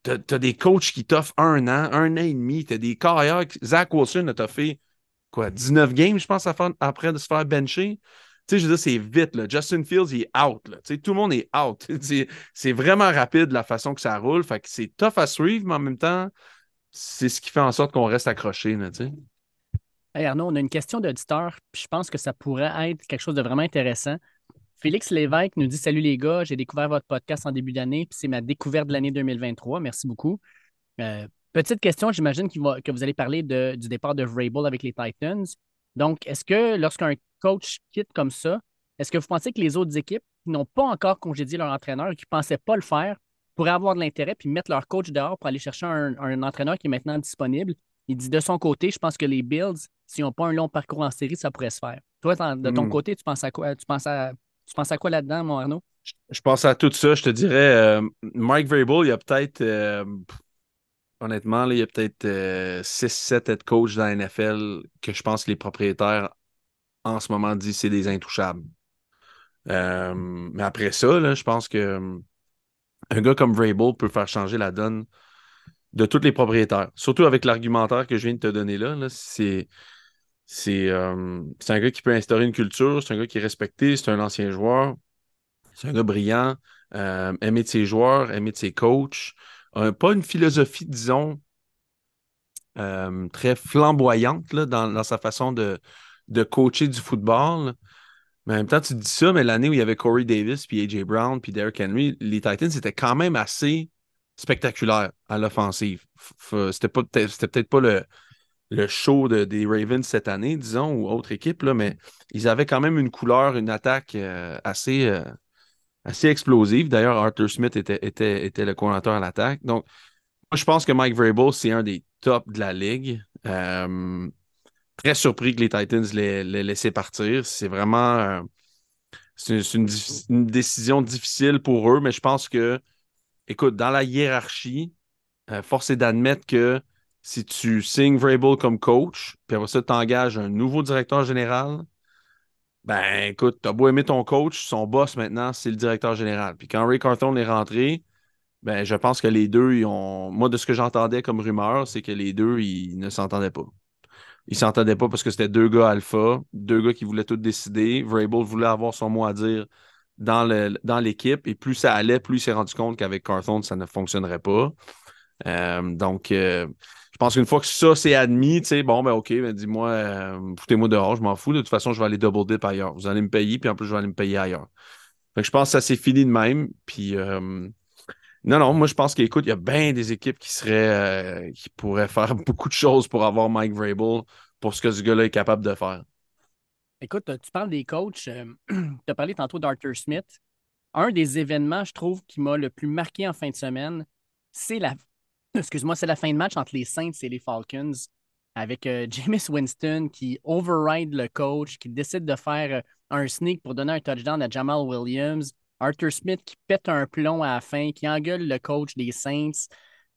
Speaker 4: t'as as des coachs qui t'offrent un an, un an et demi. T'as des carrières. Zach Wilson a fait quoi, 19 games, je pense, après de se faire bencher. Tu sais, je veux dire, c'est vite. Justin Fields, il est out. Là. Tu sais, tout le monde est out. c'est vraiment rapide la façon que ça roule. Fait que c'est tough à suivre, mais en même temps, c'est ce qui fait en sorte qu'on reste accroché.
Speaker 3: Hey Arnaud, on a une question d'auditeur, je pense que ça pourrait être quelque chose de vraiment intéressant. Félix Lévesque nous dit Salut les gars, j'ai découvert votre podcast en début d'année, puis c'est ma découverte de l'année 2023. Merci beaucoup. Euh, petite question, j'imagine que vous allez parler du départ de Vrabel avec les Titans. Donc, est-ce que lorsqu'un coach quitte comme ça, est-ce que vous pensez que les autres équipes qui n'ont pas encore congédié leur entraîneur et qui ne pensaient pas le faire pourraient avoir de l'intérêt puis mettre leur coach dehors pour aller chercher un, entraîneur qui est maintenant disponible? Il dit de son côté, je pense que les Bills, s'ils n'ont pas un long parcours en série, ça pourrait se faire. Toi, de ton hmm. côté, tu penses à quoi? Tu penses à tu penses à quoi là-dedans, mon Arnaud?
Speaker 4: Je, pense à tout ça. Je te dirais, euh, Mike Vrabel, il y a peut-être. Euh, honnêtement, il y a peut-être 6-7 euh, head coach dans la NFL que je pense que les propriétaires en ce moment disent c'est des intouchables. Euh, mais après ça, je pense que un gars comme Vrabel peut faire changer la donne de tous les propriétaires. Surtout avec l'argumentaire que je viens de te donner là. c'est, c'est, un gars qui peut instaurer une culture, c'est un gars qui est respecté, c'est un ancien joueur, c'est un gars brillant, euh, aimé de ses joueurs, aimé de ses coachs. pas une philosophie, disons, euh, très flamboyante dans, sa façon de, de coacher du football. Mais en même temps, tu dis ça, mais l'année où il y avait Corey Davis, puis A.J. Brown, puis Derrick Henry, les Titans, c'était quand même assez spectaculaire à l'offensive. C'était peut-être pas le, le show des Ravens cette année, disons, ou autre équipe, mais ils avaient quand même une couleur, une attaque euh, assez, euh, assez explosive. D'ailleurs, Arthur Smith était, le coordinateur à l'attaque. Donc, moi, je pense que Mike Vrabel, c'est un des tops de la ligue. Euh, très surpris que les Titans l'aient laissé partir. C'est vraiment une, une, décision difficile pour eux, mais je pense que, écoute, dans la hiérarchie, force est d'admettre que si tu signes Vrabel comme coach, puis après ça, tu engages un nouveau directeur général, ben écoute, t'as beau aimer ton coach, son boss maintenant, c'est le directeur général. Puis quand Ray Carthon est rentré, ben je pense que les deux, ils ont. Moi, de ce que j'entendais comme rumeur, c'est que les deux, ils ne s'entendaient pas. Ils s'entendaient pas parce que c'était deux gars alpha, deux gars qui voulaient tout décider. Vrabel voulait avoir son mot à dire dans l'équipe. Et plus ça allait, plus il s'est rendu compte qu'avec Carthon, ça ne fonctionnerait pas. Euh, donc, euh, je pense qu'une fois que ça c'est admis, tu sais, bon, ben OK, ben dis-moi, euh, foutez-moi dehors, je m'en fous. De toute façon, je vais aller double dip ailleurs. Vous allez me payer, puis en plus, je vais aller me payer ailleurs. Fait je pense que ça s'est fini de même. Puis euh, non, non, moi je pense qu'écoute, il y a bien des équipes qui seraient euh, qui pourraient faire beaucoup de choses pour avoir Mike Vrabel pour ce que ce gars-là est capable de faire.
Speaker 3: Écoute, tu parles des coachs. tu as parlé tantôt d'Arthur Smith. Un des événements, je trouve, qui m'a le plus marqué en fin de semaine, c'est la excuse-moi, c'est la fin de match entre les Saints et les Falcons avec euh, James Winston qui override le coach, qui décide de faire euh, un sneak pour donner un touchdown à Jamal Williams. Arthur Smith qui pète un plomb à la fin, qui engueule le coach des Saints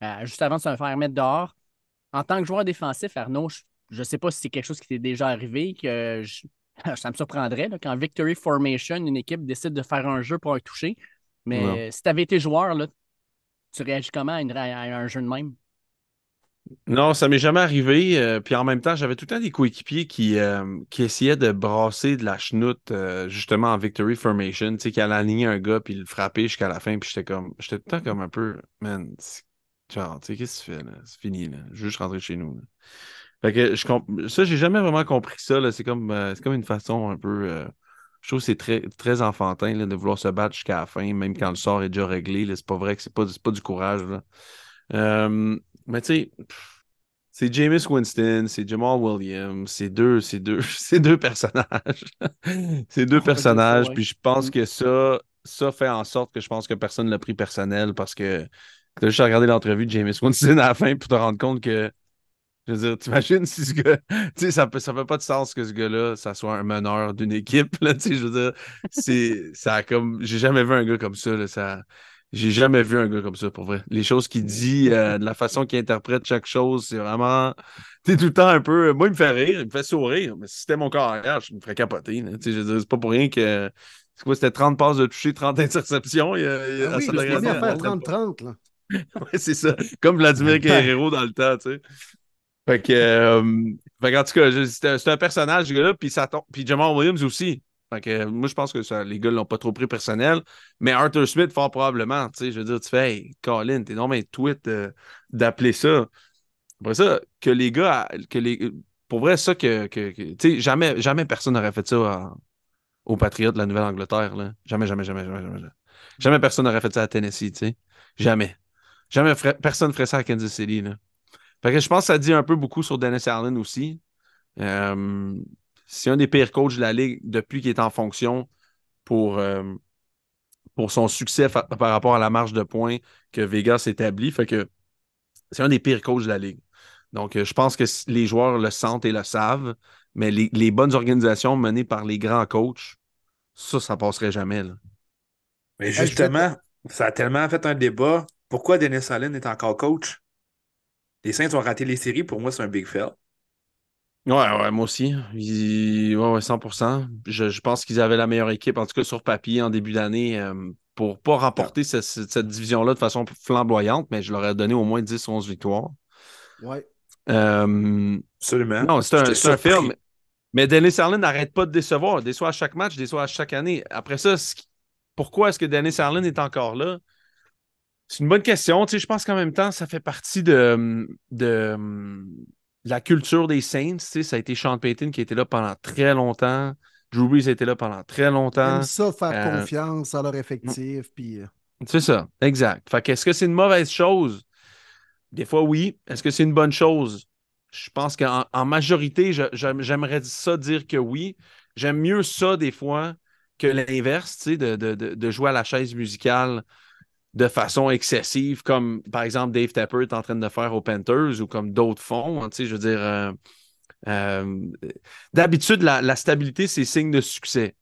Speaker 3: euh, juste avant de se faire mettre dehors. En tant que joueur défensif, Arnaud, je ne sais pas si c'est quelque chose qui t'est déjà arrivé, que ça me surprendrait quand Victory Formation, une équipe décide de faire un jeu pour un toucher. Mais si tu avais été joueur, là, tu réagis comment à, un jeu de même?
Speaker 4: Non, ça m'est jamais arrivé. Euh, puis en même temps, j'avais tout le temps des coéquipiers qui, euh, qui essayaient de brasser de la chenoute euh, justement en victory formation, tu sais, qui allaient aligner un gars puis le frapper jusqu'à la fin. Puis j'étais comme, j'étais tout le temps comme un peu, man, genre, tu sais, qu'est-ce que tu fais là? C'est fini, là. Je juste rentrer chez nous. Fait que je ça, j'ai jamais vraiment compris ça. C'est comme, c'est comme une façon un peu je trouve que c'est très, très enfantin de vouloir se battre jusqu'à la fin, même quand le sort est déjà réglé. C'est pas vrai que c'est pas, pas du courage. Euh, mais tu sais, c'est James Winston, c'est Jamal Williams, c'est deux, c'est deux, c'est deux personnages. c'est deux personnages. Puis je pense mm. que ça, ça fait en sorte que je pense que personne ne l'a pris personnel parce que tu as juste regardé l'entrevue de James Winston à la fin pour te rendre compte que je veux dire, t'imagines si ce gars. Tu sais, ça fait, ça fait pas de sens que ce gars-là, ça soit un meneur d'une équipe. Là, tu sais, je veux dire, c'est. Ça a comme. J'ai jamais vu un gars comme ça. Là, ça... J'ai jamais vu un gars comme ça, pour vrai. Les choses qu'il dit, euh, de la façon qu'il interprète chaque chose, c'est vraiment. Tu sais, tout le temps un peu. Moi, il me fait rire, il me fait sourire. Mais si c'était mon carrière, je me ferais capoter. Tu sais, je veux dire, c'est pas pour rien que. C'est quoi, c'était 30 passes de toucher, 30 interceptions. Il, il,
Speaker 1: ah oui, a faire 30-30, là.
Speaker 4: ouais, c'est ça. Comme Vladimir Guerrero dans le temps, tu sais. Fait que, euh, en tout cas, c'est un personnage, ce gars-là, puis, ça puis Jamal Williams aussi. Fait que, moi, je pense que les gars l'ont pas trop pris personnel. Mais Arthur Smith, fort probablement, tu sais, je veux dire, tu fais, hey, Colin, t'es non mais tweet euh, d'appeler ça. Ça, que les gars, que les, pour vrai, ça, que, que, tu sais, jamais, jamais personne n'aurait fait ça aux Patriotes de la Nouvelle-Angleterre, là. Jamais, jamais, jamais, jamais, jamais. Jamais personne n'aurait fait ça à Tennessee, tu sais. Jamais. Jamais personne ne ferait ça à Kansas City, là je pense que ça dit un peu beaucoup sur Dennis Allen aussi. Euh, c'est un des pires coachs de la Ligue depuis qu'il est en fonction pour, euh, pour son succès par rapport à la marge de points que Vegas établit. Fait que c'est un des pires coachs de la Ligue. Donc, euh, je pense que les joueurs le sentent et le savent, mais les, bonnes organisations menées par les grands coachs, ça, ça passerait jamais.
Speaker 2: Mais justement, ça a tellement fait un débat. Pourquoi Dennis Allen est encore coach? Les Saints ont raté les séries. Pour moi, c'est un big fail.
Speaker 4: Ouais, ouais, moi aussi. Ouais, ouais, 100%. Je, pense qu'ils avaient la meilleure équipe, en tout cas sur papier, en début d'année, euh, pour pas remporter cette, division-là de façon flamboyante, mais je leur ai donné au moins 10-11 victoires.
Speaker 1: Ouais.
Speaker 4: Euh,
Speaker 2: Absolument.
Speaker 4: Non, c'est un, un film. Mais Dennis Allen n'arrête pas de décevoir. Déçoit à chaque match, déçoit à chaque année. Après ça, pourquoi est-ce que Dennis Allen est encore là? C'est une bonne question. Tu sais, je pense qu'en même temps, ça fait partie de, de, la culture des Saints. Tu sais, ça a été Sean Payton qui était là pendant très longtemps. Drew Brees a été là pendant très longtemps.
Speaker 1: ça, faire euh, confiance à leur effectif. Puis... Euh.
Speaker 4: C'est ça, exact. Fait qu'est-ce que c'est une mauvaise chose? Des fois, oui. Est-ce que c'est une bonne chose? Je pense qu'en majorité, j'aimerais ça dire que oui. J'aime mieux ça des fois que l'inverse, tu sais, de, de, jouer à la chaise musicale de façon excessive, comme par exemple Dave Tepper est en train de faire aux Panthers ou comme d'autres font. Hein, je veux dire, euh, euh, d'habitude, la, stabilité, c'est signe de succès.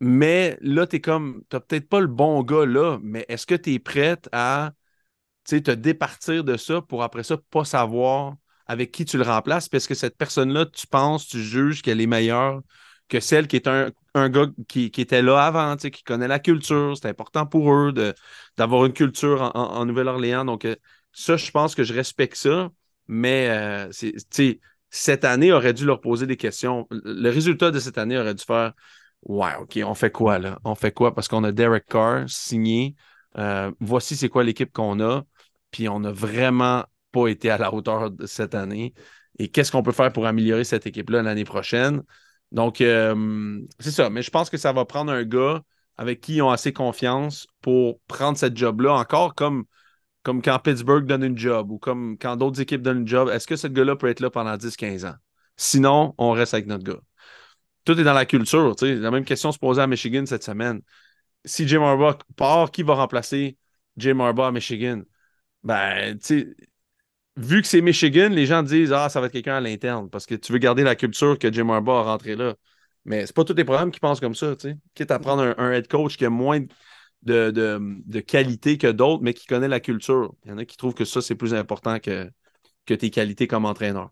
Speaker 4: Mais là, tu es comme, tu peut-être pas le bon gars là, mais est-ce que tu es prête à te départir de ça pour après ça pas savoir avec qui tu le remplaces? Parce que cette personne-là, tu penses, tu juges qu'elle est meilleure que celle qui est un, gars qui, était là avant, qui connaît la culture. C'est important pour eux d'avoir une culture en, Nouvelle-Orléans. Donc, euh, ça, je pense que je respecte ça. Mais euh, cette année aurait dû leur poser des questions. Le résultat de cette année aurait dû faire Ouais, OK, on fait quoi là? On fait quoi? Parce qu'on a Derek Carr signé. Euh, voici c'est quoi l'équipe qu'on a. Puis on n'a vraiment pas été à la hauteur de cette année. Et qu'est-ce qu'on peut faire pour améliorer cette équipe-là l'année prochaine? Donc, euh, c'est ça. Mais je pense que ça va prendre un gars avec qui ils ont assez confiance pour prendre cette job-là, encore comme, comme quand Pittsburgh donne une job ou comme quand d'autres équipes donnent une job. Est-ce que ce gars-là peut être là pendant 10-15 ans? Sinon, on reste avec notre gars. Tout est dans la culture. La même question se posait à Michigan cette semaine. Si Jim Harbaugh part, qui va remplacer Jim Harbaugh à Michigan? Ben, tu sais, vu que c'est Michigan, les gens disent Ah, ça va être quelqu'un à l'interne parce que tu veux garder la culture que Jim Harbaugh a rentré là. Mais c'est pas tous les programmes qui pensent comme ça, tu sais. Quitte à prendre un, head coach qui a moins de, de, qualité que d'autres, mais qui connaît la culture. Il y en a qui trouvent que ça, c'est plus important que, que tes qualités comme entraîneur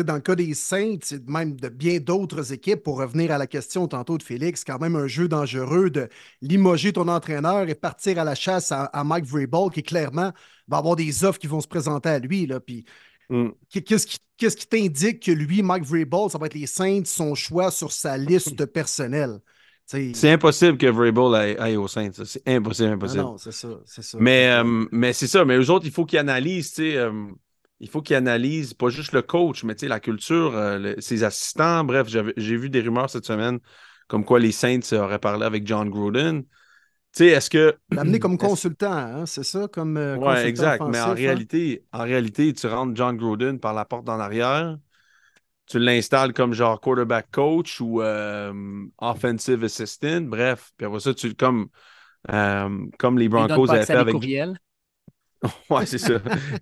Speaker 1: dans le cas des Saints, même de bien d'autres équipes, pour revenir à la question tantôt de Félix, quand même un jeu dangereux de limoger ton entraîneur et partir à la chasse à, Mike Vrabel, qui clairement va avoir des offres qui vont se présenter à lui. Là, puis, mm. Qu'est-ce qui, qui t'indique que lui, Mike Vrabel, ça va être les Saints, son choix sur sa liste personnelle?
Speaker 4: C'est impossible que Vrabel aille, aux Saints. C'est impossible, impossible.
Speaker 1: non, c'est ça, ça,
Speaker 4: Mais, euh, mais c'est ça. Mais eux autres, il faut qu'ils analysent. tu sais... Euh, il faut qu'il analyse pas juste le coach, mais la culture, euh, ses assistants. Bref, j'ai vu des rumeurs cette semaine comme quoi les Saints auraient parlé avec John Gruden. Est-ce que.
Speaker 1: L'amener comme consultant, hein, c'est ça? Comme euh,
Speaker 4: Oui, exact. mais en, hein? réalité, en réalité, tu rentres John Gruden par la porte en arrière, tu l'installes comme genre quarterback coach ou euh, offensive assistant. Bref, puis après ça, tu comme, comme les Broncos avaient fait avec. Ouais, c'est ça.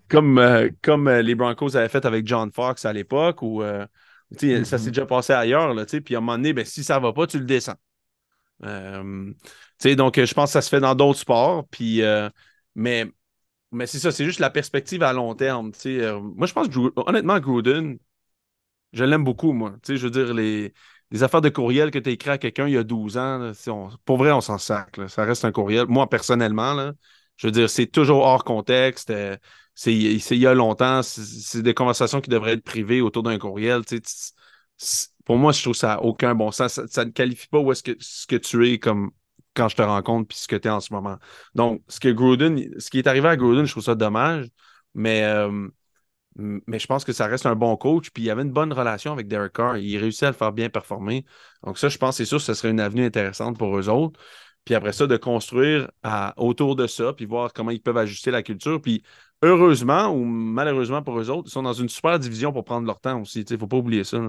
Speaker 4: comme euh, comme euh, les Broncos avaient fait avec John Fox à l'époque, ou euh, ça s'est mm-hmm. déjà passé ailleurs, là, puis à un moment donné, ben, si ça ne va pas, tu le descends. donc, je pense que ça se fait dans d'autres sports, puis, mais, mais c'est ça, c'est juste la perspective à long terme. moi, je pense que, honnêtement, Gruden, je l'aime beaucoup, moi. je veux dire, les, les affaires de courriel que tu as écrit à quelqu'un il y a 12 ans, pour vrai, on s'en sac. Ça reste un courriel. Moi, personnellement, là, je veux dire, c'est toujours hors contexte. Euh, c'est il y a longtemps. C'est des conversations qui devraient être privées autour d'un courriel. pour moi, je trouve ça aucun bon sens. Ça, ne qualifie pas où est-ce que, ce que tu es comme quand je te rencontre puis ce que tu es en ce moment. Donc, ce que ce qui est arrivé à Gruden, je trouve ça dommage. Mais, euh, mais je pense que ça reste un bon coach. Puis il avait une bonne relation avec Derek Carr. Il réussit à le faire bien performer. Donc, ça, je pense, c'est sûr, ce serait une avenue intéressante pour eux autres. Puis après ça, de construire autour de ça, puis voir comment ils peuvent ajuster la culture. Puis heureusement ou malheureusement pour eux autres, ils sont dans une super division pour prendre leur temps aussi. Il ne faut pas oublier ça.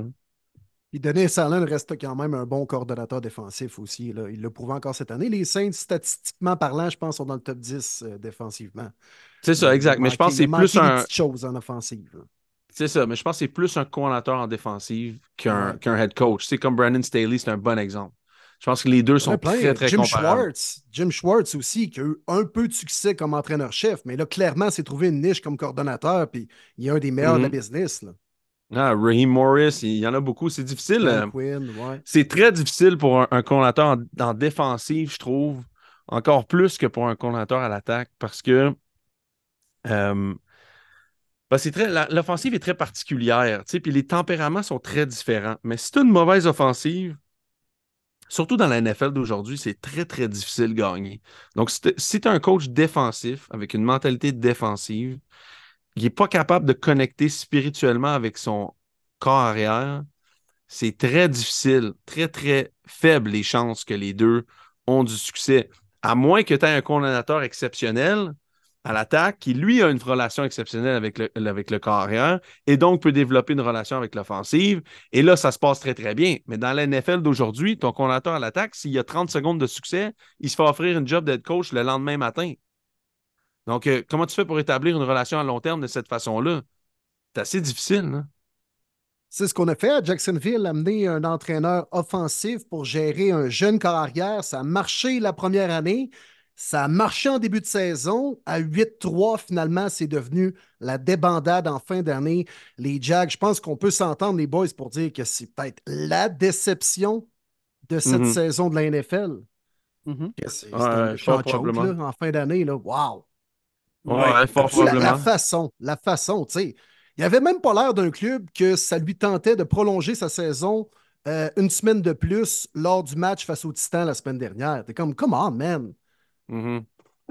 Speaker 1: Puis Denis Allen reste quand même un bon coordonnateur défensif aussi. Là. Il l'a prouvé encore cette année. Les Saints, statistiquement parlant, je pense, sont dans le top 10 euh, défensivement.
Speaker 4: C'est ça, exact. Mais je pense que c'est plus un.
Speaker 1: chose en offensive.
Speaker 4: C'est ça, mais je pense que c'est plus un coordonnateur en défensive qu'un head coach. C'est comme Brandon Staley, c'est un bon exemple Je pense que les deux sont très, très
Speaker 1: Jim
Speaker 4: comparables.
Speaker 1: Schwartz, Jim Schwartz aussi, qui a eu un peu de succès comme entraîneur-chef, mais là, clairement, s'est trouvé une niche comme coordonnateur, puis il est un des meilleurs de la
Speaker 4: Mhm.
Speaker 1: business. Là.
Speaker 4: Ah, Raheem Morris, il y en a beaucoup. C'est difficile.
Speaker 1: Dan
Speaker 4: euh,
Speaker 1: ouais.
Speaker 4: C'est très difficile pour un, un coordinateur en, en défensive, je trouve, encore plus que pour un coordinateur à l'attaque, parce que euh, ben, c'est très, la- l'offensive est très particulière, puis les tempéraments sont très différents. Mais si tu as une mauvaise offensive, surtout dans la NFL d'aujourd'hui, c'est très, très difficile de gagner. Donc, si tu as un coach défensif avec une mentalité défensive, il n'est pas capable de connecter spirituellement avec son corps arrière, c'est très difficile, très, très faible les chances que les deux ont du succès. À moins que tu aies un coordonnateur exceptionnel à l'attaque qui, lui, a une relation exceptionnelle avec le, avec le corps arrière et donc peut développer une relation avec l'offensive. Et là, ça se passe très, très bien. Mais dans la NFL d'aujourd'hui, ton coordonnateur à l'attaque, s'il y a 30 secondes de succès, il se fait offrir une job d'head coach le lendemain matin. Donc, euh, comment tu fais pour établir une relation à long terme de cette façon-là? C'est assez difficile. Hein?
Speaker 1: C'est ce qu'on a fait à Jacksonville, amener un entraîneur offensif pour gérer un jeune corps arrière. Ça a marché la première année. Ça a marché en début de saison. À 8-3, finalement, c'est devenu la débandade en fin d'année. Les Jags, je pense qu'on peut s'entendre, les boys, pour dire que c'est peut-être la déception de cette
Speaker 4: Mhm.
Speaker 1: saison de la NFL.
Speaker 3: Mhm.
Speaker 1: Que C'est
Speaker 4: Ouais, fort probablement.
Speaker 1: là, en fin d'année. là. Wow!
Speaker 4: Ouais,
Speaker 2: Ouais,
Speaker 4: fort
Speaker 1: Puis la, façon, la façon, tu sais. Il avait même pas l'air d'un club que ça lui tentait de prolonger sa saison euh, une semaine de plus lors du match face aux Titans la semaine dernière. T'es comme, come on, man.
Speaker 4: Mhm.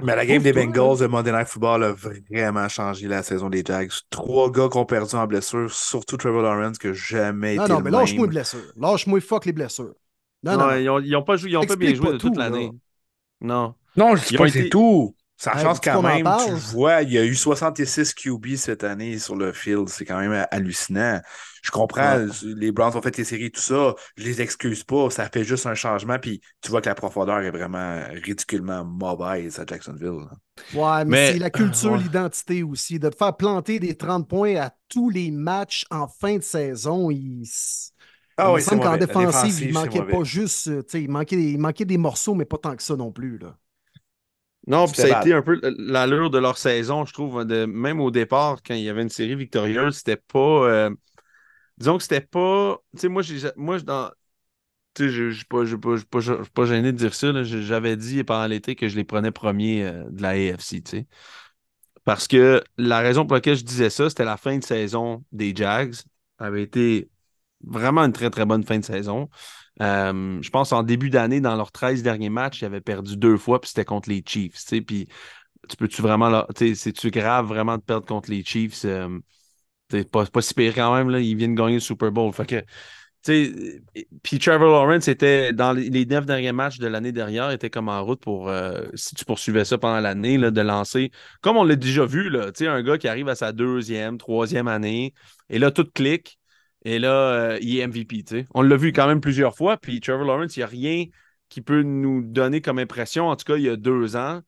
Speaker 2: Mais la game des Bengals de Monday Night Football a vraiment changé la saison des Jags. Trois gars qui ont perdu en blessure, surtout Trevor Lawrence, qui n'a jamais
Speaker 1: Non,
Speaker 2: été
Speaker 1: non,
Speaker 2: le
Speaker 1: mais lâche-moi les blessures. Lâche-moi fuck les blessures. Non, non.
Speaker 4: Ils, ont, ils ont pas joué, ils ont pas bien joué
Speaker 1: pas
Speaker 4: de toute
Speaker 1: tout,
Speaker 4: l'année. Non.
Speaker 2: Non, je dis
Speaker 4: Ils
Speaker 2: pas
Speaker 4: ont
Speaker 2: que c'est
Speaker 4: été-
Speaker 2: tout. Ça change quand même. Tu le vois, il y a eu 66 QB cette année sur le field. C'est quand même hallucinant. Je comprends, les Browns ont fait les séries, tout ça. Je les excuse pas. Ça fait juste un changement. Puis tu vois que la profondeur est vraiment ridiculement mauvaise à Jacksonville.
Speaker 1: Ouais, mais,
Speaker 4: Mais-
Speaker 1: c'est la culture,
Speaker 4: Ouais.
Speaker 1: l'identité aussi. De te faire planter des 30 points à tous les matchs en fin de saison, il,
Speaker 2: Ah
Speaker 1: il
Speaker 2: oui,
Speaker 1: semble qu'en défensive,
Speaker 2: défensive,
Speaker 1: il manquait pas juste. tu sais, il, manquait, des- il manquait des morceaux, mais pas tant que ça non plus. Là.
Speaker 4: Non, puis ça a
Speaker 2: bad.
Speaker 4: été un peu l'allure de leur saison, je trouve. De, même au départ, quand il y avait une série victorieuse, c'était pas. euh, disons que c'était pas. Tu sais, moi, moi, je- dans. Tu sais, je je suis pas, pas, gêné de dire ça. J'avais dit pendant l'été que je les prenais premiers euh, de la AFC, tu sais. Parce que la raison pour laquelle je disais ça, c'était la fin de saison des Jags. Ça avait été vraiment une très, très bonne fin de saison. Euh, je pense en début d'année, dans leurs 13 derniers matchs, ils avaient perdu deux fois, puis c'était contre les Chiefs. Puis tu peux-tu vraiment c'est-tu grave vraiment de perdre contre les Chiefs? Euh, pas, pas si pire quand même, là. Ils viennent gagner le Super Bowl. Fait que, puis Trevor Lawrence était dans les, neuf derniers matchs de l'année dernière, était comme en route pour, euh, si tu poursuivais ça pendant l'année, de lancer, comme on l'a déjà vu, là, un gars qui arrive à sa deuxième, troisième année, et là, tout clique. Et là, euh, il est MVP. On l'a vu quand même plusieurs fois. Puis Trevor Lawrence, il n'y a rien qui peut nous donner comme impression, en tout cas, il y a deux ans,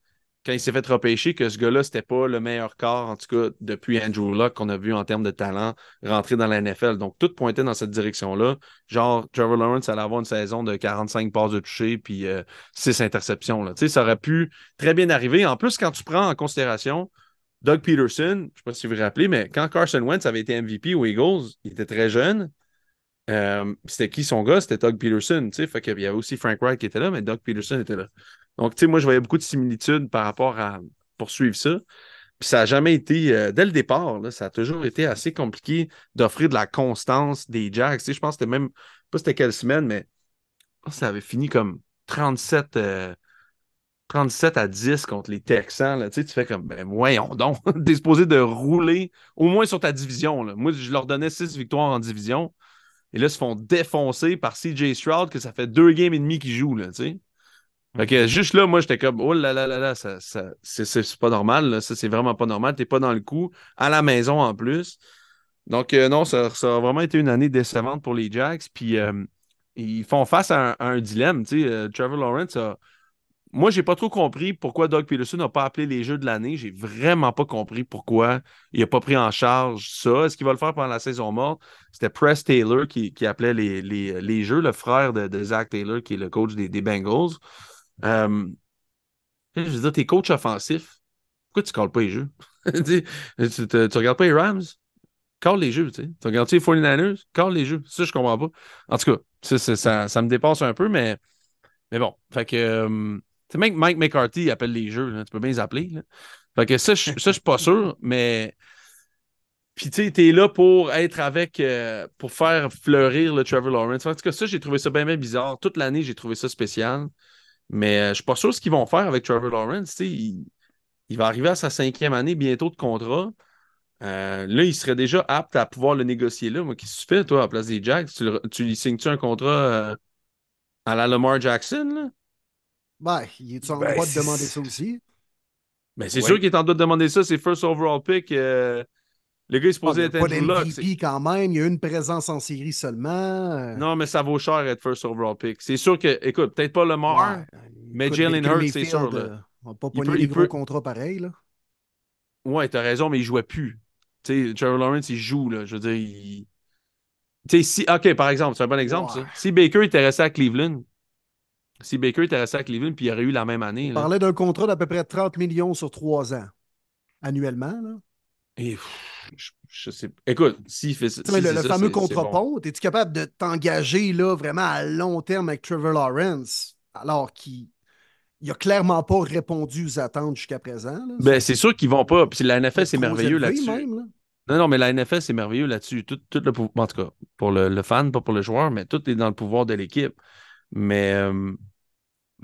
Speaker 4: quand il s'est fait repêcher, que ce gars-là, c'était pas le meilleur corps, en tout cas, depuis Andrew Luck qu'on a vu en termes de talent rentrer dans la NFL. Donc, tout pointait dans cette direction-là. Genre, Trevor Lawrence allait avoir une saison de 45 passes de toucher puis euh, 6 interceptions. Là. Tu sais, Ça aurait pu très bien arriver. En plus, quand tu prends en considération Doug Peterson, je ne sais pas si vous vous rappelez, mais quand Carson Wentz avait été MVP aux Eagles, il était très jeune. Euh, c'était qui son gars? C'était Doug Peterson. qu'il y avait aussi Frank Wright qui était là, mais Doug Peterson était là. Donc, moi, je voyais beaucoup de similitudes par rapport à poursuivre ça. Puis ça n'a jamais été, euh, dès le départ, ça a toujours été assez compliqué d'offrir de la constance des Jacks. Je pense que c'était même, pas c'était quelle semaine, mais ça avait fini comme 37, euh, 37 à 10 contre les Texans. Là. Tu, fais comme, ben voyons donc, t'es supposé de rouler au moins sur ta division. Moi, je leur donnais 6 victoires en division. Et là, ils se font défoncer par CJ Stroud, que ça fait deux games et demi qu'ils jouent. Là, tu sais. Fait que juste là, moi, j'étais comme, oh là là là là, ça, c'est, pas normal. Ça, c'est vraiment pas normal. T'es pas dans le coup, à la maison en plus. Donc, euh, non, ça, a vraiment été une année décevante pour les Jacks. Puis, euh, ils font face à un, à un dilemme. Tu sais, euh, Trevor Lawrence a, moi, j'ai pas trop compris pourquoi Doug Peterson n'a pas appelé les jeux de l'année. J'ai vraiment pas compris pourquoi il n'a pas pris en charge ça. Est-ce qu'il va le faire pendant la saison morte? C'était Press Taylor qui, appelait les, jeux, le frère de, Zach Taylor, qui est le coach des, Bengals. Euh, je veux dire, t'es coach offensif. Pourquoi tu ne calls pas les jeux? tu, ne regardes pas les Rams? Call les jeux, tu sais. Tu regardes les 49ers? Call les jeux. Ça, je comprends pas. En tout cas, ça, ça, me dépasse un peu, mais, mais bon. Fait que. Euh, c'est même Mike McCarthy appelle les jeux, tu peux bien les appeler. Fait que ça, je, ça, suis pas sûr, mais. Puis tu sais, t'es là pour être avec, euh, pour faire fleurir le Trevor Lawrence. En tout cas, ça, j'ai trouvé ça bien, bizarre. Toute l'année, j'ai trouvé ça spécial. Mais euh, je suis pas sûr ce qu'ils vont faire avec Trevor Lawrence. Il, il, va arriver à sa cinquième année bientôt de contrat. Euh, là, il serait déjà apte à pouvoir le négocier là. Moi, qu'est-ce que tu fais, toi, à la place des Jacks? Tu, tu lui signes-tu un contrat à la Lamar Jackson? Là?
Speaker 1: Ben, il est en ben, droit de demander ça aussi?
Speaker 4: Ben, c'est sûr qu'il est en droit de demander ça. C'est first overall pick. Euh, le gars est supposé ah, être
Speaker 1: Andrew Luck. quand même. Il y a une présence en série seulement. Euh.
Speaker 4: Non, mais ça vaut cher être first overall pick. C'est sûr que, écoute, peut-être pas le ouais, mais Jalen Hurts, c'est sûr. Là.
Speaker 1: On va pas pogner des gros contrats pareils. Là.
Speaker 4: Ouais, t'as raison, mais il jouait plus. Tu sais, Trevor Lawrence, il joue. Là. Je veux dire, il. Tu sais, si. Ok, par exemple, c'est un bon exemple, ça. Si Baker était resté à Cleveland, si Baker était resté à Cleveland puis il aurait eu la même année.
Speaker 1: On parlait d'un contrat d'à peu près 30 millions sur trois ans, annuellement. Là.
Speaker 4: Et je, sais. Écoute, s'il fait ça.
Speaker 1: le, fameux contrat pont, es-tu capable de t'engager là, vraiment à long terme avec Trevor Lawrence alors qu'il n'a clairement pas répondu aux attentes jusqu'à présent?
Speaker 4: ben, c'est sûr qu'ils vont pas. Puis la NFL, c'est merveilleux là-dessus. Non, non, mais la NFL, c'est merveilleux là-dessus. Tout, le pouvoir, en tout cas, pour le, fan, pas pour le joueur, mais tout est dans le pouvoir de l'équipe. Mais, euh,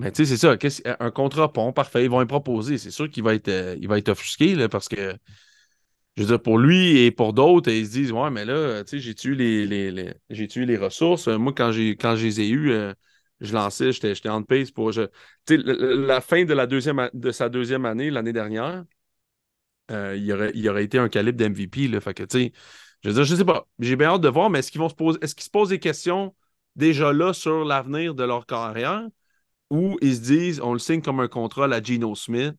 Speaker 4: mais tu sais, c'est ça. Un contrat pont, parfait, ils vont y proposer. C'est sûr qu'il va être, euh, va être offusqué là, parce que, je veux dire, pour lui et pour d'autres, ils se disent Ouais, mais là, tu sais, j'ai tué les, les, tué les ressources? Moi, quand, quand je les ai eues, euh, je lançais, j'étais, en pace pour. Je, la fin de, la deuxième, de sa deuxième année, l'année dernière, il, aurait, il aurait été un calibre d'MVP. Fait que, tu sais, je veux dire, je sais pas. J'ai bien hâte de voir, mais est-ce qu'ils vont se poser, est-ce qu'ils se posent des questions déjà là sur l'avenir de leur carrière? Ou ils se disent on le signe comme un contrat à la Geno Smith,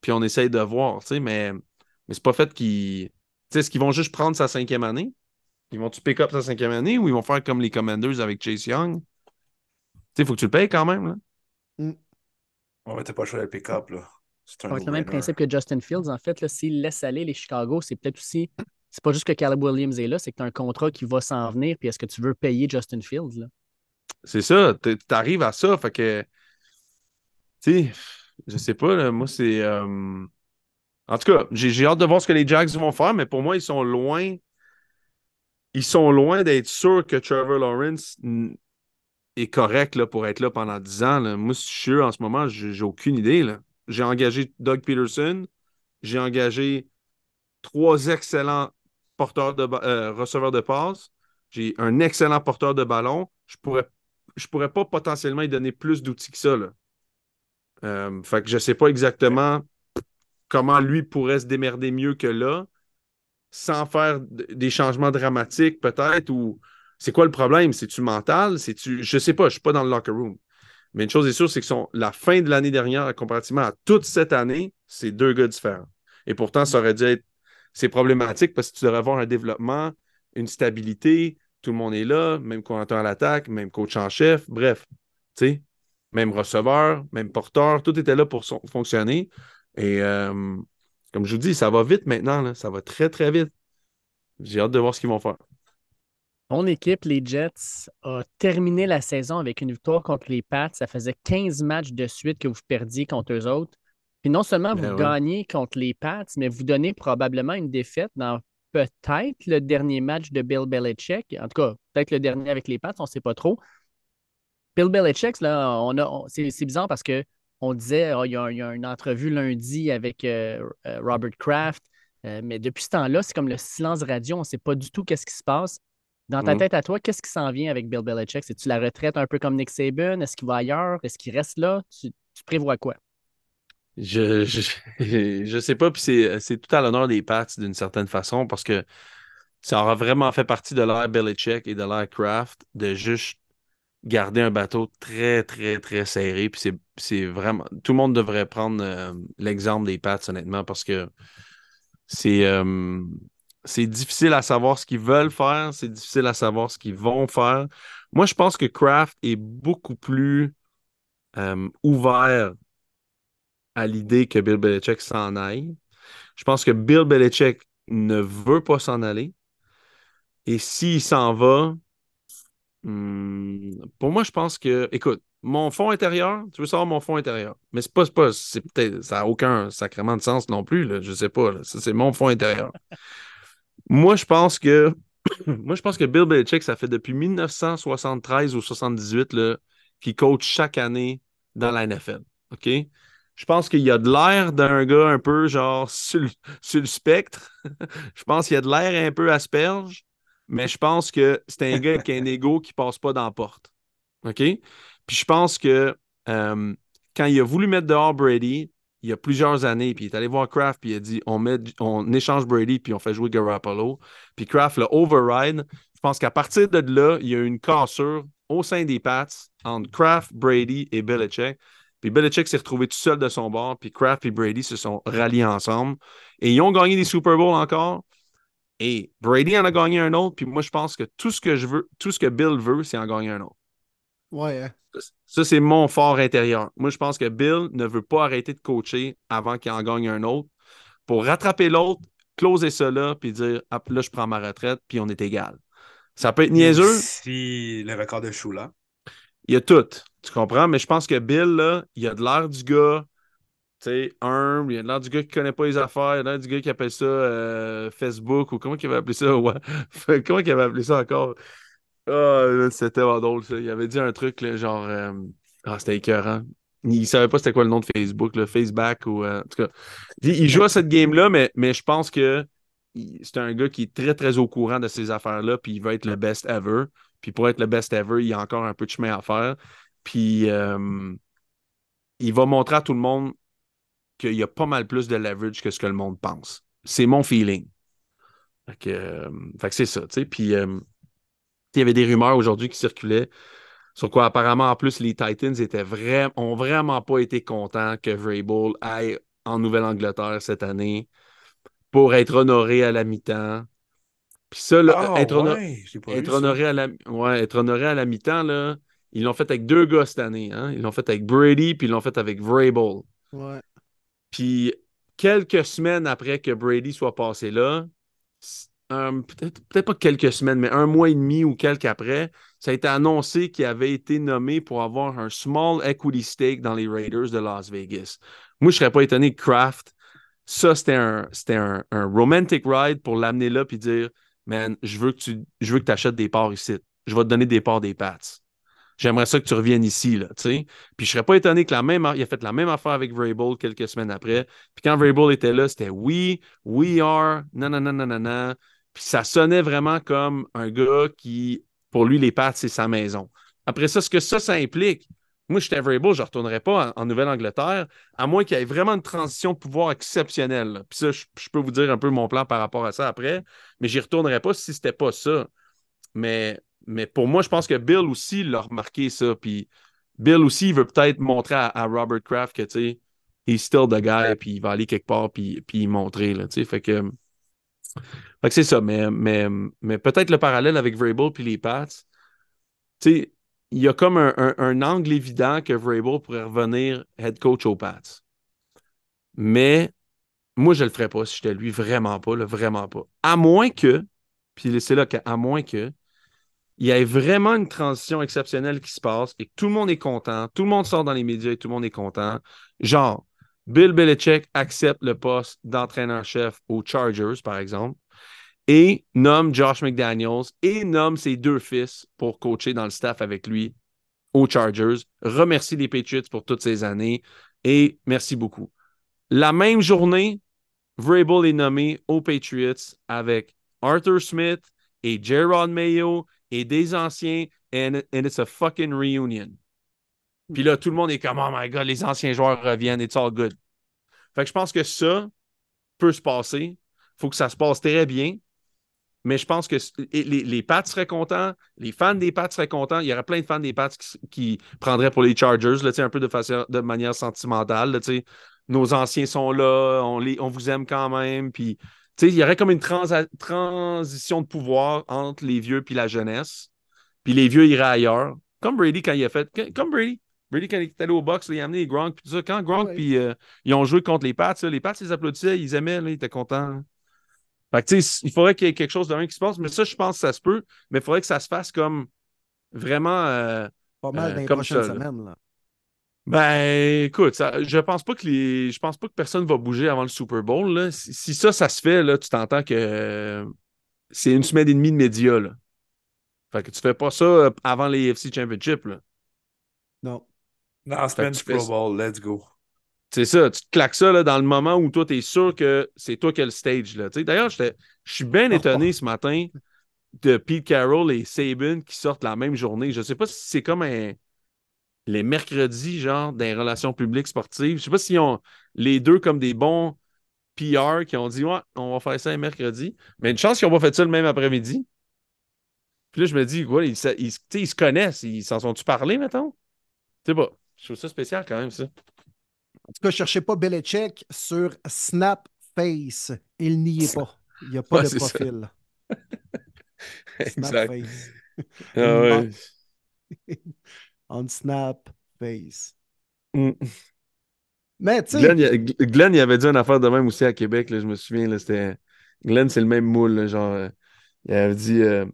Speaker 4: puis on essaye de voir, tu sais, mais, mais c'est pas fait qu'ils. Tu sais, est-ce qu'ils vont juste prendre sa cinquième année? Ils vont-tu pick up sa cinquième année ou ils vont faire comme les Commanders avec Chase Young? Tu sais, il faut que tu le payes quand même, là.
Speaker 2: Mm. Ouais, t'as pas le choix de pick up, là.
Speaker 3: C'est le même principe que Justin Fields, en fait, s'il laisse aller les Chicago, c'est peut-être aussi c'est pas juste que Caleb Williams est là, c'est que tu as un contrat qui va s'en venir, puis est-ce que tu veux payer Justin Fields? Là?
Speaker 4: C'est ça, tu arrives à ça, fait que, tu sais, je sais pas, moi, c'est. Euh, en tout cas, j'ai hâte de voir ce que les Jags vont faire, mais pour moi, ils sont loin. Ils sont loin d'être sûrs que Trevor Lawrence est correct là, pour être là pendant 10 ans. Moi, je suis en ce moment, j'ai aucune idée. J'ai engagé Doug Peterson, j'ai engagé trois excellents porteur de euh, receveur de passe. J'ai un excellent porteur de ballon. Je pourrais, je pourrais pas potentiellement lui donner plus d'outils que ça. Là. Euh, fait que je sais pas exactement comment lui pourrait se démerder mieux que là, sans faire des changements dramatiques, peut-être, ou c'est quoi le problème? C'est-tu mental? C'est-tu. Je sais pas, je suis pas dans le locker room. Mais une chose est sûre, c'est que la fin de l'année dernière, comparativement à toute cette année, c'est deux gars différents. Et pourtant, ça aurait dû être c'est problématique parce que tu devrais avoir un développement, une stabilité, tout le monde est là, même coordinateur à l'attaque, même coach en chef, bref, tu sais, même receveur, même porteur, tout était là pour fonctionner. Et euh, comme je vous dis, ça va vite maintenant, ça va très, très vite. J'ai hâte de voir ce qu'ils vont faire.
Speaker 3: Mon équipe, les Jets, a terminé la saison avec une victoire contre les Pats. Ça faisait 15 matchs de suite que vous perdiez contre eux autres. Puis non seulement vous ben gagnez contre les Pats, mais vous donnez probablement une défaite dans peut-être le dernier match de Bill Belichick. En tout cas, peut-être le dernier avec les Pats, on ne sait pas trop. Bill Belichick, là, on a, c'est, bizarre parce qu'on disait oh, il, y a, une entrevue lundi avec euh, euh, Robert Kraft, euh, mais depuis ce temps-là, c'est comme le silence radio, on ne sait pas du tout qu'est-ce qui se passe. Dans ta mm. tête à toi, qu'est-ce qui s'en vient avec Bill Belichick? C'est-tu la retraite un peu comme Nick Saban? Est-ce qu'il va ailleurs? Est-ce qu'il reste là? tu prévois quoi?
Speaker 4: Je, je, je sais pas, puis c'est tout à l'honneur des Pats d'une certaine façon parce que ça aura vraiment fait partie de l'ère Belichick et de l'ère Kraft de juste garder un bateau très, très, très serré. Puis c'est vraiment. Tout le monde devrait prendre euh, l'exemple des Pats, honnêtement, parce que c'est. Euh, c'est difficile à savoir ce qu'ils veulent faire, c'est difficile à savoir ce qu'ils vont faire. Moi, je pense que Kraft est beaucoup plus euh, ouvert à l'idée que Bill Belichick s'en aille. Je pense que Bill Belichick ne veut pas s'en aller. Et s'il s'en va, hmm, pour moi, je pense que, écoute, mon fond intérieur, tu veux savoir mon fond intérieur, mais c'est pas, pas c'est peut-être, ça n'a aucun sacrément de sens non plus, là, je sais pas, c'est mon fond intérieur. moi, je pense que, moi, je pense que Bill Belichick, ça fait depuis 1973 ou 78 qu'il coach chaque année dans la NFL. OK? Je pense qu'il y a de l'air d'un gars un peu genre sur, le spectre. je pense qu'il y a de l'air un peu asperge, mais je pense que c'est un gars qui a un ego qui passe pas dans la porte. OK? Puis je pense que euh, quand il a voulu mettre dehors Brady, il y a plusieurs années, puis il est allé voir Kraft, puis il a dit on, met, on échange Brady, puis on fait jouer Garoppolo. Puis Kraft le override. Je pense qu'à partir de là, il y a eu une cassure au sein des Pats entre Kraft, Brady et Belichick. Puis Belichick s'est retrouvé tout seul de son bord, puis Kraft et Brady se sont ralliés ensemble. Et ils ont gagné des Super Bowls encore. Et Brady en a gagné un autre, puis moi, je pense que tout ce que je veux, tout ce que Bill veut, c'est en gagner un autre.
Speaker 1: Ouais. Hein.
Speaker 4: Ça, c'est mon fort intérieur. Moi, je pense que Bill ne veut pas arrêter de coacher avant qu'il en gagne un autre pour rattraper l'autre, closer ça là, puis dire là, je prends ma retraite, puis on est égal. Ça peut être niaiseux.
Speaker 2: Si le record de chou là.
Speaker 4: Il y a tout. Tu comprends? Mais je pense que Bill, là, il a de l'air du gars, tu sais, humble, il a de l'air du gars qui connaît pas les affaires, il a de l'air du gars qui appelle ça euh, Facebook ou comment il avait appelé ça? comment il avait appelé ça encore? Ah, c'était vraiment drôle, ça. Il avait dit un truc, genre, euh, ah, c'était écœurant. Il savait pas c'était quoi le nom de Facebook, le Facebook ou euh, en tout cas. Il, joue à cette game-là, mais, mais je pense que c'est un gars qui est très, très au courant de ces affaires-là, puis il va être le best ever. Puis pour être le best ever, il y a encore un peu de chemin à faire. Puis euh, il va montrer à tout le monde qu'il y a pas mal plus de leverage que ce que le monde pense. C'est mon feeling. Fait que, euh, c'est ça, tu sais. Puis euh, il y avait des rumeurs aujourd'hui qui circulaient sur quoi apparemment en plus les Titans étaient vraiment, ont vraiment pas été contents que Vrabel aille en Nouvelle-Angleterre cette année pour être honoré à la mi-temps. Puis ça,
Speaker 2: ah, être, honoré,
Speaker 4: à la, ouais, être honoré à la mi-temps, là, ils l'ont fait avec deux gars cette année. Hein? Ils l'ont fait avec Brady, puis ils l'ont fait avec Vrabel.
Speaker 1: Ouais.
Speaker 4: Puis quelques semaines après que Brady soit passé là, peut-être peut pas quelques semaines, mais un mois et demi ou quelques après, ça a été annoncé qu'il avait été nommé pour avoir un small equity stake dans les Raiders de Las Vegas. Moi, je serais pas étonné que Kraft, ça, c'était un, un, un, romantic ride pour l'amener là puis dire Man, je veux que tu je veux que achètes des parts ici. Je vais te donner des parts des Pats. J'aimerais ça que tu reviennes ici, là, tu sais. Puis je serais pas étonné que la même, il a fait la même affaire avec Vrabel quelques semaines après. Puis quand Vrabel était là, c'était we, we are, non. Puis ça sonnait vraiment comme un gars qui, pour lui, les pattes, c'est sa maison. Après ça, ce que ça, ça implique, moi, j'étais Vrabel, je ne retournerais pas en, Nouvelle-Angleterre, à moins qu'il y ait vraiment une transition de pouvoir exceptionnelle. Puis ça, je, je, peux vous dire un peu mon plan par rapport à ça après, mais j'y retournerais pas si c'était pas ça. Mais mais pour moi, je pense que Bill aussi l'a remarqué ça. Puis Bill aussi, il veut peut-être montrer à, Robert Kraft que, tu sais, he's still the guy, puis il va aller quelque part, puis, puis montrer, là, tu sais. Fait que, fait que c'est ça. Mais, mais, mais peut-être le parallèle avec Vrabel puis les Pats, tu sais, il y a comme un, angle évident que Vrabel pourrait revenir head coach aux Pats. Mais moi, je le ferais pas si j'étais lui, vraiment pas, vraiment pas. À moins que, puis c'est là qu'à moins que, il y a vraiment une transition exceptionnelle qui se passe et tout le monde est content, tout le monde sort dans les médias et tout le monde est content. Genre, Bill Belichick accepte le poste d'entraîneur-chef aux Chargers, par exemple, et nomme Josh McDaniels et nomme ses deux fils pour coacher dans le staff avec lui aux Chargers. Remercie les Patriots pour toutes ces années et merci beaucoup. La même journée, Vrabel est nommé aux Patriots avec Arthur Smith et Gerard Mayo et des anciens, and, it's a fucking reunion. Puis là, tout le monde est comme, oh my god, les anciens joueurs reviennent, it's all good. Fait que je pense que ça peut se passer. Il faut que ça se passe très bien. mais je pense que les, les Pats seraient contents, les fans des Pats seraient contents. Il y aurait plein de fans des Pats qui, prendraient pour les Chargers, là, un peu de, façon, de manière sentimentale. Là, nos anciens sont là, on, les, on vous aime quand même. Puis, il y aurait comme une transition de pouvoir entre les vieux et la jeunesse. Puis les vieux iraient ailleurs. Comme Brady quand il a fait. Comme Brady. Brady, quand il est allé au box, il a amené les Gronk. Puis ça, quand Gronk, puis euh, ils ont joué contre les Pats, les Pats, ils applaudissaient, ils aimaient, là, ils étaient contents. Fait que, il faudrait qu'il y ait quelque chose de rien qui se passe. Mais ça, je pense que ça se peut. Mais il faudrait que ça se fasse comme vraiment. Euh,
Speaker 1: pas mal euh, dans les prochaines semaines. Là.
Speaker 4: Ben, écoute, ça, je pense pas que les, je pense pas que personne va bouger avant le Super Bowl. Là. Si, ça, ça se fait, là, tu t'entends que c'est une semaine et demie de médias. Là. Fait que tu fais pas ça avant les FC Championship. Là.
Speaker 1: Non.
Speaker 2: Non, semaine du Pro Bowl, let's go.
Speaker 4: C'est ça, tu te claques ça là, dans le moment où toi, tu es sûr que c'est toi qui as le stage. D'ailleurs, je suis bien étonné ce matin de Pete Carroll et Sabin qui sortent la même journée. Je ne sais pas si c'est comme un, les mercredis, genre, des relations publiques sportives. Je ne sais pas s'ils ont les deux comme des bons PR qui ont dit Ouais, on va faire ça un mercredi. Mais une chance qu'ils n'ont pas fait ça le même après-midi. Puis là, je me dis, ouais, ils, se connaissent. Ils s'en sont-tu parlé, mettons? Tu sais pas. Je trouve ça spécial quand même, ça.
Speaker 1: En tout cas, cherchez pas Belichick sur Snapface. Il n'y est pas. Il n'y a pas de profil.
Speaker 4: Snapface. Ah ouais.
Speaker 1: On Snapface.
Speaker 4: Mm.
Speaker 1: Mais tu
Speaker 4: sais. Glenn, il avait dit une affaire de même aussi à Québec, là, je me souviens. c'était... Glenn, c'est le même moule. genre, euh, il avait dit euh,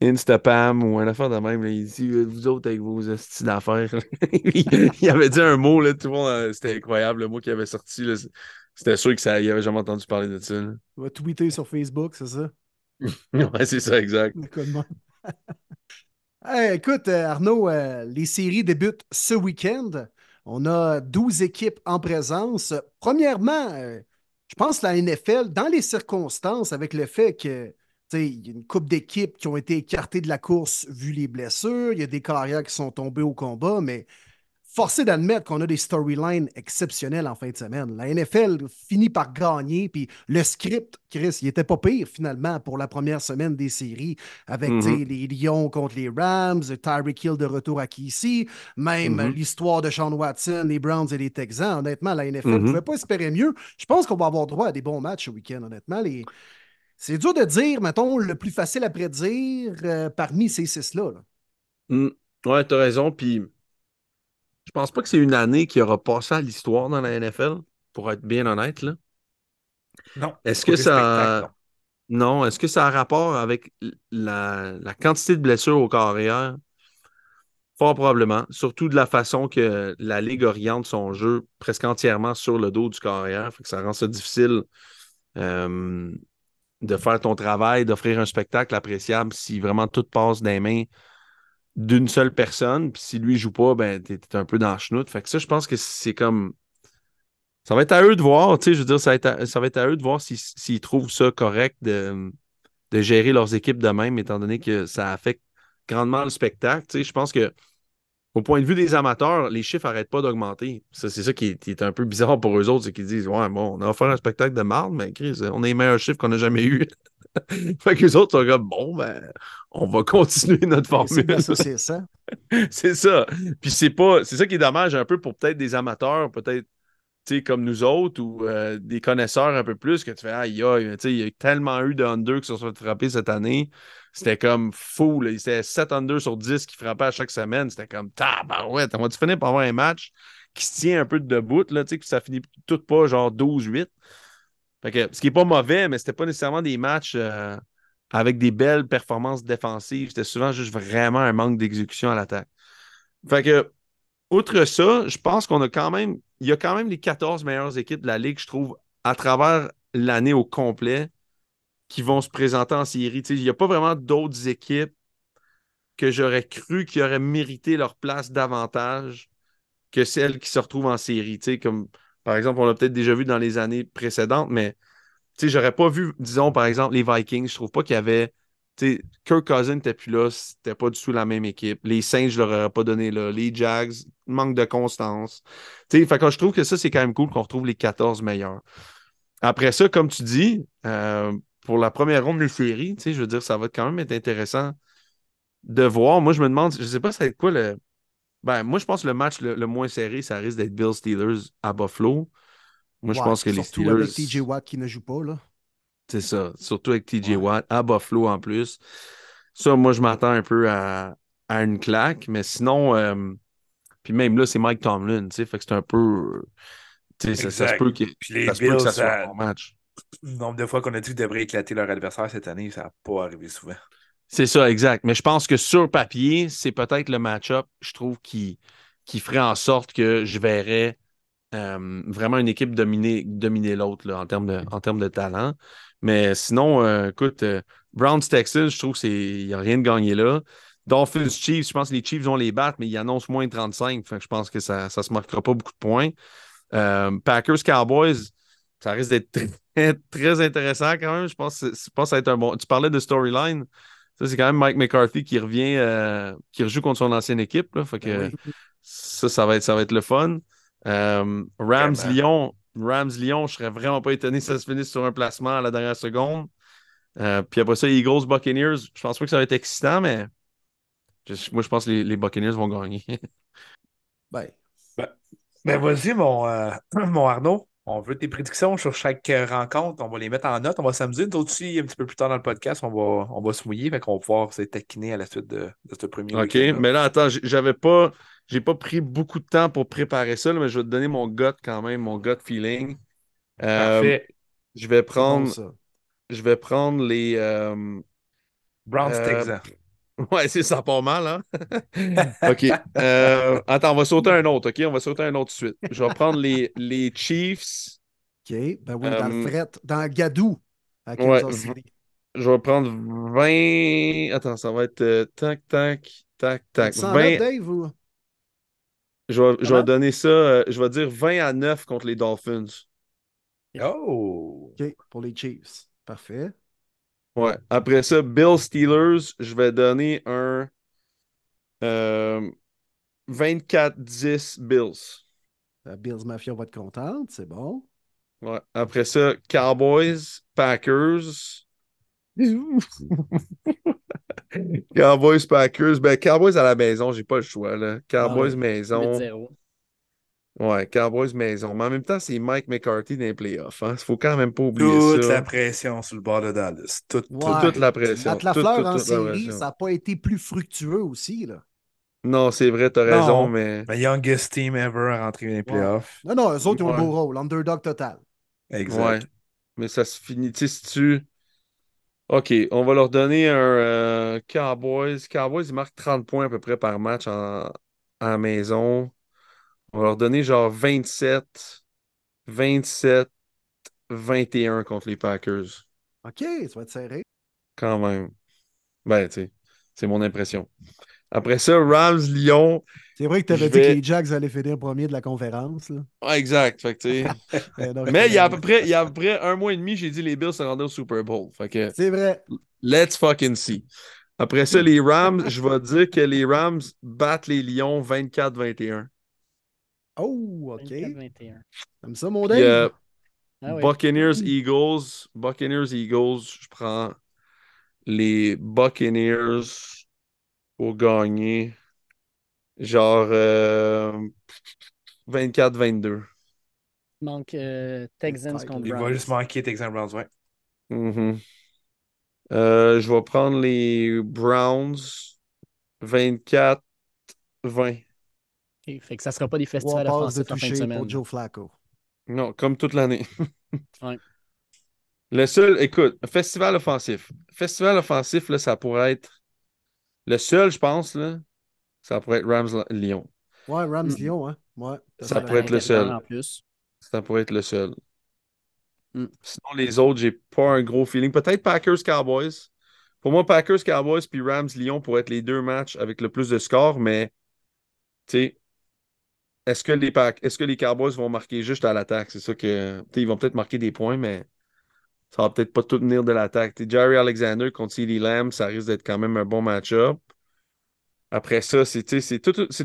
Speaker 4: Instapam ou un affaire de même. il dit Vous autres avec vos styles d'affaires. il avait dit un mot, là, tout le monde, euh, c'était incroyable, le mot qu'il avait sorti. C'était sûr qu'il n'avait jamais entendu parler de ça. Il
Speaker 1: va tweeter sur Facebook, c'est ça?
Speaker 4: Ouais, c'est ça, exact.
Speaker 1: écoute, euh, Arnaud, euh, les séries débutent ce week-end. On a 12 équipes en présence. Premièrement, je pense que la NFL, dans les circonstances, avec le fait que il y a une coupe d'équipes qui ont été écartées de la course vu les blessures. Il y a des carrières qui sont tombées au combat, mais forcé d'admettre qu'on a des storylines exceptionnelles en fin de semaine. La NFL finit par gagner, puis le script, Chris, il était pas pire finalement pour la première semaine des séries avec mm-hmm. les Lions contre les Rams, Tyreek Hill de retour à Keysi, même mm-hmm. l'histoire de Sean Watson, les Browns et les Texans. Honnêtement, la NFL ne mm-hmm. pouvait pas espérer mieux. Je pense qu'on va avoir droit à des bons matchs ce week-end, honnêtement. Les, c'est dur de dire, mettons, le plus facile à prédire euh, parmi ces six-là.
Speaker 4: Mm. ouais, tu as raison. Puis je pense pas que c'est une année qui aura passé à l'histoire dans la NFL, pour être bien honnête. Là.
Speaker 2: Non.
Speaker 4: Est-ce que ça. Non, est-ce que ça a rapport avec la, quantité de blessures au carrière? Fort probablement. Surtout de la façon que la Ligue oriente son jeu presque entièrement sur le dos du carrière. Fait que ça rend ça difficile. Euh, de faire ton travail, d'offrir un spectacle appréciable si vraiment tout passe des mains d'une seule personne. Puis si lui joue pas, ben t'es es un peu dans le chenoute. Fait que ça, je pense que c'est comme. Ça va être à eux de voir, tu sais, je veux dire, ça va être à, ça va être à eux de voir s'ils trouvent ça correct de, de gérer leurs équipes de même, étant donné que ça affecte grandement le spectacle. Tu sais, je pense que au point de vue des amateurs, les chiffres n'arrêtent pas d'augmenter. c'est ça qui est, un peu bizarre pour eux autres, c'est qu'ils disent Ouais, bon, on a offert un spectacle de marde, mais Chris, on a les meilleurs chiffres qu'on a jamais eu. fait que les autres sont comme Bon, ben, on va continuer notre formule.
Speaker 1: C'est ça.
Speaker 4: c'est ça. Puis c'est pas. C'est ça qui est dommage un peu pour peut-être des amateurs, peut-être comme nous autres ou euh, des connaisseurs un peu plus que tu fais aïe aïe, il y a tellement eu de under qui se sont frappés cette année. C'était comme fou. C'était 7 under sur 10 qui frappaient à chaque semaine. C'était comme tabarouette. On va-tu finir par avoir un match qui se tient un peu de debout, là, que ça finit tout pas genre 12-8. Ce qui n'est pas mauvais, mais c'était pas nécessairement des matchs euh, avec des belles performances défensives. C'était souvent juste vraiment un manque d'exécution à l'attaque. Fait que, outre ça, je pense qu'on a quand même il y a quand même les 14 meilleures équipes de la Ligue, je trouve, à travers l'année au complet, qui vont se présenter en série. il n'y a pas vraiment d'autres équipes que j'aurais cru qui auraient mérité leur place davantage que celles qui se retrouvent en série. comme, par exemple, on l'a peut-être déjà vu dans les années précédentes, mais j'aurais pas vu, disons, par exemple, les Vikings. Je trouve pas qu'il y avait Kirk Cousin n'était plus là, c'était pas du tout la même équipe. Les Saints, je leur aurais pas donné là. Les Jags, manque de constance. fait que je trouve que ça, c'est quand même cool qu'on retrouve les 14 meilleurs. Après ça, comme tu dis, euh, pour la première ronde des séries. Je veux dire, ça va quand même être intéressant de voir. Moi, je me demande, je sais pas, ça va être quoi le. Ben, moi, je pense que le match le, moins serré, ça risque d'être Bill Steelers à Buffalo. Moi, je pense que les Steelers.
Speaker 1: Surtout avec TJ Watt qui ne joue pas, là.
Speaker 4: C'est ça. Surtout avec TJ Watt, à Buffalo en plus. Ça, moi, je m'attends un peu à, une claque. Mais sinon, euh, puis même là, c'est Mike Tomlin, tu sais, fait que c'est un peu. Tu sais, ça, se peut, que ça soit un bon match.
Speaker 2: Le nombre de fois qu'on a dit qu'ils devraient éclater leur adversaire cette année, ça n'a pas arrivé souvent.
Speaker 4: C'est ça, exact. Mais je pense que sur papier, c'est peut-être le match-up, je trouve, qui, qui ferait en sorte que je verrais euh, vraiment une équipe dominer, dominer l'autre en, termes de, en termes de talent. Mais sinon, euh, écoute, euh, Browns Texas, je trouve qu'il n'y a rien de gagné là. Dolphins Chiefs, je pense que les Chiefs vont les battre, mais ils annoncent moins de 35. je pense que ça ne se marquera pas beaucoup de points. Packers Cowboys, ça risque d'être très, très, intéressant quand même. Je pense, je pense que ça va être un bon. Tu parlais de storyline. Ça, c'est quand même Mike McCarthy qui revient, euh, qui rejoue contre son ancienne équipe. Là, fait que, ben ça, ça va, être, ça va être le fun. Euh, Rams-Lyon, Rams-Lyon, je serais vraiment pas étonné si ça se finisse sur un placement à la dernière seconde. Euh, puis après ça, Eagles, Buccaneers, je pense pas que ça va être excitant, mais moi, je pense que les, les Buccaneers vont gagner.
Speaker 1: ben.
Speaker 2: ben, ben vas-y, mon, mon Arnaud. On veut tes prédictions sur chaque euh, rencontre. On va les mettre en note. On va s'amuser. Nous aussi, un petit peu plus tard dans le podcast, on va, on va se mouiller. Fait qu'on va pouvoir se taquiner à la suite de, ce premier
Speaker 4: OK, mais là, attends, j'avais pas. J'ai pas pris beaucoup de temps pour préparer ça, mais je vais te donner mon gut quand même, mon gut feeling. Euh, Parfait. Je vais prendre. je vais prendre les. Euh,
Speaker 2: Browns Texans.
Speaker 4: Ouais, c'est ça pas mal, hein? OK. Euh, attends, on va sauter un autre, OK? On va sauter un autre suite. Je vais prendre les, les Chiefs.
Speaker 1: OK. Ben oui, dans le euh, fret, dans Gadou,
Speaker 4: à ouais, Je vais prendre 20. Attends, ça va être euh, tac, tac, tac, tac. 20... Dave, ou... Je vais, je vais donner ça, je vais dire 20 à 9 contre les Dolphins.
Speaker 2: Oh!
Speaker 1: OK, pour les Chiefs. Parfait.
Speaker 4: Ouais. Après ça, Bill Steelers, je vais donner un 24-10 euh, Bills.
Speaker 1: Bills Mafia va être contente, c'est bon.
Speaker 4: Ouais. Après ça, Cowboys, Packers. Cowboys, Packers. Ben, Cowboys à la maison, j'ai pas le choix. Là. Cowboys ah maison. Ouais, Cowboys maison. Mais en même temps, c'est Mike McCarthy dans les playoffs. Il hein. faut quand même pas oublier
Speaker 2: toute
Speaker 4: ça.
Speaker 2: Toute la pression sur le bord de Dallas. Toute,
Speaker 4: toute, la pression.
Speaker 1: Toute, la fleur en série, ça n'a pas été plus fructueux aussi. Là.
Speaker 4: Non, c'est vrai, tu as raison, mais.
Speaker 2: Le youngest team ever à rentrer dans les playoffs.
Speaker 1: Non, non, eux autres, ils ont un beau rôle. Underdog total.
Speaker 2: Exact. Ouais.
Speaker 4: Mais ça se finit. Tu sais, si tu. OK, on va leur donner un euh, Cowboys. Cowboys, ils marquent 30 points à peu près par match en, en maison. On va leur donner genre 27, 27, 21 contre les Packers.
Speaker 1: OK, ça va être serré.
Speaker 4: Quand même. Ben, tu sais, c'est mon impression. Après ça, Rams, Lyon.
Speaker 1: C'est vrai que tu avais dit que les Jacks allaient finir premier de la conférence. Là.
Speaker 4: Ouais, exact. Fait que, ben Mais il y, a à peu près, il y a à peu près un mois et demi, j'ai dit les Bills se rendaient au Super Bowl.
Speaker 1: C'est vrai.
Speaker 4: Let's fucking see. Après ça, les Rams, je vais dire que les Rams battent les Lions 24-21.
Speaker 1: Oh, OK. 21. Comme ça, mon Dave?
Speaker 4: Ah Buccaneers, Eagles. Buccaneers, Eagles. Je prends les Buccaneers pour gagner. Genre 24-22.
Speaker 3: Euh, Il manque euh, Texans contre
Speaker 2: Il va juste manquer Texans Browns, ouais.
Speaker 4: Mm-hmm. Euh, je vais prendre les Browns 24-20.
Speaker 3: Fait que ça ne sera pas des festivals offensifs en fin de semaine.
Speaker 1: pour Joe Flacco.
Speaker 4: Non, comme toute l'année. Le seul, écoute, festival offensif. Festival offensif, là, ça pourrait être. Le seul, je pense, là, ça pourrait être Rams-Lyon.
Speaker 1: Ouais, Rams-Lyon, hein. Ouais.
Speaker 4: Ça, pourrait être le seul. En plus. Ça pourrait être le seul. Mm. Sinon, les autres, j'ai pas un gros feeling. Peut-être Packers-Cowboys. Pour moi, Packers-Cowboys puis Rams-Lyon pourraient être les deux matchs avec le plus de scores, mais tu sais, est-ce que les est-ce que les Cowboys vont marquer juste à l'attaque? C'est ça que. Ils vont peut-être marquer des points, mais ça va peut-être pas tout venir de l'attaque. Jerry Alexander contre CeeDee Lamb, ça risque d'être quand même un bon match-up. Après ça, c'est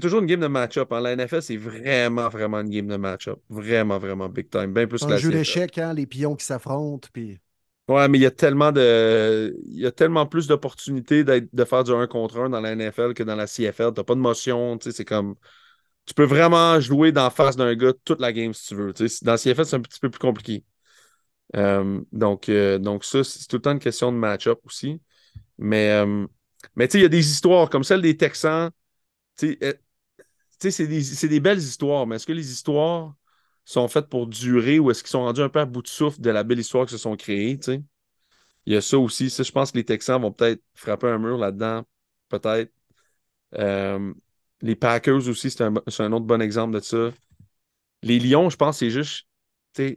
Speaker 4: toujours une game de match-up. En hein. La NFL, c'est vraiment, vraiment une game de match-up. Vraiment, vraiment big time. Bien plus
Speaker 1: un jeu d'échecs, hein, les pions qui s'affrontent. Puis...
Speaker 4: Ouais, mais il y a tellement de. Il y a tellement plus d'opportunités de faire du 1 contre 1 dans la NFL que dans la CFL. T'as pas de motion, c'est comme. Tu peux vraiment jouer dans face d'un gars toute la game si tu veux. Dans la CFL, c'est un petit peu plus compliqué. Euh, donc, euh, donc, ça, c'est tout le temps une question de match-up aussi. Mais, euh, mais tu sais, il y a des histoires comme celle des Texans. Tu sais, c'est des, des, belles histoires, mais est-ce que les histoires sont faites pour durer ou est-ce qu'ils sont rendus un peu à bout de souffle de la belle histoire qui se sont créées? Il y a ça aussi. Ça, je pense que les Texans vont peut-être frapper un mur là-dedans. Peut-être. Les Packers aussi, c'est un, autre bon exemple de ça. Les Lions, je pense, c'est juste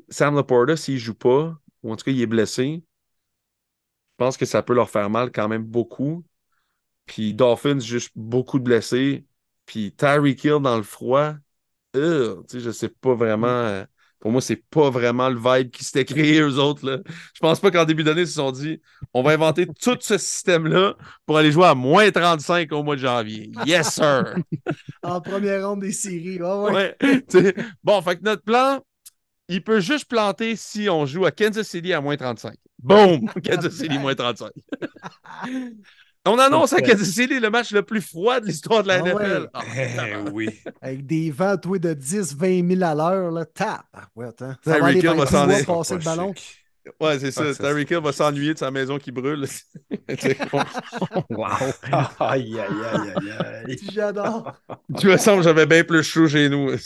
Speaker 4: Sam Laporta, s'il ne joue pas, ou en tout cas il est blessé, je pense que ça peut leur faire mal quand même beaucoup. Puis Dolphins, juste beaucoup de blessés. Puis Tyreek Hill dans le froid, euh, je sais pas vraiment. Pour moi, c'est pas vraiment le vibe qui s'était créé, eux autres. Là. Je pense pas qu'en début d'année, ils se sont dit on va inventer tout ce système-là pour aller jouer à moins 35 au mois de janvier. Yes, sir!
Speaker 1: en première ronde des séries. ouais.
Speaker 4: bon, fait que notre plan, il peut juste planter si on joue à Kansas City à moins 35. Boom! Kansas City moins 35. On annonce à Kansas City le match le plus froid de l'histoire de la ah NFL.
Speaker 2: Ah, eh oui.
Speaker 1: Avec des vents de 10-20 000 à l'heure, là, tap. Ouais, attends.
Speaker 4: Ça va Hill va s'en
Speaker 1: passer le ballon.
Speaker 4: Ouais, c'est ça. Tyreek Hill va s'ennuyer de sa maison qui brûle.
Speaker 3: wow.
Speaker 2: aïe, aïe, aïe, aïe, aïe.
Speaker 1: J'adore.
Speaker 4: Tu me semble j'avais bien plus chaud chez nous.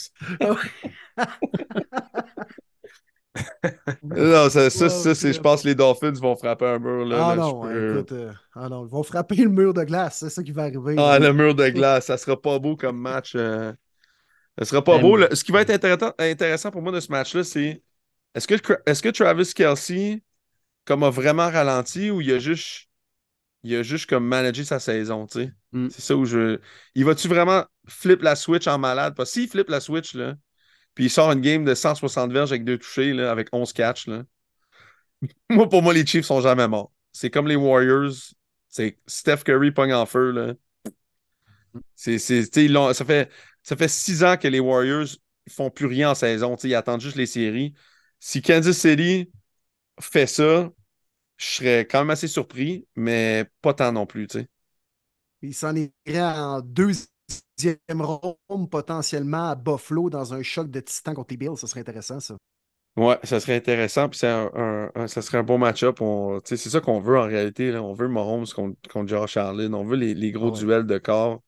Speaker 4: non, ça, ça, ça c'est, je pense que les Dolphins vont frapper un mur. Là,
Speaker 1: ah, non, écoute, euh, ah non, ils vont frapper le mur de glace, c'est ça qui va arriver.
Speaker 4: Ah, le mur de glace, ça sera pas beau comme match. Euh... Ça sera pas beau. Ce qui va être intéressant, intéressant pour moi de ce match-là, c'est est-ce que, est que Travis Kelsey comme a vraiment ralenti ou il a juste il a juste comme managé sa saison, tu sais? Mm. C'est ça où je. Il va-tu vraiment flip la switch en malade? Parce s'il flip la switch, là, puis il sort une game de 160 verges avec deux touchés, là, avec 11 catchs. Là. moi, pour moi, les Chiefs sont jamais morts. C'est comme les Warriors. C'est Steph Curry pogne en feu. Là. Ça, fait, ça fait six ans que les Warriors font plus rien en saison. Ils attendent juste les séries. Si Kansas City fait ça, je serais quand même assez surpris, mais pas tant non plus. sais.
Speaker 1: Il s'en irait en deux deuxième ronde potentiellement à Buffalo dans un choc de titan contre les Bills. Ça serait intéressant, ça.
Speaker 4: Ouais, ça serait intéressant. Puis un, ça serait un bon match-up. C'est ça qu'on veut en réalité. Là. On veut Mahomes contre, contre Josh Allen. On veut les, gros ah duels de corps.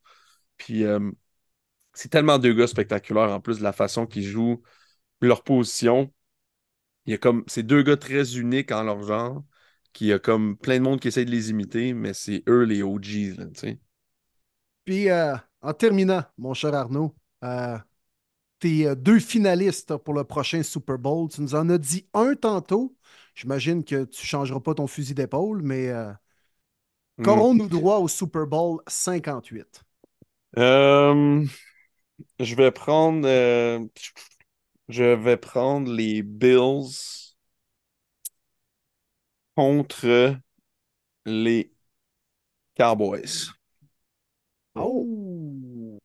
Speaker 4: Puis euh, c'est tellement deux gars spectaculaires en plus de la façon qu'ils jouent leur position. Il y a comme ces deux gars très uniques en leur genre. Qu'il y a comme plein de monde qui essaie de les imiter, mais c'est eux les OGs. Là,
Speaker 1: Puis euh, en terminant, mon cher Arnaud, euh, tes euh, deux finalistes pour le prochain Super Bowl, tu nous en as dit un tantôt. J'imagine que tu ne changeras pas ton fusil d'épaule, mais euh, hmm. qu'aurons-nous droit au Super Bowl 58?
Speaker 4: je vais prendre je vais prendre les Bills contre les Cowboys.
Speaker 1: Oh,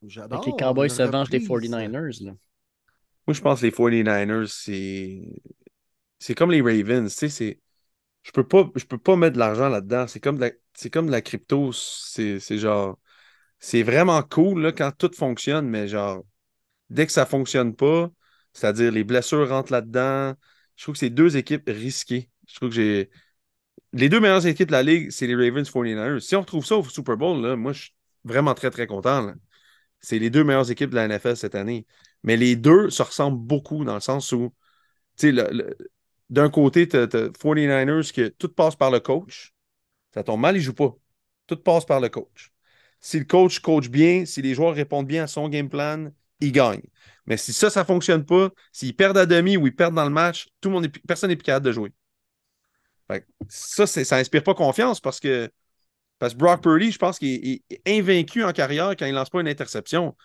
Speaker 1: j'adore.
Speaker 3: les Cowboys se vengent des 49ers. Là.
Speaker 4: Moi, je pense que les 49ers, c'est. C'est comme les Ravens. Tu sais, Je peux pas, je peux pas mettre de l'argent là-dedans. C'est comme, de la... c'est comme de la crypto. C'est, genre. C'est vraiment cool là, quand tout fonctionne, mais genre, dès que ça fonctionne pas, c'est-à-dire les blessures rentrent là-dedans, je trouve que c'est deux équipes risquées. Je trouve que j'ai. Les deux meilleures équipes de la ligue, c'est les Ravens 49ers. Si on retrouve ça au Super Bowl, là, moi, je vraiment très, très content. C'est les deux meilleures équipes de la NFL cette année. Mais les deux se ressemblent beaucoup dans le sens où, tu sais, d'un côté, tu as, 49ers que tout passe par le coach. Ça tombe mal, il ne joue pas. Tout passe par le coach. Si le coach coach bien, si les joueurs répondent bien à son game plan, il gagne. Mais si ça, ça ne fonctionne pas, s'ils perdent à demi ou ils perdent dans le match, tout le monde personne n'est plus capable de jouer. ça, ça n'inspire pas confiance parce que parce que Brock Purdy, je pense qu'il est, invaincu en carrière quand il ne lance pas une interception.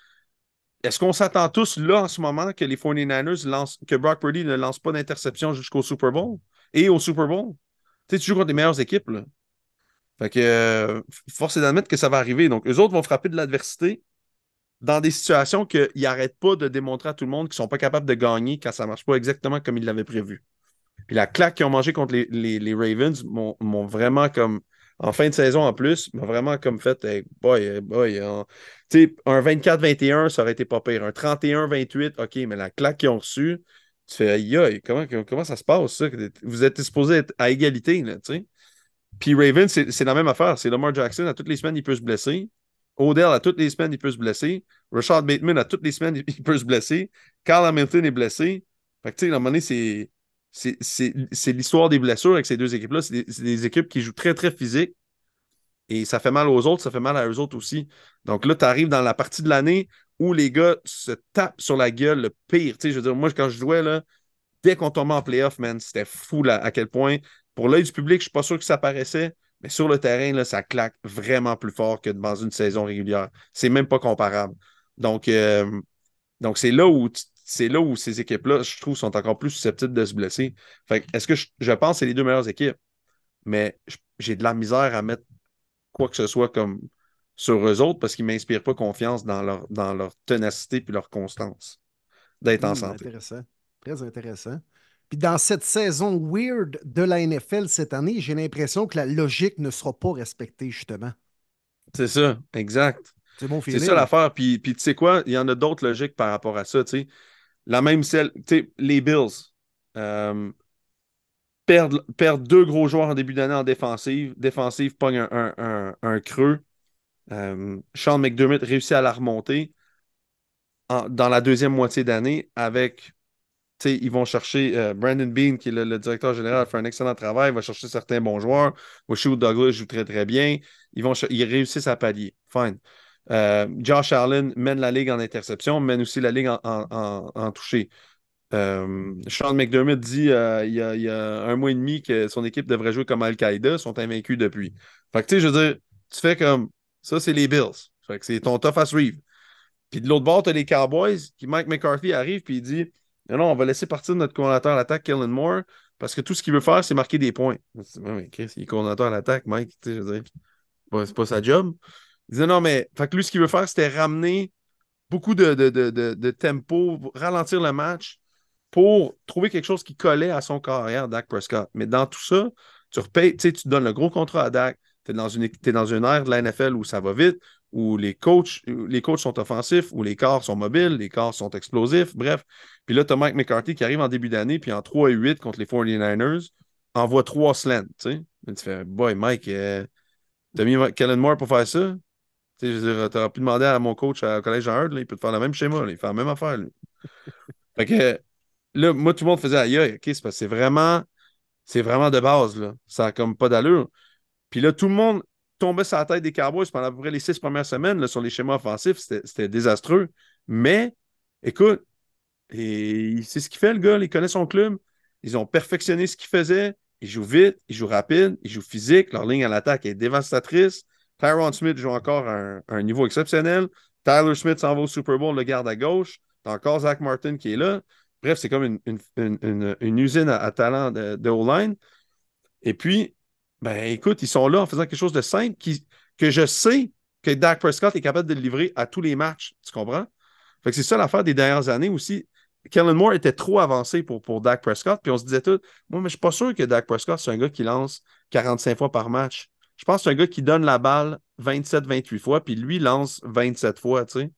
Speaker 4: Est-ce qu'on s'attend tous là en ce moment que les 49ers lancent, que Brock Purdy ne lance pas d'interception jusqu'au Super Bowl? Et au Super Bowl? Tu sais, tu joues contre les meilleures équipes. Là. Fait que euh, force est d'admettre que ça va arriver. Donc, eux autres vont frapper de l'adversité dans des situations qu'ils n'arrêtent pas de démontrer à tout le monde qu'ils ne sont pas capables de gagner quand ça ne marche pas exactement comme ils l'avaient prévu. Puis la claque qu'ils ont mangé contre les, les, Ravens m'ont vraiment comme. En fin de saison en plus, m'a vraiment comme fait. boy, boy, un 24-21, ça aurait été pas pire. Un 31-28, OK, mais la claque qu'ils ont reçue, tu fais aïe, comment, comment ça se passe, ça? Vous êtes supposé être à égalité, là, tu sais. Puis Ravens, c'est la même affaire. C'est Lamar Jackson, à toutes les semaines, il peut se blesser. Odell, à toutes les semaines, il peut se blesser. Rashad Bateman, à toutes les semaines, il peut se blesser. Carl Hamilton est blessé. Fait que, tu sais, à un moment donné, c'est c'est l'histoire des blessures avec ces deux équipes-là. C'est des, équipes qui jouent très, très physique. Et ça fait mal aux autres, ça fait mal à eux autres aussi. Donc là, tu arrives dans la partie de l'année où les gars se tapent sur la gueule le pire. Tu sais, je veux dire, moi, quand je jouais, là, dès qu'on tombait en playoff, c'était fou à quel point, pour l'œil du public, je ne suis pas sûr que ça paraissait, mais sur le terrain, là, ça claque vraiment plus fort que dans une saison régulière. C'est même pas comparable. Donc, euh, donc c'est là où c'est là où ces équipes-là, je trouve, sont encore plus susceptibles de se blesser. Fait est-ce que je, pense que c'est les deux meilleures équipes? Mais j'ai de la misère à mettre quoi que ce soit comme sur eux autres parce qu'ils ne m'inspirent pas confiance dans leur, dans leur ténacité et leur constance d'être en hmm, santé.
Speaker 1: Intéressant. Très intéressant. Puis dans cette saison weird de la NFL cette année, j'ai l'impression que la logique ne sera pas respectée, justement.
Speaker 4: C'est ça, exact. C'est bon C'est ça l'affaire. Puis, puis tu sais quoi, il y en a d'autres logiques par rapport à ça. sais. La même celle, les Bills euh, perdent, deux gros joueurs en début d'année en défensive. Défensive pogne un, creux. Euh, Sean McDermott réussit à la remonter dans la deuxième moitié d'année avec ils vont chercher euh, Brandon Bean, qui est le, directeur général, fait un excellent travail, il va chercher certains bons joueurs. Washu Douglas joue très, très bien. Ils, vont ils réussissent à pallier. Fine. Euh, Josh Allen mène la ligue en interception, mène aussi la ligue en, en, touché. Euh, Sean McDermott dit il y, a, un mois et demi que son équipe devrait jouer comme Al-Qaïda, sont invaincus depuis. Fait que tu sais, je veux dire, tu fais comme ça, c'est les Bills. C'est ton tough as Reeve. Puis de l'autre bord, tu as les Cowboys, Mike McCarthy arrive puis il dit non, on va laisser partir notre coordinateur à l'attaque, Kellen Moore, parce que tout ce qu'il veut faire, c'est marquer des points. mais Chris, il est coordinateur à l'attaque, Mike, tu sais, je veux dire, c'est pas sa job. Il disait non, mais fait que lui, ce qu'il veut faire, c'était ramener beaucoup de, de, tempo, ralentir le match pour trouver quelque chose qui collait à son carrière, Dak Prescott. Mais dans tout ça, tu repayes, tu donnes le gros contrat à Dak, tu es dans une, ère de la NFL où ça va vite, où les coachs, les coachs sont offensifs, où les corps sont mobiles, les corps sont explosifs, bref. Puis là, tu as Mike McCarthy qui arrive en début d'année, puis en 3 et 8 contre les 49ers, envoie 3 slants. Tu fais, boy, Mike, euh, t'as mis Kellen Moore pour faire ça? Tu t'aurais pu demander à mon coach au collège Jean il peut te faire le même schéma, il fait la même affaire. Fait que là, moi, tout le monde faisait aïe, c'est c'est vraiment, c'est vraiment de base, là. Ça n'a comme pas d'allure. Puis là, tout le monde tombait sur la tête des Cowboys pendant à peu près les six premières semaines sur les schémas offensifs. C'était désastreux. Mais, écoute, c'est ce qu'il fait, le gars. Il connaît son club. Ils ont perfectionné ce qu'il faisait. Ils jouent vite, ils jouent rapide, ils jouent physique. Leur ligne à l'attaque est dévastatrice. Tyron Smith joue encore à un, niveau exceptionnel. Tyler Smith s'en va au Super Bowl, le garde à gauche. T'as encore Zach Martin qui est là. Bref, c'est comme une, usine à, talent de, de O-line. Et puis, ben écoute, ils sont là en faisant quelque chose de simple qui, que je sais que Dak Prescott est capable de livrer à tous les matchs. Tu comprends? Fait que c'est ça l'affaire des dernières années aussi. Kellen Moore était trop avancé pour, pour Dak Prescott. Puis on se disait tout, moi, mais je suis pas sûr que Dak Prescott, c'est un gars qui lance 45 fois par match. Je pense que c'est un gars qui donne la balle 27-28 fois, puis lui lance 27 fois, tu sais.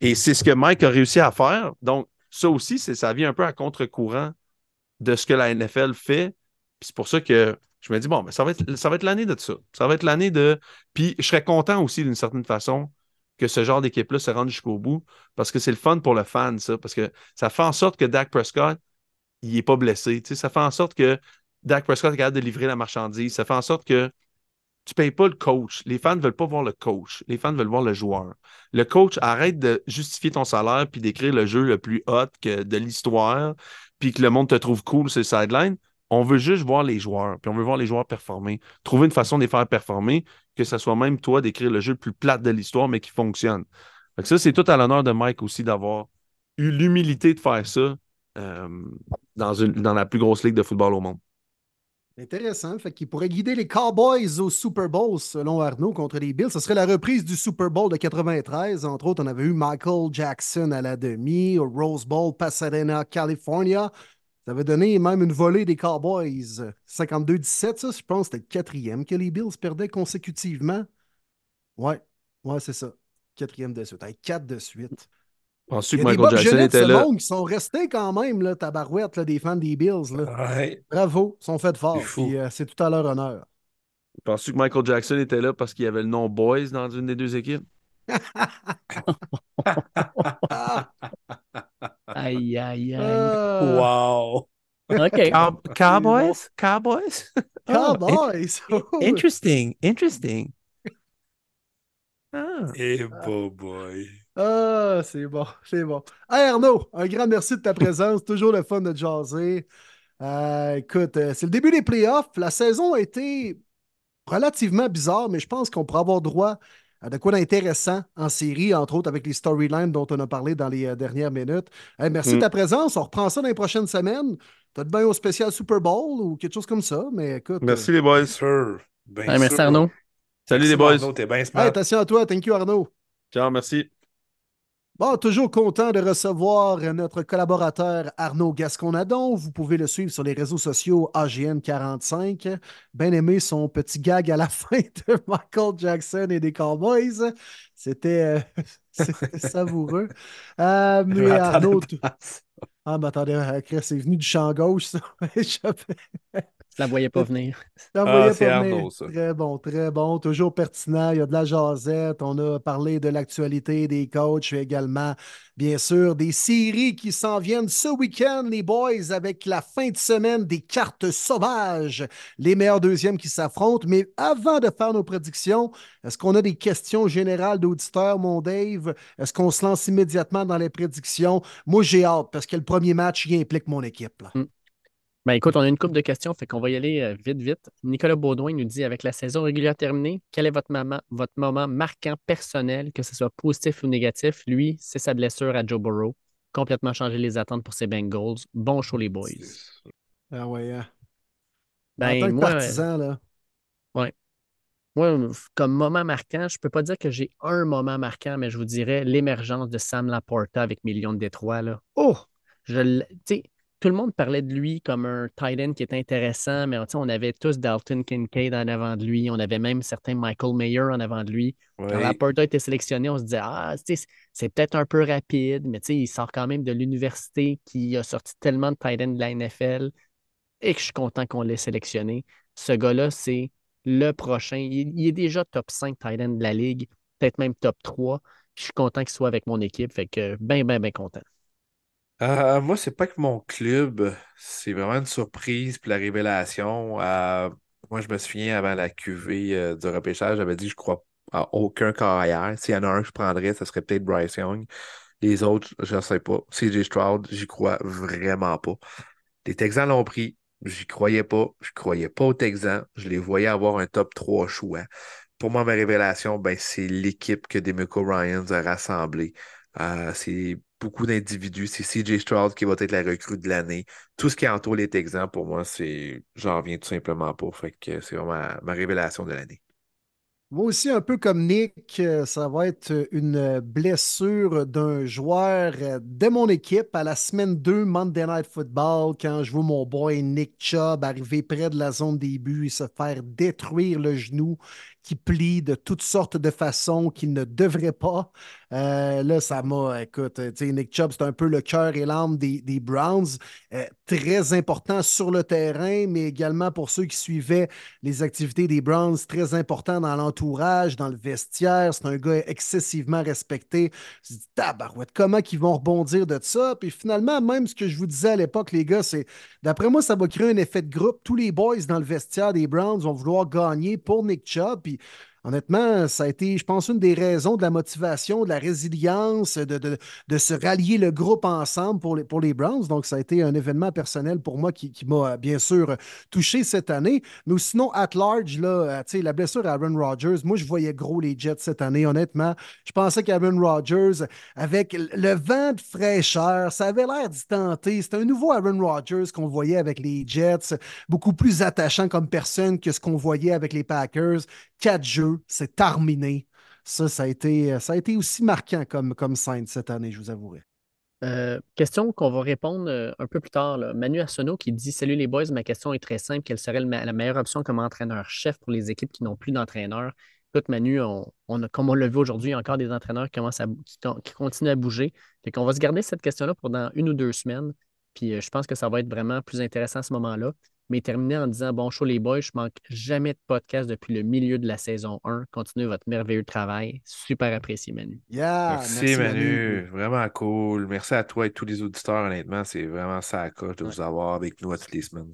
Speaker 4: Et c'est ce que Mike a réussi à faire. Donc, ça aussi, ça vient un peu à contre-courant de ce que la NFL fait. Puis c'est pour ça que je me dis, bon, mais ça va être, ça va être l'année de ça. Ça va être l'année de. Puis je serais content aussi, d'une certaine façon, que ce genre d'équipe-là se rende jusqu'au bout, parce que c'est le fun pour le fan, ça. Parce que ça fait en sorte que Dak Prescott, il n'est pas blessé. Ça fait en sorte que Dak Prescott est capable de livrer la marchandise. Ça fait en sorte que tu payes pas le coach. Les fans veulent pas voir le coach. Les fans veulent voir le joueur. Le coach arrête de justifier ton salaire puis d'écrire le jeu le plus hot de l'histoire, puis que le monde te trouve cool sur le sideline. On veut juste voir les joueurs, puis on veut voir les joueurs performer. Trouver une façon de les faire performer, que ce soit même toi d'écrire le jeu le plus plate de l'histoire, mais qui fonctionne. ça, c'est tout à l'honneur de Mike aussi d'avoir eu l'humilité de faire ça euh, dans la plus grosse ligue de football au monde.
Speaker 1: Intéressant. Fait qu'il pourrait guider les Cowboys au Super Bowl, selon Arnaud, contre les Bills. Ce serait la reprise du Super Bowl de 93. Entre autres, on avait eu Michael Jackson à la demi, au Rose Bowl, Pasadena, California. Ça avait donné même une volée des Cowboys. 52-17, ça, je pense c'était le quatrième que les Bills perdaient consécutivement. Ouais, ouais, c'est ça. Quatrième de suite. Quatre de suite.
Speaker 4: Penses-tu que Michael Jackson était là?
Speaker 1: Ils sont restés quand même, là, tabarouette, là, des fans des Bills. Là.
Speaker 2: Ouais.
Speaker 1: Bravo, ils sont faits fort. Euh, c'est tout à leur honneur.
Speaker 4: Penses-tu que Michael Jackson était là parce qu'il y avait le nom Boys dans une des deux équipes?
Speaker 3: aïe, aïe, aïe.
Speaker 2: Uh, wow.
Speaker 3: OK.
Speaker 4: Cowboys? Cowboys?
Speaker 1: Cowboys.
Speaker 4: Oh, interesting. Interesting.
Speaker 2: Ah. Et oh boy.
Speaker 1: Ah, c'est bon, c'est bon. Hey Arnaud, un grand merci de ta présence. Toujours le fun de jaser. Euh, écoute, euh, c'est le début des playoffs. La saison a été relativement bizarre, mais je pense qu'on pourrait avoir droit à de quoi d'intéressant en série, entre autres avec les storylines dont on a parlé dans les euh, dernières minutes. merci de mm. ta présence. On reprend ça dans les prochaines semaines. Peut-être bien au spécial Super Bowl ou quelque chose comme ça, mais écoute.
Speaker 4: Merci les boys.
Speaker 3: merci Arnaud.
Speaker 4: Salut les boys.
Speaker 2: Arnaud, bien smart.
Speaker 1: attention à toi. Thank you Arnaud.
Speaker 4: Ciao, merci.
Speaker 1: Bon, toujours content de recevoir notre collaborateur Arnaud Gasconadon. Vous pouvez le suivre sur les réseaux sociaux AGN45. Bien aimé son petit gag à la fin de Michael Jackson et des Cowboys. C'était euh, savoureux. Euh, mais Arnaud. Ah, mais attendez, euh, Chris, c'est venu du champ gauche, ça.
Speaker 3: Je la voyais pas venir.
Speaker 1: la voyais ah, pas venir. Très bon, très bon. Toujours pertinent. Il y a de la jasette. On a parlé de l'actualité des coachs également, bien sûr, des séries qui s'en viennent ce week-end, les boys, avec la fin de semaine des cartes sauvages, les meilleurs deuxièmes qui s'affrontent. Mais avant de faire nos prédictions, est-ce qu'on a des questions générales d'auditeurs, mon Dave? Est-ce qu'on se lance immédiatement dans les prédictions? Moi, j'ai hâte parce que le premier match, il implique mon équipe. Là. Mm.
Speaker 3: Ben écoute, on a une couple de questions, fait qu'on va y aller euh, vite, vite. Nicolas Baudouin nous dit avec la saison régulière terminée, quel est votre moment, votre moment marquant personnel, que ce soit positif ou négatif? Lui, c'est sa blessure à Joe Burrow. Complètement changé les attentes pour ses Bengals. Bon show, les boys.
Speaker 1: Ah ouais. Hein.
Speaker 3: Ben, en moi, partisan, là. Ouais. Moi, comme moment marquant, je peux pas dire que j'ai un moment marquant, mais je vous dirais l'émergence de Sam Laporta avec Millions de Détroit. Là. Oh! Je, tout le monde parlait de lui comme un tight end qui est intéressant, mais on avait tous Dalton Kincaid en avant de lui. On avait même certains Michael Mayer en avant de lui. Quand Laporta a été sélectionné, on se disait Ah, c'est peut-être un peu rapide, mais il sort quand même de l'université qui a sorti tellement de tight end de la NFL et que je suis content qu'on l'ait sélectionné. Ce gars-là, c'est le prochain. Il, est déjà top 5 tight end de la ligue, peut-être même top 3. Je suis content qu'il soit avec mon équipe. Fait que bien, bien, bien content.
Speaker 2: Euh, moi, c'est pas que mon club, c'est vraiment une surprise puis la révélation. Euh, moi, je me souviens avant la QV euh, du repêchage, j'avais dit je crois à aucun carrière. S'il y en a un que je prendrais, ce serait peut-être Bryce Young. Les autres, je ne sais pas. CJ Stroud, j'y crois vraiment pas. Les Texans l'ont pris, j'y croyais pas. Je croyais pas aux Texans. Je les voyais avoir un top 3 choix. Pour moi, ma révélation, ben, c'est l'équipe que Demico Ryans a rassemblée. c'est beaucoup d'individus. C'est CJ Stroud qui va être la recrue de l'année. Tout ce qui entoure les Texans, pour moi, c'est j'en reviens tout simplement pas. Fait que c'est vraiment ma, révélation de l'année.
Speaker 1: Moi aussi, un peu comme Nick, euh, ça va être une blessure d'un joueur euh, de mon équipe à la semaine 2 Monday Night Football quand je vois mon boy Nick Chubb arriver près de la zone début et se faire détruire le genou qui plie de toutes sortes de façons qu'il ne devrait pas. Euh, là, ça m'a, écoute, Nick Chubb, c'est un peu le cœur et l'âme des, Browns. Euh, très important sur le terrain, mais également pour ceux qui suivaient les activités des Browns, très important dans l'entourage, dans le vestiaire. C'est un gars excessivement respecté. Je dis, tabarouette, comment ils vont rebondir de ça? Puis finalement, même ce que je vous disais à l'époque, les gars, c'est, d'après moi, ça va créer un effet de groupe. Tous les boys dans le vestiaire des Browns vont vouloir gagner pour Nick Chubb. Puis honnêtement, ça a été, je pense, une des raisons de la motivation, de la résilience, de, se rallier le groupe ensemble pour les, pour Browns. Donc, ça a été un événement personnel pour moi qui, m'a bien sûr touché cette année. Mais sinon, at large, là, euh, la blessure à Aaron Rodgers, moi, je voyais gros les Jets cette année, honnêtement. Je pensais qu'Aaron Rodgers, avec le vent de fraîcheur, ça avait l'air d'y tenter. C'était un nouveau Aaron Rodgers qu'on voyait avec les Jets, beaucoup plus attachant comme personne que ce qu'on voyait avec les Packers. Quatre jeux c'est terminé. Ça, ça a été, ça a aussi marquant comme, comme scène cette année, je vous avouerai.
Speaker 3: Euh, question qu'on va répondre euh, un peu plus tard. Manu Arsenault qui dit Salut les boys, ma question est très simple. Quelle serait la meilleure option comme entraîneur-chef pour les équipes qui n'ont plus d'entraîneur Écoute, Manu, on, comme on l'a vu aujourd'hui, a encore des entraîneurs qui, continuent à bouger. Fait qu'on va se garder cette question-là pour dans une ou deux semaines. Puis euh, je pense que ça va être vraiment plus intéressant à ce moment-là mais terminer en disant Bon show les boys, je manque jamais de podcast depuis le milieu de la saison 1. Continuez votre merveilleux travail. Super apprécié, Manu.
Speaker 2: merci, Manu. Vraiment cool. Merci à toi et tous les auditeurs, honnêtement. C'est vraiment ça à coche de vous avoir avec nous à toutes les semaines.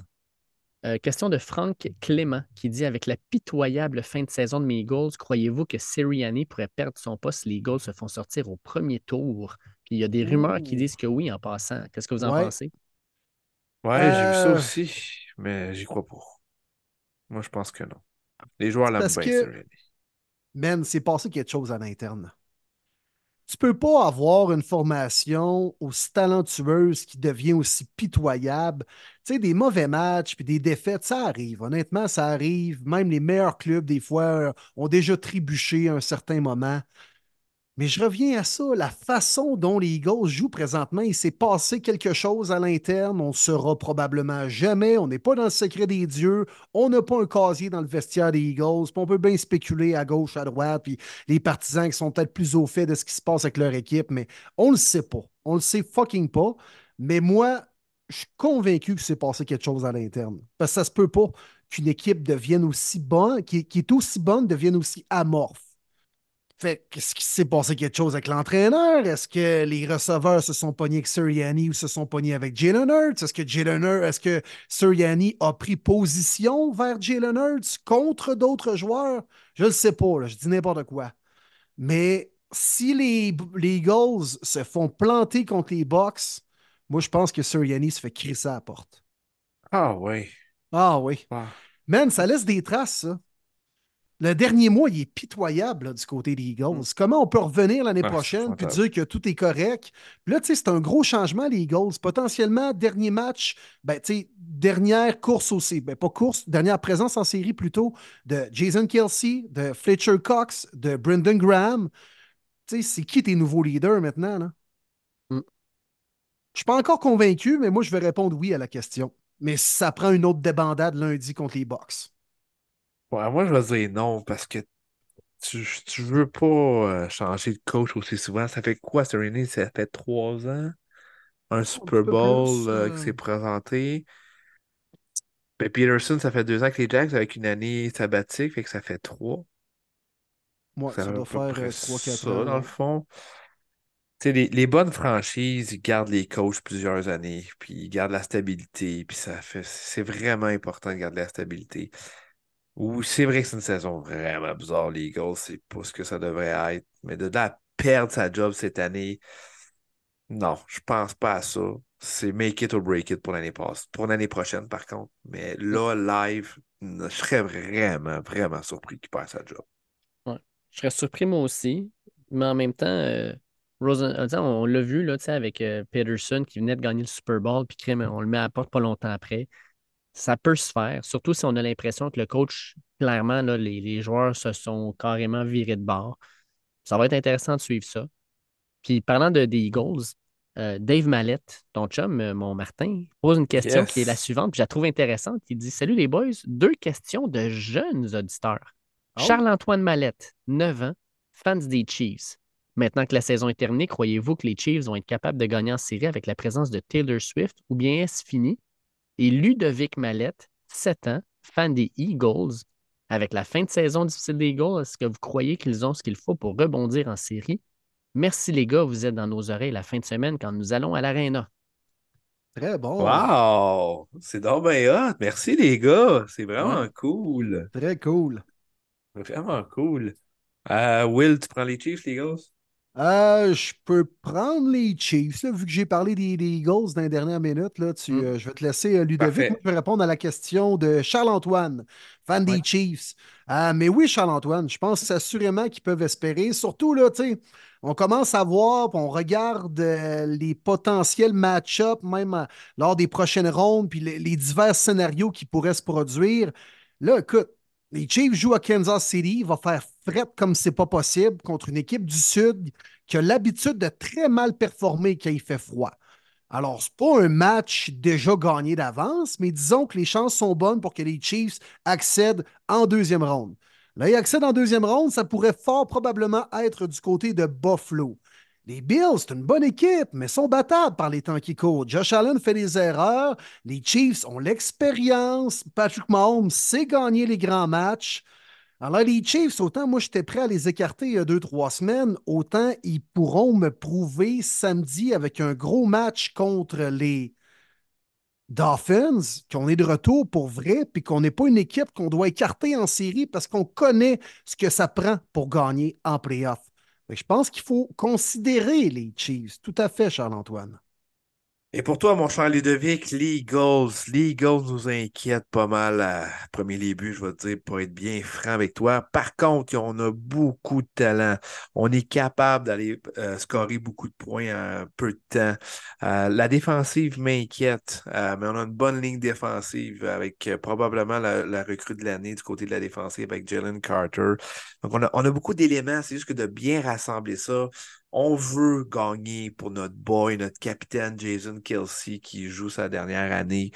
Speaker 3: Euh, question de Franck Clément qui dit Avec la pitoyable fin de saison de mes Eagles, croyez-vous que Sirianni pourrait perdre son poste? Si les Eagles se font sortir au premier tour Puis il y a des rumeurs qui disent que oui en passant. Qu'est-ce que vous en pensez?
Speaker 2: Ouais, j'ai vu ça euh, aussi mais j'y crois pas. Moi, je pense que non. Les joueurs l'aiment bien, que...
Speaker 1: Man, c'est passé quelque chose à l'interne. Tu peux pas avoir une formation aussi talentueuse qui devient aussi pitoyable. Tu sais, des mauvais matchs puis des défaites, ça arrive. Honnêtement, ça arrive. Même les meilleurs clubs, des fois, ont déjà trébuché à un certain moment. Mais je reviens à ça, la façon dont les Eagles jouent présentement, il s'est passé quelque chose à l'interne, on ne saura probablement jamais, on n'est pas dans le secret des dieux, on n'a pas un casier dans le vestiaire des Eagles, on peut bien spéculer à gauche, à droite, puis les partisans qui sont peut-être plus au fait de ce qui se passe avec leur équipe, mais on ne le sait pas, on le sait fucking pas. Mais moi, je suis convaincu que c'est passé quelque chose à l'interne. Parce que ça se peut pas qu'une équipe devienne aussi bonne, qui, qui est aussi bonne, devienne aussi amorphe. Fait qu'est-ce qui s'est passé quelque chose avec l'entraîneur? Est-ce que les receveurs se sont pognés avec Sirianni ou se sont pognés avec Jalen Hurts? Est-ce que Jalen est-ce que Sirianni a pris position vers Jalen Hurts contre d'autres joueurs? Je ne sais pas, je dis n'importe quoi. Mais si les, les Eagles se font planter contre les Bucks, moi je pense que Sirianni se fait crisser à la porte.
Speaker 2: Ah oui.
Speaker 1: Ah oui. Ah. Man, ça laisse des traces, ça. Le dernier mois, il est pitoyable du côté des Eagles. Mm. Comment on peut revenir l'année prochaine et dire que tout est correct? Puis là, tu sais, c'est un gros changement, les Eagles. Potentiellement, dernier match, ben, tu sais, dernière course aussi. Ben, pas course, dernière présence en série plutôt de Jason Kelsey, de Fletcher Cox, de Brendan Graham. Tu sais, c'est qui tes nouveaux leaders maintenant? Là? Mm. Je suis pas encore convaincu, mais moi, je vais répondre oui à la question. Mais ça prend une autre débandade lundi contre les Bucks
Speaker 2: moi, je vais dire non parce que tu, tu veux pas euh, changer de coach aussi souvent. Ça fait quoi, Serenity? Ça fait trois ans? Un Super Bowl euh, qui s'est présenté. Ben, Peterson, ça fait deux ans que les Jacks avec une année sabbatique, fait que ça fait trois.
Speaker 1: Moi, ça, doit faire euh, trois, quatre
Speaker 2: ans. dans le fond. les, les, bonnes franchises, ils gardent les coachs plusieurs années, puis ils gardent la stabilité, puis ça fait. C'est vraiment important de garder la stabilité. Oui, c'est vrai que c'est une saison vraiment bizarre, les. C'est pas ce que ça devrait être. Mais de là perdre sa job cette année, non, je pense pas à ça. C'est make it or break it pour l'année Pour l'année prochaine, par contre. Mais là, live, je serais vraiment, vraiment surpris qu'il perde sa job.
Speaker 3: Ouais. Je serais surpris moi aussi. Mais en même temps, euh, euh on l'a vu là, avec euh, Peterson qui venait de gagner le Super Bowl, puis on le met à la porte pas longtemps après ça peut se faire, surtout si on a l'impression que le coach, clairement, là, les, joueurs se sont carrément virés de bord. Ça va être intéressant de suivre ça. Puis parlant de, des Eagles, euh, Dave Mallette, ton chum, euh, mon Martin, pose une question qui est la suivante, puis je la trouve intéressante. Il dit Salut les boys, deux questions de jeunes auditeurs. Oh. Charles-Antoine Mallette, 9 ans, fans des Chiefs. Maintenant que la saison est terminée, croyez-vous que les Chiefs vont être capables de gagner en série avec la présence de Taylor Swift ou bien est-ce fini? Et Ludovic Mallette, 7 ans, fan des Eagles. Avec la fin de saison difficile des Eagles, est-ce que vous croyez qu'ils ont ce qu'il faut pour rebondir en série? Merci les gars, vous êtes dans nos oreilles la fin de semaine quand nous allons à l'Arena.
Speaker 1: Très bon.
Speaker 2: Wow! C'est donc bien hot. Merci les gars. C'est vraiment cool.
Speaker 1: Très cool.
Speaker 2: Vraiment cool. Euh, Will, tu prends les Chiefs, les gars?
Speaker 1: Euh, je peux prendre les Chiefs, vu que j'ai parlé des, Eagles dans les dernières minutes. Là, tu, mm. euh, je vais te laisser, euh, Ludovic, je vais répondre à la question de Charles-Antoine, fan des Chiefs. mais oui, Charles-Antoine, je pense assurément qu'ils peuvent espérer. Surtout, là, on commence à voir, on regarde les potentiels match-ups, même lors des prochaines rondes, puis les, les divers scénarios qui pourraient se produire. Là, écoute, les Chiefs jouent à Kansas City, il va faire frette comme c'est pas possible contre une équipe du Sud qui a l'habitude de très mal performer quand il fait froid. Alors, c'est pas un match déjà gagné d'avance, mais disons que les chances sont bonnes pour que les Chiefs accèdent en deuxième ronde. Là, ils accèdent en deuxième ronde, ça pourrait fort probablement être du côté de Buffalo. Les Bills, c'est une bonne équipe, mais sont battables par les temps qui courent. Josh Allen fait des erreurs. Les Chiefs ont l'expérience. Patrick Mahomes sait gagner les grands matchs. Alors, les Chiefs, autant moi j'étais prêt à les écarter il y a deux, trois semaines, autant ils pourront me prouver samedi avec un gros match contre les Dolphins qu'on est de retour pour vrai, puis qu'on n'est pas une équipe qu'on doit écarter en série parce qu'on connaît ce que ça prend pour gagner en playoff. Je pense qu'il faut considérer les Chiefs. Tout à fait, Charles-Antoine.
Speaker 2: Et pour toi, mon cher Ludovic, les Eagles, les Eagles nous inquiètent pas mal à premier début, je vais te dire, pour être bien franc avec toi. Par contre, on a beaucoup de talent. On est capable d'aller euh, scorer beaucoup de points en peu de temps. Euh, la défensive m'inquiète, euh, mais on a une bonne ligne défensive avec probablement la, recrue de l'année du côté de la défensive avec Jalen Carter. Donc, on a, on a beaucoup d'éléments. C'est juste que de bien rassembler ça, on veut gagner pour notre boy, notre capitaine Jason Kelsey qui joue sa dernière année.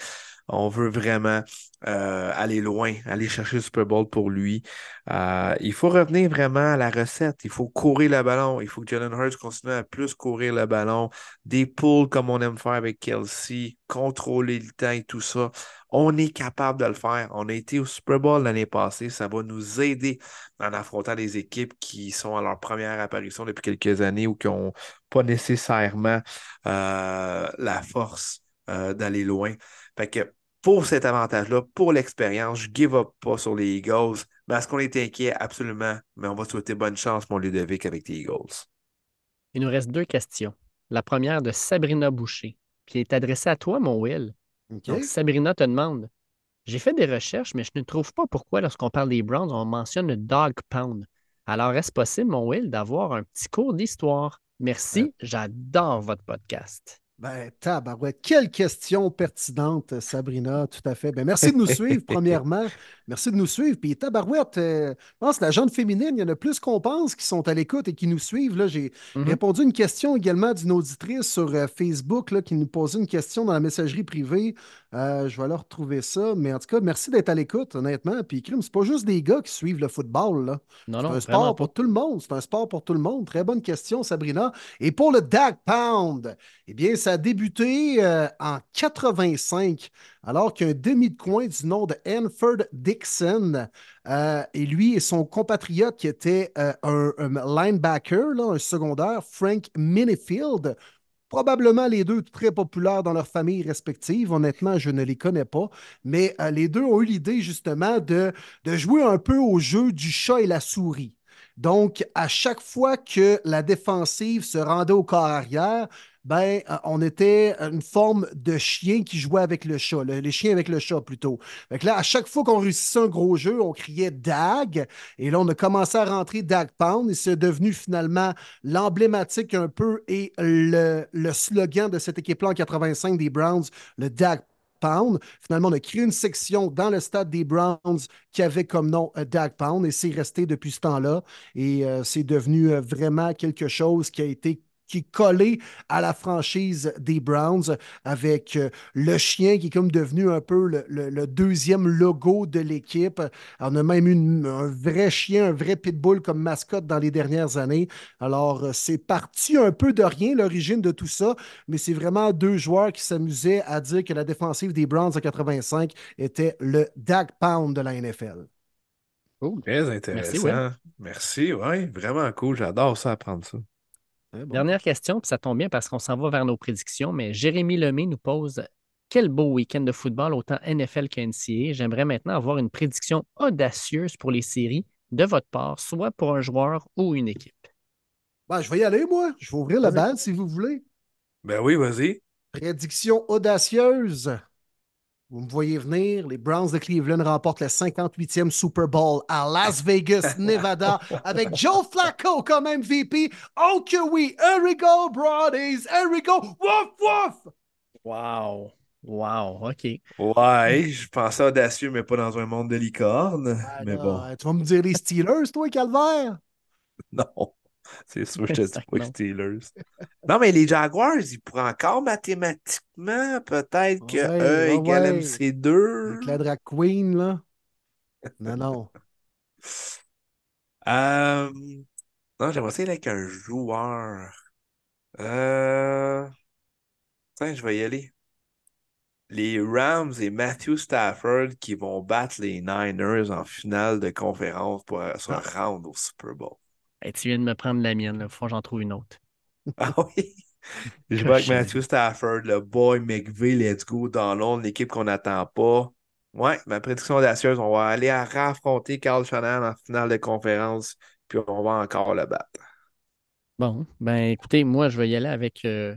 Speaker 2: On veut vraiment euh, aller loin, aller chercher le Super Bowl pour lui. Euh, il faut revenir vraiment à la recette. Il faut courir le ballon. Il faut que Jalen Hurts continue à plus courir le ballon. Des pulls comme on aime faire avec Kelsey, contrôler le temps et tout ça. On est capable de le faire. On a été au Super Bowl l'année passée. Ça va nous aider en affrontant des équipes qui sont à leur première apparition depuis quelques années ou qui n'ont pas nécessairement euh, la force d'aller loin. Fait que pour cet avantage-là, pour l'expérience, je give up pas sur les Eagles. Mais est-ce qu'on est inquiet? Absolument. Mais on va souhaiter bonne chance, mon Ludovic, avec les Eagles.
Speaker 3: Il nous reste deux questions. La première de Sabrina Boucher, qui est adressée à toi, mon Will. Donc, Sabrina te demande J'ai fait des recherches, mais je ne trouve pas pourquoi, lorsqu'on parle des Browns, on mentionne le dog pound. Alors, est-ce possible, mon Will, d'avoir un petit cours d'histoire? Merci, j'adore votre podcast.
Speaker 1: Ben, tabarouette. Quelle question pertinente, Sabrina, tout à fait. Ben, merci de nous suivre, premièrement. Merci de nous suivre. Puis, tabarouette, euh, je pense que la jeune féminine, il y en a plus qu'on pense qui sont à l'écoute et qui nous suivent. Là, j'ai mm-hmm. répondu à une question également d'une auditrice sur euh, Facebook là, qui nous posait une question dans la messagerie privée. Euh, je vais leur retrouver ça. Mais en tout cas, merci d'être à l'écoute, honnêtement. Puis, crime, c'est pas juste des gars qui suivent le football. Là.
Speaker 3: Non, non,
Speaker 1: c'est un sport pour tout le monde. C'est un sport pour tout le monde. Très bonne question, Sabrina. Et pour le DAG Pound, eh bien, ça a débuté euh, en 85, alors qu'un demi de coin du nom de Hanford Dixon, euh, et lui et son compatriote qui était un, linebacker, là, un secondaire, Frank Minifield, Probablement les deux très populaires dans leurs familles respectives. Honnêtement, je ne les connais pas. Mais euh, les deux ont eu l'idée justement de, de jouer un peu au jeu du chat et la souris. Donc, à chaque fois que la défensive se rendait au corps arrière, ben, euh, on était une forme de chien qui jouait avec le chat, les chiens avec le chat plutôt. Fait là, à chaque fois qu'on réussissait un gros jeu, on criait Dag. Et là, on a commencé à rentrer Dag Pound et c'est devenu finalement l'emblématique un peu et le, slogan de cette équipe-là en 85 des Browns, le Dag Pound. Finalement, on a créé une section dans le stade des Browns qui avait comme nom euh, Dag Pound et c'est resté depuis ce temps-là. Et euh, c'est devenu vraiment quelque chose qui a été qui est collé à la franchise des Browns avec euh, le chien qui est comme devenu un peu le, deuxième logo de l'équipe. On a même eu un vrai chien, un vrai pitbull comme mascotte dans les dernières années. Alors, euh, c'est parti un peu de rien, l'origine de tout ça, mais c'est vraiment deux joueurs qui s'amusaient à dire que la défensive des Browns en 85 était le Dag Pound de la NFL.
Speaker 2: Oh, très intéressant. Merci, ouais. vraiment cool. J'adore ça, apprendre ça.
Speaker 3: Dernière question, puis ça tombe bien parce qu'on s'en va vers nos prédictions, mais Jérémy Lemay nous pose quel beau week-end de football, autant NFL qu'NCA. J'aimerais maintenant avoir une prédiction audacieuse pour les séries de votre part, soit pour un joueur ou une équipe.
Speaker 1: Ben, je vais y aller, moi. Je vais ouvrir la balle si vous voulez.
Speaker 2: Ben oui, vas-y.
Speaker 1: Prédiction audacieuse. Vous me voyez venir, les Browns de Cleveland remportent le 58e Super Bowl à Las Vegas, Nevada, avec Joe Flacco comme MVP. Oh que oui! Here we go, Brodies! Here we go! Wouf, wouf!
Speaker 3: Wow! Wow, OK.
Speaker 2: Ouais, je pensais audacieux, mais pas dans un monde de licorne.
Speaker 1: Ah,
Speaker 2: mais bon.
Speaker 1: Tu vas me dire les Steelers, toi, Calvaire?
Speaker 2: Non. C'est sûr, je te dis pas les Steelers. Non, mais les Jaguars, ils pourraient encore mathématiquement, peut-être que
Speaker 1: Ouais,
Speaker 2: E
Speaker 1: ouais,
Speaker 2: égale
Speaker 1: ouais.
Speaker 2: MC2.
Speaker 1: Avec la drag queen, là. Non, non.
Speaker 2: Euh, Non, j'aimerais essayer avec un joueur. Euh... Tiens, je vais y aller. Les Rams et Matthew Stafford qui vont battre les Niners en finale de conférence pour se rendre au Super Bowl.
Speaker 3: Hey, tu viens de me prendre la mienne, il faut que j'en trouve une autre.
Speaker 2: Ah oui? Je vois avec
Speaker 3: Cochon.
Speaker 2: Matthew Stafford, le boy McVay, let's go dans Londres, l'équipe qu'on n'attend pas. Ouais, ma prédiction audacieuse, on va aller à raffronter Carl Shanahan en finale de conférence, puis on va encore le battre.
Speaker 3: Bon, ben écoutez, moi, je vais y aller avec. euh,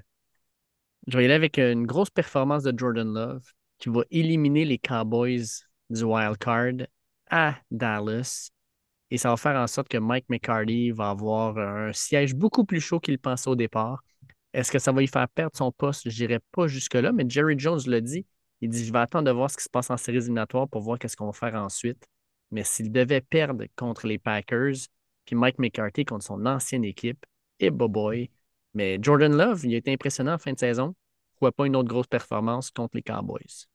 Speaker 3: je vais y aller avec une grosse performance de Jordan Love qui va éliminer les Cowboys du wild card à Dallas. Et ça va faire en sorte que Mike McCarty va avoir un siège beaucoup plus chaud qu'il pensait au départ. Est-ce que ça va lui faire perdre son poste? Je n'irai pas jusque-là, mais Jerry Jones l'a dit. Il dit Je vais attendre de voir ce qui se passe en séries éliminatoires pour voir qu'est-ce qu'on va faire ensuite. Mais s'il devait perdre contre les Packers, puis Mike McCarthy contre son ancienne équipe, et boy. Mais Jordan Love, il a été impressionnant en fin de saison. Pourquoi pas une autre grosse performance contre les Cowboys?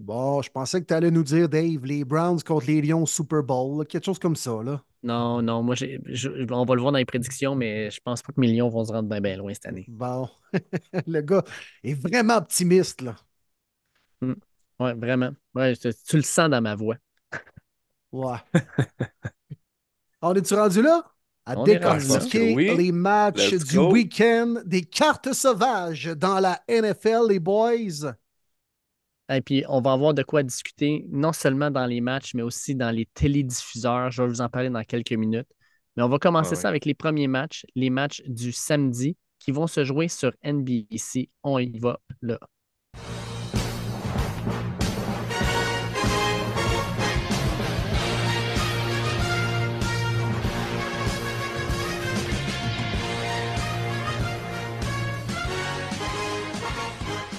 Speaker 1: Bon, je pensais que tu allais nous dire, Dave, les Browns contre les Lions au Super Bowl, là, quelque chose comme ça, là.
Speaker 3: Non, non, moi, je- on va le voir dans les prédictions, mais je pense pas que mes Lions vont se rendre bien, bien loin cette année.
Speaker 1: Bon, le gars est vraiment optimiste, là.
Speaker 3: Ouais, vraiment. Ouais, tu, tu le sens dans ma voix.
Speaker 1: Ouais. On est-tu rendu là? À décortiquer
Speaker 2: Oui.
Speaker 1: les matchs
Speaker 2: Let's
Speaker 1: du week-end des cartes sauvages dans la NFL, les boys.
Speaker 3: Et puis, on va avoir de quoi discuter, non seulement dans les matchs, mais aussi dans les télédiffuseurs. Je vais vous en parler dans quelques minutes. Mais on va commencer
Speaker 2: Ah
Speaker 3: ça avec les premiers matchs, les matchs du samedi qui vont se jouer sur NBC. On y va là.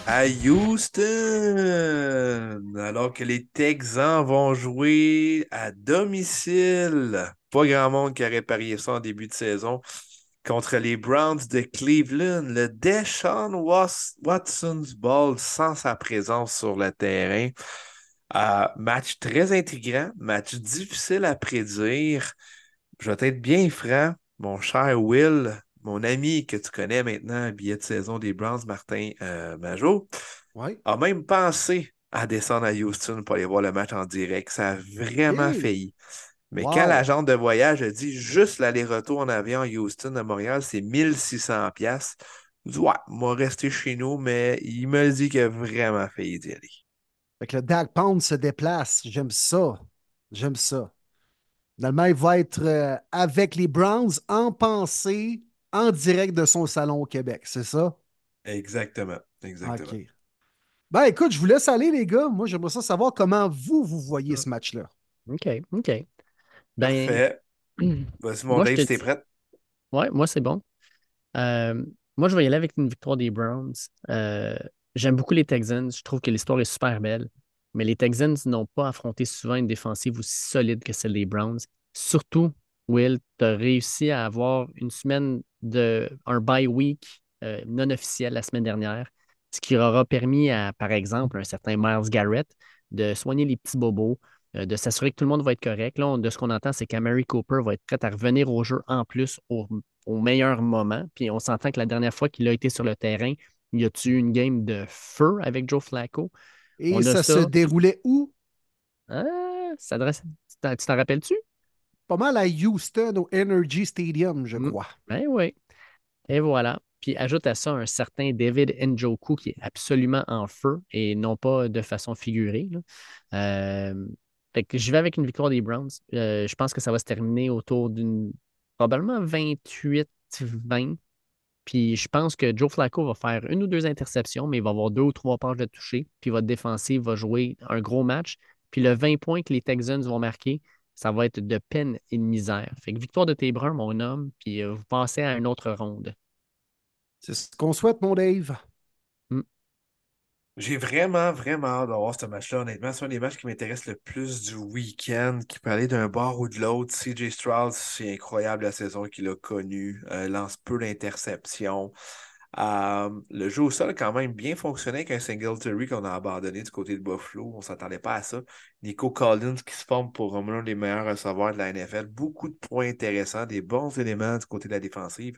Speaker 2: À Houston, alors que les Texans vont jouer à domicile. Pas grand monde qui aurait parié ça en début de saison. Contre les Browns de Cleveland, le Deshaun Watson's Ball sans sa présence sur le terrain. Euh, match très intriguant, match difficile à prédire. Je vais être bien franc, mon cher Will, mon ami que tu connais maintenant, billet de saison des Browns, Martin euh, Majot, a même pensé à descendre à Houston pour aller voir le match en direct. Ça a vraiment failli. Mais
Speaker 1: Wow.
Speaker 2: quand l'agent de voyage a dit juste l'aller-retour en avion à Houston, à Montréal, c'est 1600 pièces. Dis, ouais, moi rester chez nous, mais il me dit qu'il a vraiment failli d'y aller.
Speaker 1: Fait que le Dak Pound se déplace. J'aime ça. J'aime ça. Finalement, il va être euh, avec les Browns en pensée, en direct de son salon au Québec. C'est ça?
Speaker 2: Exactement. Exactement.
Speaker 1: OK. Ben, écoute, je vous laisse aller, les gars. Moi, j'aimerais ça savoir comment vous, vous voyez ce match-là.
Speaker 3: OK, OK. Ben,
Speaker 2: Parfait. Vas-y, mon
Speaker 3: Moi,
Speaker 2: Dave, t'es prête?
Speaker 3: Ouais, moi, c'est bon. Euh, moi, je vais y aller avec une victoire des Browns. Euh, J'aime beaucoup les Texans. Je trouve que l'histoire est super belle. Mais les Texans n'ont pas affronté souvent une défensive aussi solide que celle des Browns. Surtout, Will, tu as réussi à avoir une semaine de un bye week euh, non officiel la semaine dernière, ce qui aura permis à, par exemple, un certain Miles Garrett de soigner les petits bobos, euh, de s'assurer que tout le monde va être correct. Là, on- de ce qu'on entend, c'est qu'Amari Cooper va être prêt à revenir au jeu en plus au, au meilleur moment. Puis on s'entend que la dernière fois qu'il a été sur le terrain, il y a eu une game de feu avec Joe Flacco.
Speaker 1: Et ça,
Speaker 3: ça.
Speaker 1: se déroulait où?
Speaker 3: Ah, ça tu t'en rappelles-tu?
Speaker 1: Pas mal à Houston, au Energy Stadium, je
Speaker 3: Mm.
Speaker 1: crois.
Speaker 3: Ben oui. Et voilà. Puis ajoute à ça un certain David Njoku qui est absolument en feu et non pas de façon figurée. là. Euh, fait que je vais avec une victoire des Browns. Euh, je pense que ça va se terminer autour d'une probablement 28-20. Puis je pense que Joe Flacco va faire une ou deux interceptions, mais il va avoir deux ou trois pages de toucher. Puis votre défensive va jouer un gros match. Puis le 20 points que les Texans vont marquer, ça va être de peine et de misère. Fait que victoire de tes bruns, mon homme, puis euh, vous passez à une autre ronde.
Speaker 1: C'est ce qu'on souhaite, mon Dave.
Speaker 3: Mm.
Speaker 2: J'ai vraiment, vraiment hâte d'avoir ce match-là. Honnêtement, c'est un des matchs qui m'intéresse le plus du week-end, qui peut aller d'un bord ou de l'autre. CJ Stroud, c'est incroyable la saison qu'il a connue. Euh, lance peu d'interceptions. Euh, le jeu au sol a quand même bien fonctionné avec un Singletary qu'on a abandonné du côté de Buffalo. On ne s'attendait pas à ça. Nico Collins qui se forme pour un des meilleurs receveurs de la NFL. Beaucoup de points intéressants, des bons éléments du côté de la défensive.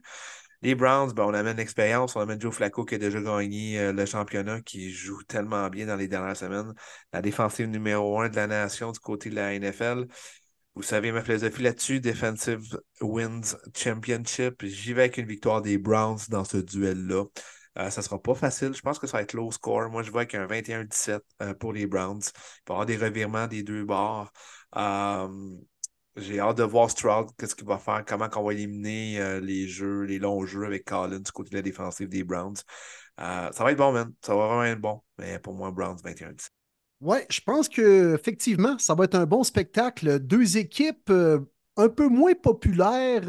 Speaker 2: Les Browns, ben, on amène l'expérience, on amène Joe Flacco qui a déjà gagné euh, le championnat, qui joue tellement bien dans les dernières semaines. La défensive numéro un de la nation du côté de la NFL. Vous savez ma philosophie là-dessus, Defensive Wins Championship. J'y vais avec une victoire des Browns dans ce duel-là. Euh, ça ne sera pas facile. Je pense que ça va être low score. Moi, je vois avec un 21-17 euh, pour les Browns. Il va y avoir des revirements des deux bords. J'ai hâte de voir Stroud, qu'est-ce qu'il va faire, comment on va éliminer euh, les jeux, les longs jeux avec Collins du côté de la défensive des Browns. Euh, ça va être bon, man. Ça va vraiment être bon. Mais pour moi, Browns 21
Speaker 1: Oui, je pense qu'effectivement, ça va être un bon spectacle. Deux équipes euh, un peu moins populaires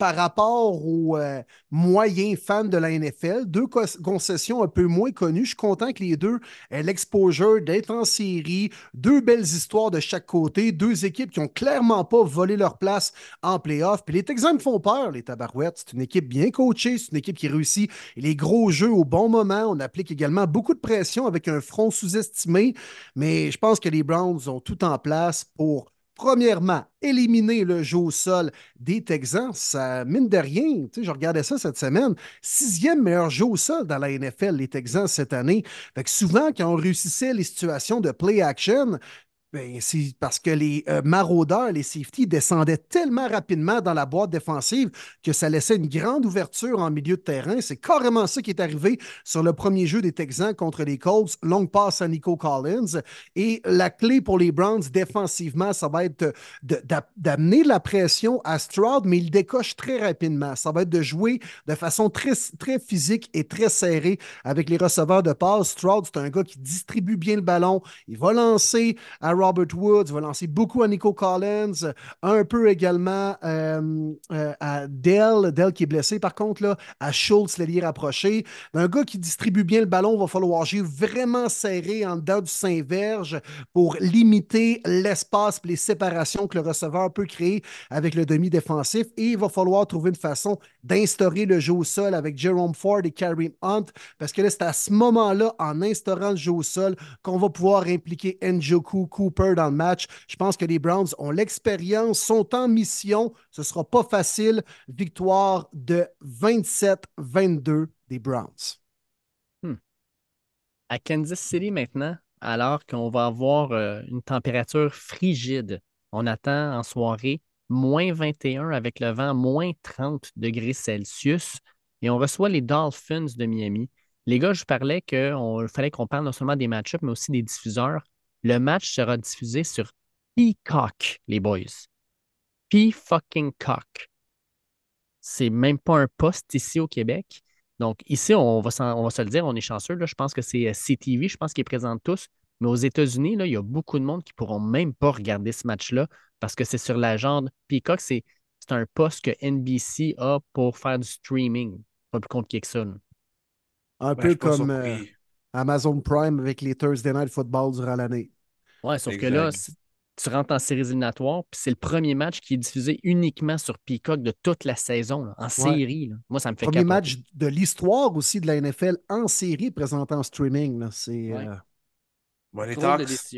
Speaker 1: par rapport aux euh, moyens fans de la NFL. Deux concessions un peu moins connues. Je suis content que les deux aient l'exposure d'être en série. Deux belles histoires de chaque côté. Deux équipes qui n'ont clairement pas volé leur place en playoff. Puis les Texans font peur, les Tabarouettes. C'est une équipe bien coachée. C'est une équipe qui réussit les gros jeux au bon moment. On applique également beaucoup de pression avec un front sous-estimé. Mais je pense que les Browns ont tout en place pour premièrement, éliminer le jeu au sol des Texans, ça mine de rien. Tu sais, je regardais ça cette semaine. Sixième meilleur jeu au sol dans la NFL, les Texans, cette année. Fait que souvent, quand on réussissait les situations de play action, c'est parce que les euh, maraudeurs, les safety descendaient tellement rapidement dans la boîte défensive que ça laissait une grande ouverture en milieu de terrain. C'est carrément ça qui est arrivé sur le premier jeu des Texans contre les Colts. Longue passe à Nico Collins. Et la clé pour les Browns défensivement, ça va être d'amener la pression à Stroud, mais il décoche très rapidement. Ça va être de jouer de façon très, très physique et très serrée avec les receveurs de passe. Stroud, c'est un gars qui distribue bien le ballon. Il va lancer à Robert Woods, va lancer beaucoup à Nico Collins, un peu également euh, euh, à Dell, Dell qui est blessé par contre, là, à Schultz, l'ailier rapproché. Un gars qui distribue bien le ballon, va falloir jouer vraiment serré en dedans du Saint-Verge pour limiter l'espace les séparations que le receveur peut créer avec le demi-défensif. Et il va falloir trouver une façon d'instaurer le jeu au sol avec Jerome Ford et Kareem Hunt, parce que là, c'est à ce moment-là, en instaurant le jeu au sol, qu'on va pouvoir impliquer Njoku, Cooper dans le match. Je pense que les Browns ont l'expérience, sont en mission. Ce ne sera pas facile. Victoire de 27-22 des Browns.
Speaker 3: Hmm. À Kansas City maintenant, alors qu'on va avoir euh, une température frigide, on attend en soirée moins 21 avec le vent, moins 30 degrés Celsius. Et on reçoit les Dolphins de Miami. Les gars, je parlais qu'il fallait qu'on parle non seulement des match-ups, mais aussi des diffuseurs. Le match sera diffusé sur Peacock, les boys. P-fucking cock. C'est même pas un poste ici au Québec. Donc, ici, on va, on va se le dire, on est chanceux. Là. Je pense que c'est euh, CTV, je pense qu'ils présentent tous. Mais aux États-Unis, il y a beaucoup de monde qui ne pourront même pas regarder ce match-là parce que c'est sur la jambe. Peacock, c'est un poste que NBC a pour faire du streaming. Pas plus compliqué que ça.
Speaker 1: Un peu comme euh, Amazon Prime avec les Thursday Night Football durant l'année.
Speaker 3: Ouais, sauf que là, tu rentres en séries éliminatoires, puis c'est le premier match qui est diffusé uniquement sur Peacock de toute la saison, en série. Moi, ça me fait
Speaker 1: Premier match de l'histoire aussi de la NFL en série présenté en streaming. C'est. Ouais. Euh,
Speaker 2: Money Talks,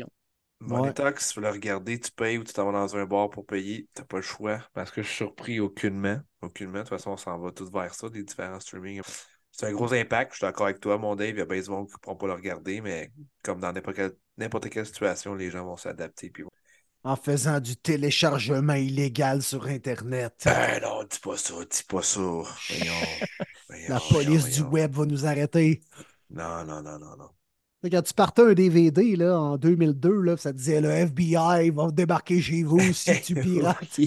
Speaker 2: Money Talks, tu veux le regarder, tu payes ou tu t'en vas dans un bar pour payer, tu n'as pas le choix. Parce que je suis surpris aucunement. Aucunement. De toute façon, on s'en va tous vers ça, des différents streamings. C'est un gros impact. Je suis d'accord avec toi, mon Dave. Il y a bien des gens qui ne pourront pas le regarder, mais comme dans n'importe quelle, situation, les gens vont s'adapter. Puis...
Speaker 1: En faisant du téléchargement illégal sur Internet.
Speaker 2: Ben non, dis pas ça, dis pas ça.
Speaker 1: La police du web va nous arrêter.
Speaker 2: Non, non, non, non, non.
Speaker 1: Quand tu partais un DVD là, en 2002, là, ça disait le FBI va débarquer chez vous si tu pirates.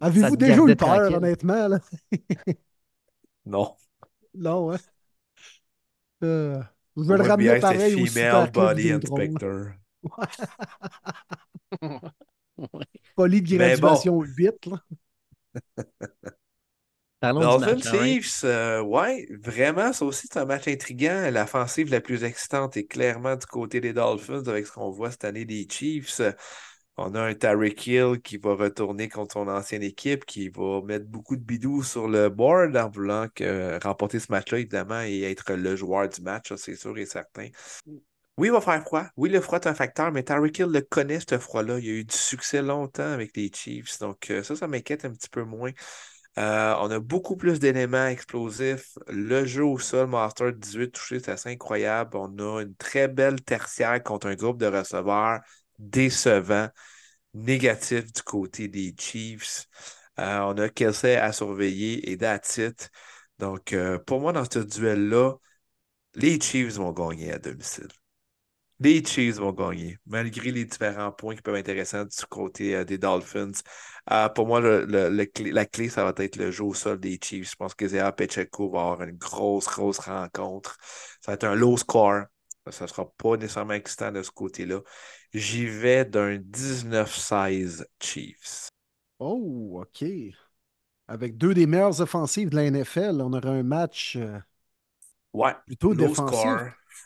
Speaker 1: Avez-vous déjà eu peur, honnêtement? Là?
Speaker 2: non.
Speaker 1: Non, ouais. Euh, je vais le ramener pareil au Female Body Inspector. Poly de graduation bon. 8, là.
Speaker 2: Dolphins Chiefs, euh, ouais, vraiment, ça aussi, c'est un match intriguant. L'offensive la plus excitante est clairement du côté des Dolphins avec ce qu'on voit cette année des Chiefs. On a un Tyreek Hill qui va retourner contre son ancienne équipe, qui va mettre beaucoup de bidous sur le board en voulant que, remporter ce match-là, évidemment, et être le joueur du match, c'est sûr et certain. Oui, il va faire froid. Oui, le froid est un facteur, mais Tyreek Hill le connaît, ce froid-là. Il a eu du succès longtemps avec les Chiefs. Donc, euh, ça, ça m'inquiète un petit peu moins. Euh, on a beaucoup plus d'éléments explosifs. Le jeu au sol, Master 18 touchés, c'est assez incroyable. On a une très belle tertiaire contre un groupe de receveurs décevant, négatif du côté des Chiefs. Euh, on a Kelsey à surveiller et that's Donc, pour moi, dans ce duel-là, les Chiefs vont gagner à domicile. Les Chiefs vont gagner, malgré les différents points qui peuvent être intéressants du côté euh, des Dolphins. Euh, pour moi, la clé, ça va être le jeu au sol des Chiefs. Je pense que Zéa Pacheco va avoir une grosse, grosse rencontre. Ça va être un low score. Ça ne sera pas nécessairement excitant de ce côté-là. J'y vais d'un 19-16 Chiefs.
Speaker 1: Oh, OK. Avec deux des meilleures offensives de la NFL, on aura un match euh,
Speaker 2: ouais,
Speaker 1: plutôt défensif.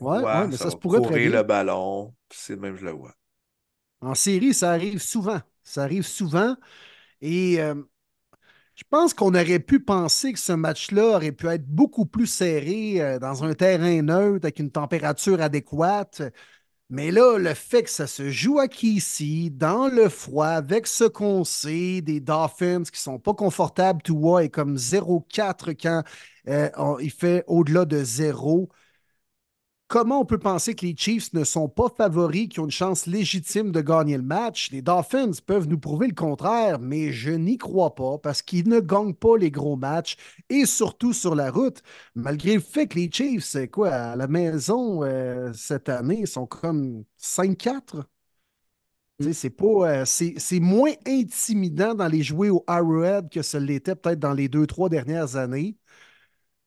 Speaker 2: Ouais, mais ça, se pourrait très le ballon, c'est même je le vois.
Speaker 1: En série, ça arrive souvent. Ça arrive souvent. Et euh, je pense qu'on aurait pu penser que ce match-là aurait pu être beaucoup plus serré euh, dans un terrain neutre avec une température adéquate. Mais là, le fait que ça se joue à ici, dans le froid, avec ce qu'on sait, des Dolphins qui sont pas confortables, tout est comme 0-4 quand euh, il fait au-delà de 0 comment on peut penser que les Chiefs ne sont pas favoris, qui ont une chance légitime de gagner le match? Les Dolphins peuvent nous prouver le contraire, mais je n'y crois pas parce qu'ils ne gagnent pas les gros matchs et surtout sur la route, malgré le fait que les Chiefs, c'est quoi, à la maison euh, cette année, sont comme 5-4. Mm. C'est pas, euh, c'est moins intimidant dans les jouets au Arrowhead que ce l'était peut-être dans les deux, trois dernières années.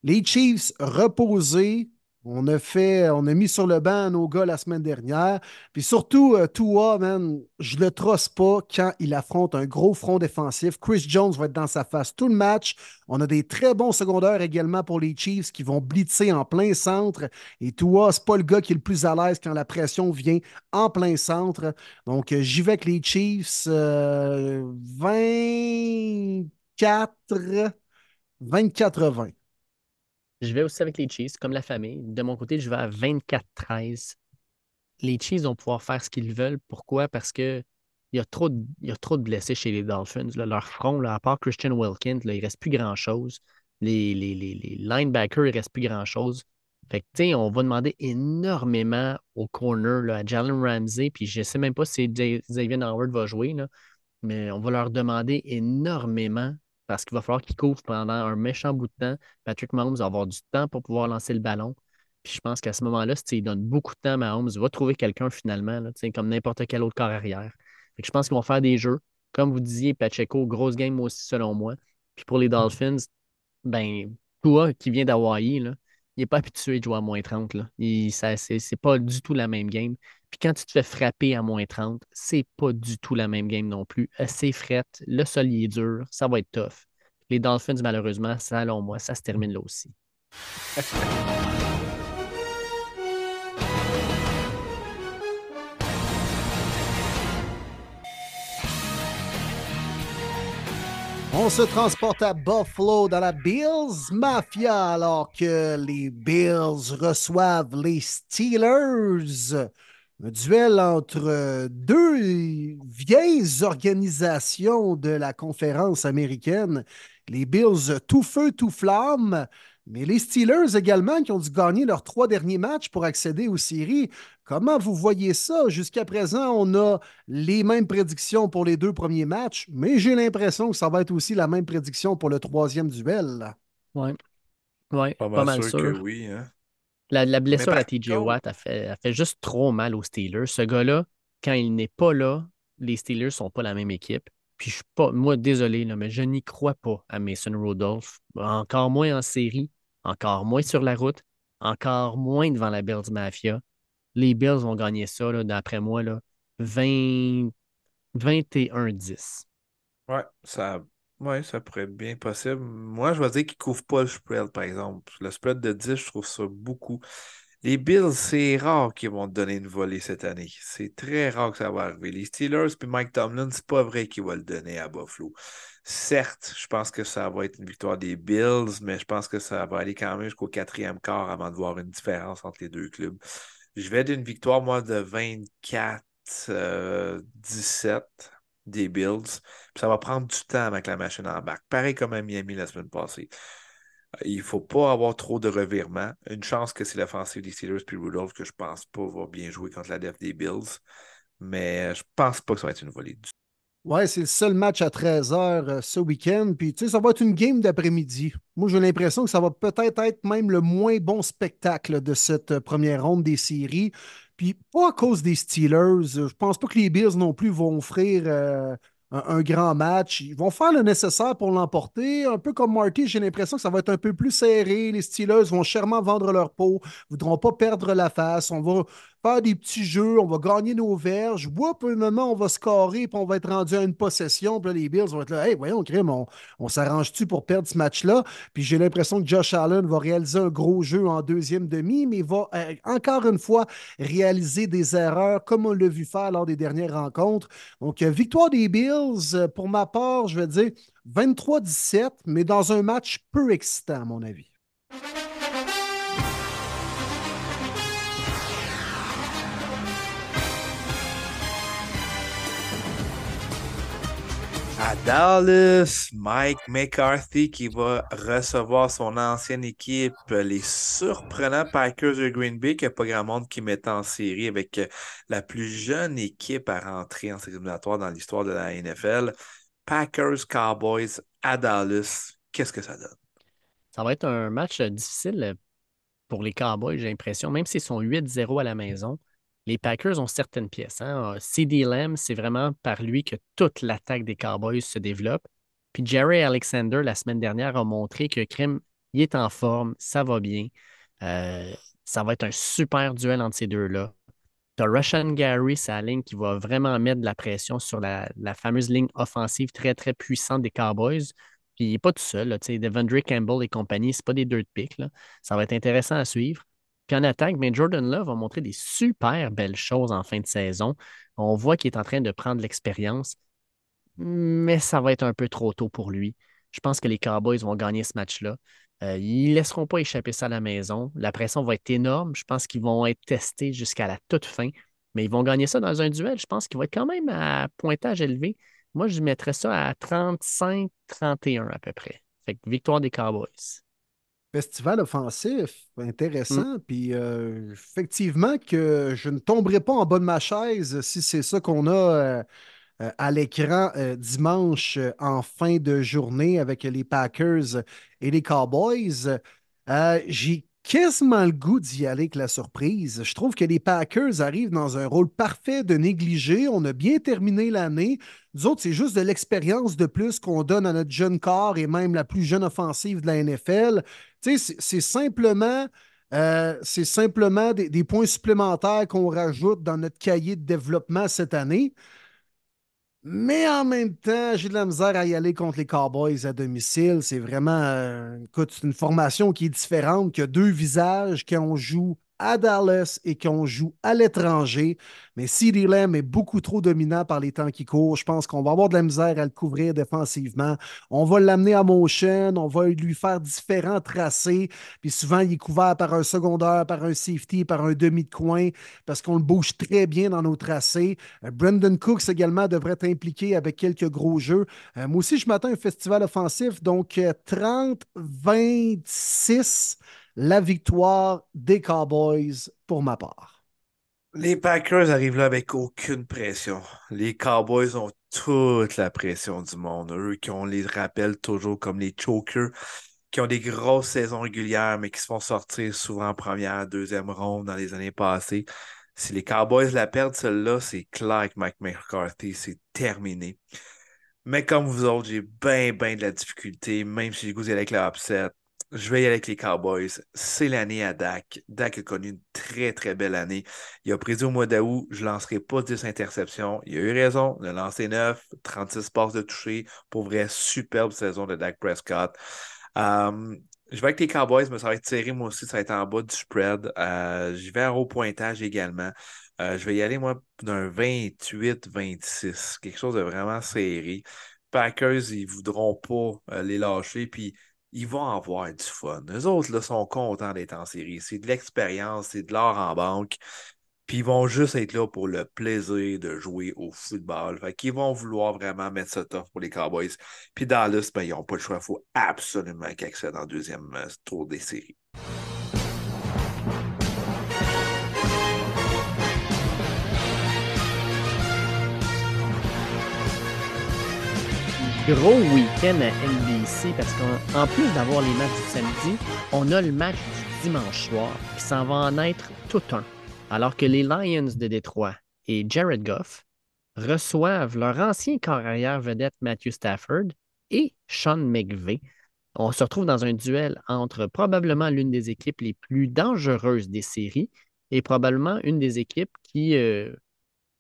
Speaker 1: Les Chiefs reposés, on a mis sur le banc nos gars la semaine dernière. Puis surtout, euh, Tua, man, je le trosse pas quand il affronte un gros front défensif. Chris Jones va être dans sa face tout le match. On a des très bons secondaires également pour les Chiefs qui vont blitzer en plein centre. Et Tua, c'est pas le gars qui est le plus à l'aise quand la pression vient en plein centre. Donc, euh, j'y vais avec les Chiefs. 24, 24-20.
Speaker 3: Je vais aussi avec les Chiefs, comme la famille. De mon côté, je vais à 24-13. Les Chiefs vont pouvoir faire ce qu'ils veulent. Pourquoi? Parce que il y, a trop de, blessés chez les Dolphins. Leur front, à part Christian Wilkins, il ne reste plus grand-chose. Les, linebackers, il ne reste plus grand-chose. Fait que, on va demander énormément au corner, à Jalen Ramsey, puis je ne sais même pas si Xavier Howard va jouer, mais on va leur demander énormément parce qu'il va falloir qu'il couvre pendant un méchant bout de temps. Patrick Mahomes va avoir du temps pour pouvoir lancer le ballon. Puis je pense qu'à ce moment-là, il donne beaucoup de temps à Mahomes, il va trouver quelqu'un finalement, là, comme n'importe quel autre corps arrière. je pense qu'ils vont faire des jeux. Comme vous disiez, Pacheco, grosse game aussi selon moi. Puis pour les Dolphins, ben, toi qui vient d'Hawaii, il n'est pas habitué de jouer à moins 30. Là. C'est pas du tout la même game. Puis quand tu te fais frapper à moins 30, c'est pas du tout la même game non plus. C'est frette, le sol est dur, ça va être tough. Les Dolphins, malheureusement, selon moi, ça se termine là aussi.
Speaker 1: On se transporte à Buffalo dans la Bills Mafia alors que les Bills reçoivent les Steelers. Un duel entre deux vieilles organisations de la conférence américaine, les Bills tout feu, tout flamme, mais les Steelers également qui ont dû gagner leurs trois derniers matchs pour accéder aux séries. Comment vous voyez ça? Jusqu'à présent, on a les mêmes prédictions pour les deux premiers matchs, mais j'ai l'impression que ça va être aussi la même prédiction pour le troisième duel.
Speaker 3: Oui, ouais, pas, mal, sûr. Que
Speaker 2: oui, hein?
Speaker 3: La, blessure à TJ Watt a fait, fait juste trop mal aux Steelers. Ce gars-là, quand il n'est pas là, les Steelers ne sont pas la même équipe. Puis je suis pas, moi, désolé, mais je n'y crois pas à Mason Rudolph. Encore moins en série, encore moins sur la route, encore moins devant la Bills Mafia. Les Bills vont gagner ça, d'après moi, là, 20... 21-10.
Speaker 2: Ouais, ça, Oui, ça pourrait être bien possible. Moi, je vais dire qu'ils ne couvrent pas le spread, par exemple. Le spread de 10, je trouve ça beaucoup. Les Bills, c'est rare qu'ils vont te donner une volée cette année. C'est très rare que ça va arriver. Les Steelers puis Mike Tomlin, c'est pas vrai qu'ils vont le donner à Buffalo. Certes, je pense que ça va être une victoire des Bills, mais je pense que ça va aller quand même jusqu'au quatrième quart avant de voir une différence entre les deux clubs. Je vais d'une victoire, moi, de 24-17 euh, des Bills. ça va prendre du temps avec la machine en bac. Pareil comme à Miami la semaine passée. Il ne faut pas avoir trop de revirements. Une chance que c'est l'offensive des Steelers puis Rudolph que je pense pas va bien jouer contre la def des Bills. Mais je pense pas que ça va être une volée du
Speaker 1: Ouais, c'est le seul match à 13h euh, ce week-end. Puis, tu sais, ça va être une game d'après-midi. Moi, j'ai l'impression que ça va peut-être être même le moins bon spectacle de cette euh, première ronde des séries. Puis, pas à cause des Steelers. Je pense pas que les Bills non plus vont offrir un, grand match. Ils vont faire le nécessaire pour l'emporter. Un peu comme Marty, j'ai l'impression que ça va être un peu plus serré. Les Steelers vont chèrement vendre leur peau, ne voudront pas perdre la face. On va faire des petits jeux, on va gagner nos verges. Whoop, un moment, on va scorer, puis on va être rendu à une possession. Puis là, les Bills vont être là, hey, voyons, crime, on, s'arrange-tu pour perdre ce match-là? Puis j'ai l'impression que Josh Allen va réaliser un gros jeu en deuxième demi, mais va euh, encore une fois réaliser des erreurs comme on l'a vu faire lors des dernières rencontres. Donc, euh, victoire des Bills, euh, pour ma part, je vais dire 23-17, mais dans un match peu excitant, à mon avis.
Speaker 2: Dallas, Mike McCarthy qui va recevoir son ancienne équipe, les surprenants Packers de Green Bay, qui n'y a pas grand monde qui met en série avec la plus jeune équipe à rentrer en série dans l'histoire de la NFL. Packers Cowboys à Dallas, qu'est-ce que ça donne?
Speaker 3: Ça va être un match difficile pour les Cowboys, j'ai l'impression, même s'ils sont 8-0 à la maison les Packers ont certaines pièces. Hein. CD Lamb, c'est vraiment par lui que toute l'attaque des Cowboys se développe. Puis Jerry Alexander, la semaine dernière, a montré que Krim, il est en forme, ça va bien. Euh, ça va être un super duel entre ces deux-là. Tu as Russian Gary, sa ligne qui va vraiment mettre de la pression sur la, fameuse ligne offensive très, très puissante des Cowboys. Puis il n'est pas tout seul. Devendry Campbell et compagnie, ce pas des deux de pique. Ça va être intéressant à suivre. Puis en attaque, mais Jordan Love a montré des super belles choses en fin de saison. On voit qu'il est en train de prendre l'expérience, mais ça va être un peu trop tôt pour lui. Je pense que les Cowboys vont gagner ce match-là. Euh, ils ne laisseront pas échapper ça à la maison. La pression va être énorme. Je pense qu'ils vont être testés jusqu'à la toute fin, mais ils vont gagner ça dans un duel. Je pense qu'il va être quand même à pointage élevé. Moi, je mettrais ça à 35-31 à peu près. Fait que victoire des Cowboys
Speaker 1: festival offensif, intéressant. Mm. Puis euh, effectivement que je ne tomberai pas en bas de ma chaise si c'est ça qu'on a euh, euh, à l'écran dimanche en fin de journée avec les Packers et les Cowboys. J'ai quasiment le goût d'y aller avec la surprise. Je trouve que les Packers arrivent dans un rôle parfait de négligé. On a bien terminé l'année. Nous autres, c'est juste de l'expérience de plus qu'on donne à notre jeune corps et même la plus jeune offensive de la NFL. c'est simplement. Euh, c'est simplement des points supplémentaires qu'on rajoute dans notre cahier de développement cette année. Mais en même temps, j'ai de la misère à y aller contre les Cowboys à domicile. C'est vraiment euh, une formation qui est différente, qui a deux visages, qui ont joue à Dallas et qu'on joue à l'étranger. Mais CeeDee Lamb est beaucoup trop dominant par les temps qui courent. Je pense qu'on va avoir de la misère à le couvrir défensivement. On va l'amener à motion, on va lui faire différents tracés. Puis souvent, il est couvert par un secondaire, par un safety, par un demi de coin, parce qu'on le bouge très bien dans nos tracés. Euh, Brendan Cooks également devrait être impliqué avec quelques gros jeux. Euh, moi aussi, je m'attends à un festival offensif. Donc, 30-26 la victoire des Cowboys pour ma part.
Speaker 2: Les Packers arrivent là avec aucune pression. Les Cowboys ont toute la pression du monde. Eux qui on les rappelle toujours comme les chokers, qui ont des grosses saisons régulières, mais qui se font sortir souvent en première, deuxième ronde dans les années passées. Si les Cowboys la perdent, celle-là, c'est clair que Mike McCarthy, c'est terminé. Mais comme vous autres, j'ai bien, bien de la difficulté, même si j'ai goûté avec la upset je vais y aller avec les Cowboys. C'est l'année à Dak. Dak a connu une très, très belle année. Il a prédit au mois d'août, je ne lancerai pas 10 interceptions. Il a eu raison, a lancé 9, 36 passes de toucher. Pour vrai, superbe saison de Dak Prescott. Euh, je vais avec les Cowboys, mais ça va être serré moi aussi, ça va être en bas du spread. Euh, je vais haut pointage également. Euh, je vais y aller, moi, d'un 28-26, quelque chose de vraiment serré. Packers, ils ne voudront pas les lâcher. Puis ils vont avoir du fun. Eux autres là, sont contents d'être en série. C'est de l'expérience, c'est de l'or en banque. Puis ils vont juste être là pour le plaisir de jouer au football. Fait qu'ils vont vouloir vraiment mettre ça top pour les Cowboys. Puis Dallas, ben, ils n'ont pas le choix. Il faut absolument qu'ils accèdent en deuxième euh, tour des séries.
Speaker 3: Gros week-end à NBC parce qu'en plus d'avoir les matchs du samedi, on a le match du dimanche soir qui s'en va en être tout un. Alors que les Lions de Détroit et Jared Goff reçoivent leur ancien carrière vedette Matthew Stafford et Sean McVay. On se retrouve dans un duel entre probablement l'une des équipes les plus dangereuses des séries et probablement une des équipes qui euh,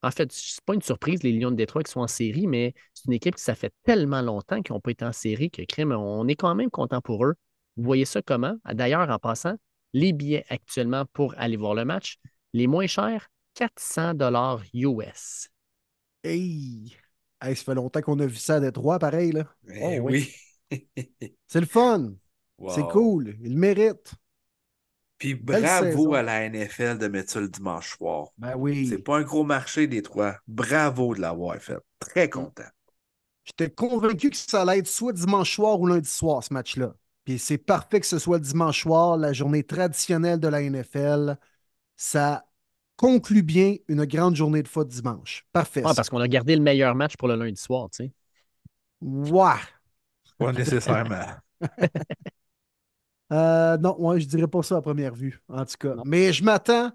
Speaker 3: en fait, c'est pas une surprise, les Lions de Détroit qui sont en série, mais c'est une équipe qui ça fait tellement longtemps qu'ils n'ont pas été en série que crime, on est quand même content pour eux. Vous voyez ça comment? D'ailleurs, en passant, les billets actuellement pour aller voir le match, les moins chers, 400 dollars US.
Speaker 1: Hey! ça fait longtemps qu'on a vu ça à Détroit, pareil, là.
Speaker 2: Eh oh, oui.
Speaker 1: c'est le fun. C'est cool. Il mérite.
Speaker 2: Puis bravo à la NFL de mettre ça le dimanche soir.
Speaker 1: Ben oui.
Speaker 2: C'est pas un gros marché des trois. Bravo de l'avoir fait. Très content.
Speaker 1: J'étais convaincu que ça allait être soit dimanche soir ou lundi soir, ce match-là. Puis c'est parfait que ce soit le dimanche soir, la journée traditionnelle de la NFL. Ça conclut bien une grande journée de foot dimanche. Parfait.
Speaker 3: parce qu'on a gardé le meilleur match pour le lundi soir, tu sais.
Speaker 1: Ouais.
Speaker 2: Pas nécessairement.
Speaker 1: Euh, non, moi, je dirais pas ça à première vue, en tout cas. Mais je m'attends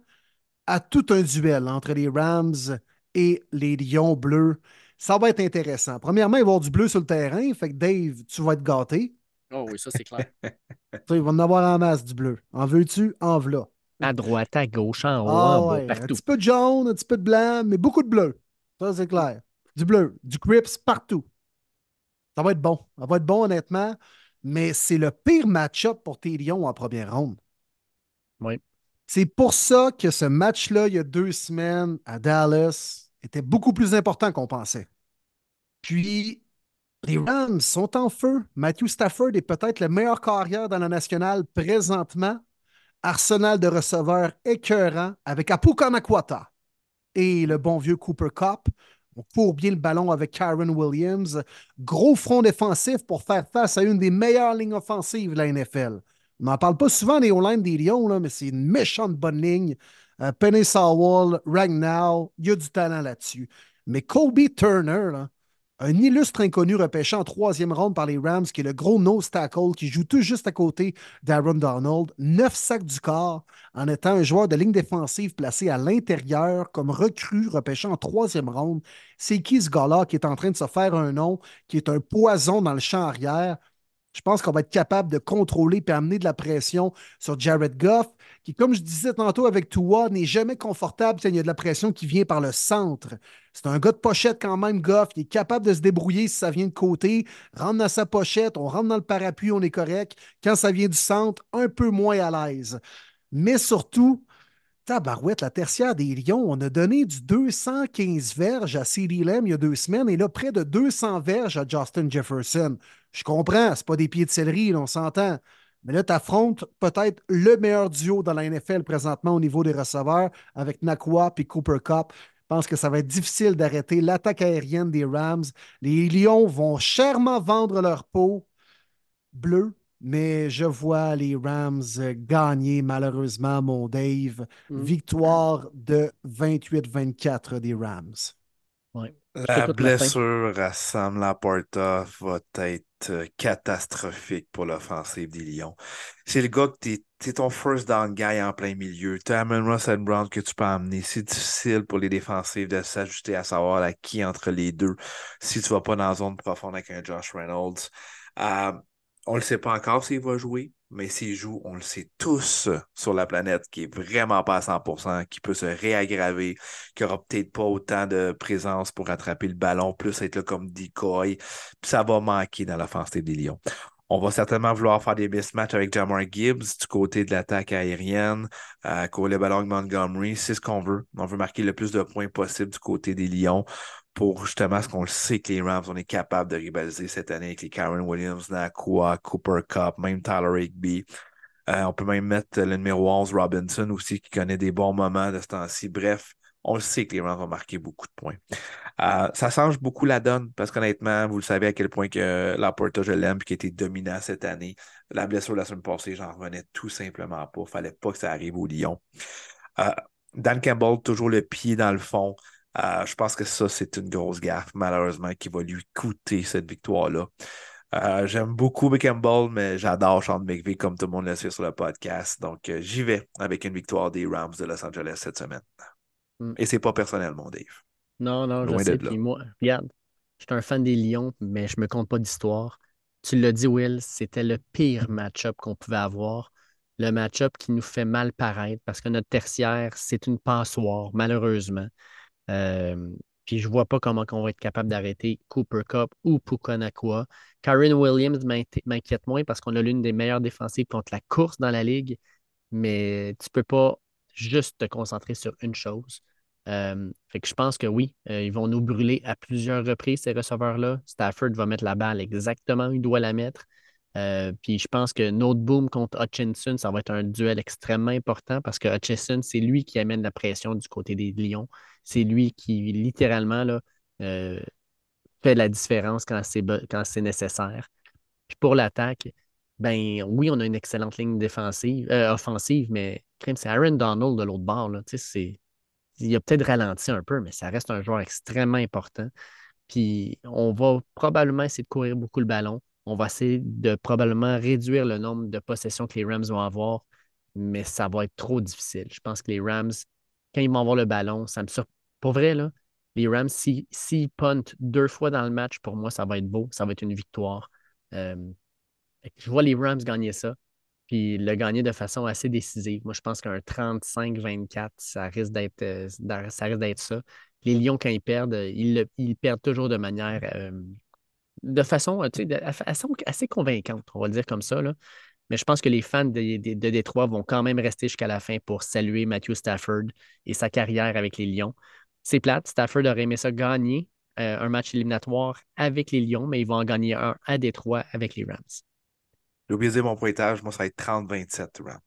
Speaker 1: à tout un duel entre les Rams et les Lions bleus. Ça va être intéressant. Premièrement, il va y avoir du bleu sur le terrain. Fait que Dave, tu vas être gâté.
Speaker 3: Oh oui, ça, c'est clair.
Speaker 1: il va en avoir en masse du bleu. En veux-tu? En v'là.
Speaker 3: À droite, à gauche, en haut, ah en bas, partout. Un
Speaker 1: petit peu de jaune, un petit peu de blanc, mais beaucoup de bleu. Ça, c'est clair. Du bleu, du Crips partout. Ça va être bon. Ça va être bon, honnêtement mais c'est le pire match-up pour tes Lions en première ronde.
Speaker 3: Oui.
Speaker 1: C'est pour ça que ce match-là, il y a deux semaines à Dallas, était beaucoup plus important qu'on pensait. Puis, les Rams sont en feu. Matthew Stafford est peut-être le meilleur carrière dans la nationale présentement. Arsenal de receveurs écœurant avec Apu Kanakwata et le bon vieux Cooper Cup. On bien le ballon avec Karen Williams. Gros front défensif pour faire face à une des meilleures lignes offensives de la NFL. On n'en parle pas souvent des O-line des Lions, là, mais c'est une méchante bonne ligne. Euh, Penny Sawwall, Ragnow, il y a du talent là-dessus. Mais Colby Turner, là, un illustre inconnu repêché en troisième ronde par les Rams, qui est le gros nose tackle qui joue tout juste à côté d'Aaron Donald. Neuf sacs du corps en étant un joueur de ligne défensive placé à l'intérieur comme recrue repêché en troisième ronde. C'est qui ce qui est en train de se faire un nom, qui est un poison dans le champ arrière? Je pense qu'on va être capable de contrôler et amener de la pression sur Jared Goff, qui, comme je disais tantôt avec Tua, n'est jamais confortable il y a de la pression qui vient par le centre. C'est un gars de pochette quand même, Goff. Il est capable de se débrouiller si ça vient de côté, rentre dans sa pochette, on rentre dans le parapluie, on est correct. Quand ça vient du centre, un peu moins à l'aise. Mais surtout, Tabarouette, la tertiaire des Lions, on a donné du 215 verges à CeeDee Lamb il y a deux semaines et là, près de 200 verges à Justin Jefferson. Je comprends, c'est pas des pieds de céleri, on s'entend. Mais là, tu affrontes peut-être le meilleur duo dans la NFL présentement au niveau des receveurs avec Nakwa et Cooper Cup. Je pense que ça va être difficile d'arrêter l'attaque aérienne des Rams. Les Lions vont chèrement vendre leur peau bleue, mais je vois les Rams gagner malheureusement, mon Dave. Mm. Victoire de 28-24 des Rams.
Speaker 2: La blessure à Sam Laporta va être euh, catastrophique pour l'offensive des Lions. C'est le gars que tu es, ton first down guy en plein milieu. Tu as Amon Russell Brown que tu peux amener. C'est difficile pour les défensifs de s'ajuster à savoir à qui entre les deux si tu vas pas dans la zone profonde avec un Josh Reynolds. Euh, on ne le sait pas encore s'il va jouer. Mais s'il joue, on le sait tous sur la planète, qui est vraiment pas à 100%, qui peut se réaggraver, qui aura peut-être pas autant de présence pour attraper le ballon, plus être là comme decoy, puis ça va manquer dans l'offensive des Lions. On va certainement vouloir faire des mismatchs avec Jamar Gibbs du côté de l'attaque aérienne, euh, courir le ballon avec Montgomery. C'est ce qu'on veut. On veut marquer le plus de points possible du côté des Lions pour justement ce qu'on le sait que les Rams, on est capable de rivaliser cette année avec les Karen Williams, Nakua, Cooper Cup, même Tyler Higby. Euh, on peut même mettre le numéro 11, Robinson aussi, qui connaît des bons moments de ce temps-ci. Bref, on le sait que les Rams vont marquer beaucoup de points. Euh, ça change beaucoup la donne parce qu'honnêtement, vous le savez à quel point que Laporta, je l'aime, qui été dominant cette année. La blessure de la semaine passée, j'en revenais tout simplement pas. Il fallait pas que ça arrive au Lyon. Euh, Dan Campbell, toujours le pied dans le fond. Euh, je pense que ça, c'est une grosse gaffe, malheureusement, qui va lui coûter cette victoire-là. Euh, j'aime beaucoup Campbell, mais j'adore Sean McVay, comme tout le monde le sait sur le podcast. Donc, euh, j'y vais avec une victoire des Rams de Los Angeles cette semaine. Mm. Et c'est pas personnel, mon Dave.
Speaker 3: Non, non, je sais. Puis moi, regarde, je suis un fan des Lions, mais je me compte pas d'histoire. Tu l'as dit, Will, c'était le pire match-up qu'on pouvait avoir. Le match-up qui nous fait mal paraître parce que notre tertiaire, c'est une passoire, malheureusement. Euh, puis je vois pas comment on va être capable d'arrêter Cooper Cup ou Pukonakua. Karen Williams m'inquiète moins parce qu'on a l'une des meilleures défensives contre la course dans la ligue, mais tu peux pas juste te concentrer sur une chose. Euh, fait que je pense que oui, euh, ils vont nous brûler à plusieurs reprises, ces receveurs-là. Stafford va mettre la balle exactement où il doit la mettre. Puis je pense que notre boom contre Hutchinson, ça va être un duel extrêmement important parce que Hutchinson, c'est lui qui amène la pression du côté des Lions. C'est lui qui littéralement là, euh, fait la différence quand c'est, quand c'est nécessaire. Puis pour l'attaque, ben oui, on a une excellente ligne défensive, euh, offensive, mais c'est Aaron Donald de l'autre bord. Là, il a peut-être ralenti un peu, mais ça reste un joueur extrêmement important. Puis on va probablement essayer de courir beaucoup le ballon. On va essayer de probablement réduire le nombre de possessions que les Rams vont avoir, mais ça va être trop difficile. Je pense que les Rams, quand ils vont avoir le ballon, ça me surprend. Pour vrai, les Rams, s'ils si, puntent deux fois dans le match, pour moi, ça va être beau. Ça va être une victoire. Euh, je vois les Rams gagner ça, puis le gagner de façon assez décisive. Moi, je pense qu'un 35-24, ça risque d'être euh, ça. Les Lions, quand ils perdent, ils, ils perdent toujours de manière euh, de façon assez, convaincante, on va le dire comme ça. Mais je pense que les fans de, de, Détroit vont quand même rester jusqu'à la fin pour saluer Matthew Stafford et sa carrière avec les Lions. C'est plate, Stafford aurait aimé ça gagner euh, un match éliminatoire avec les Lions, mais ils vont en gagner un à Détroit avec les Rams.
Speaker 2: J'ai oublié de dire mon pointage, moi ça va être 30-27 Rams.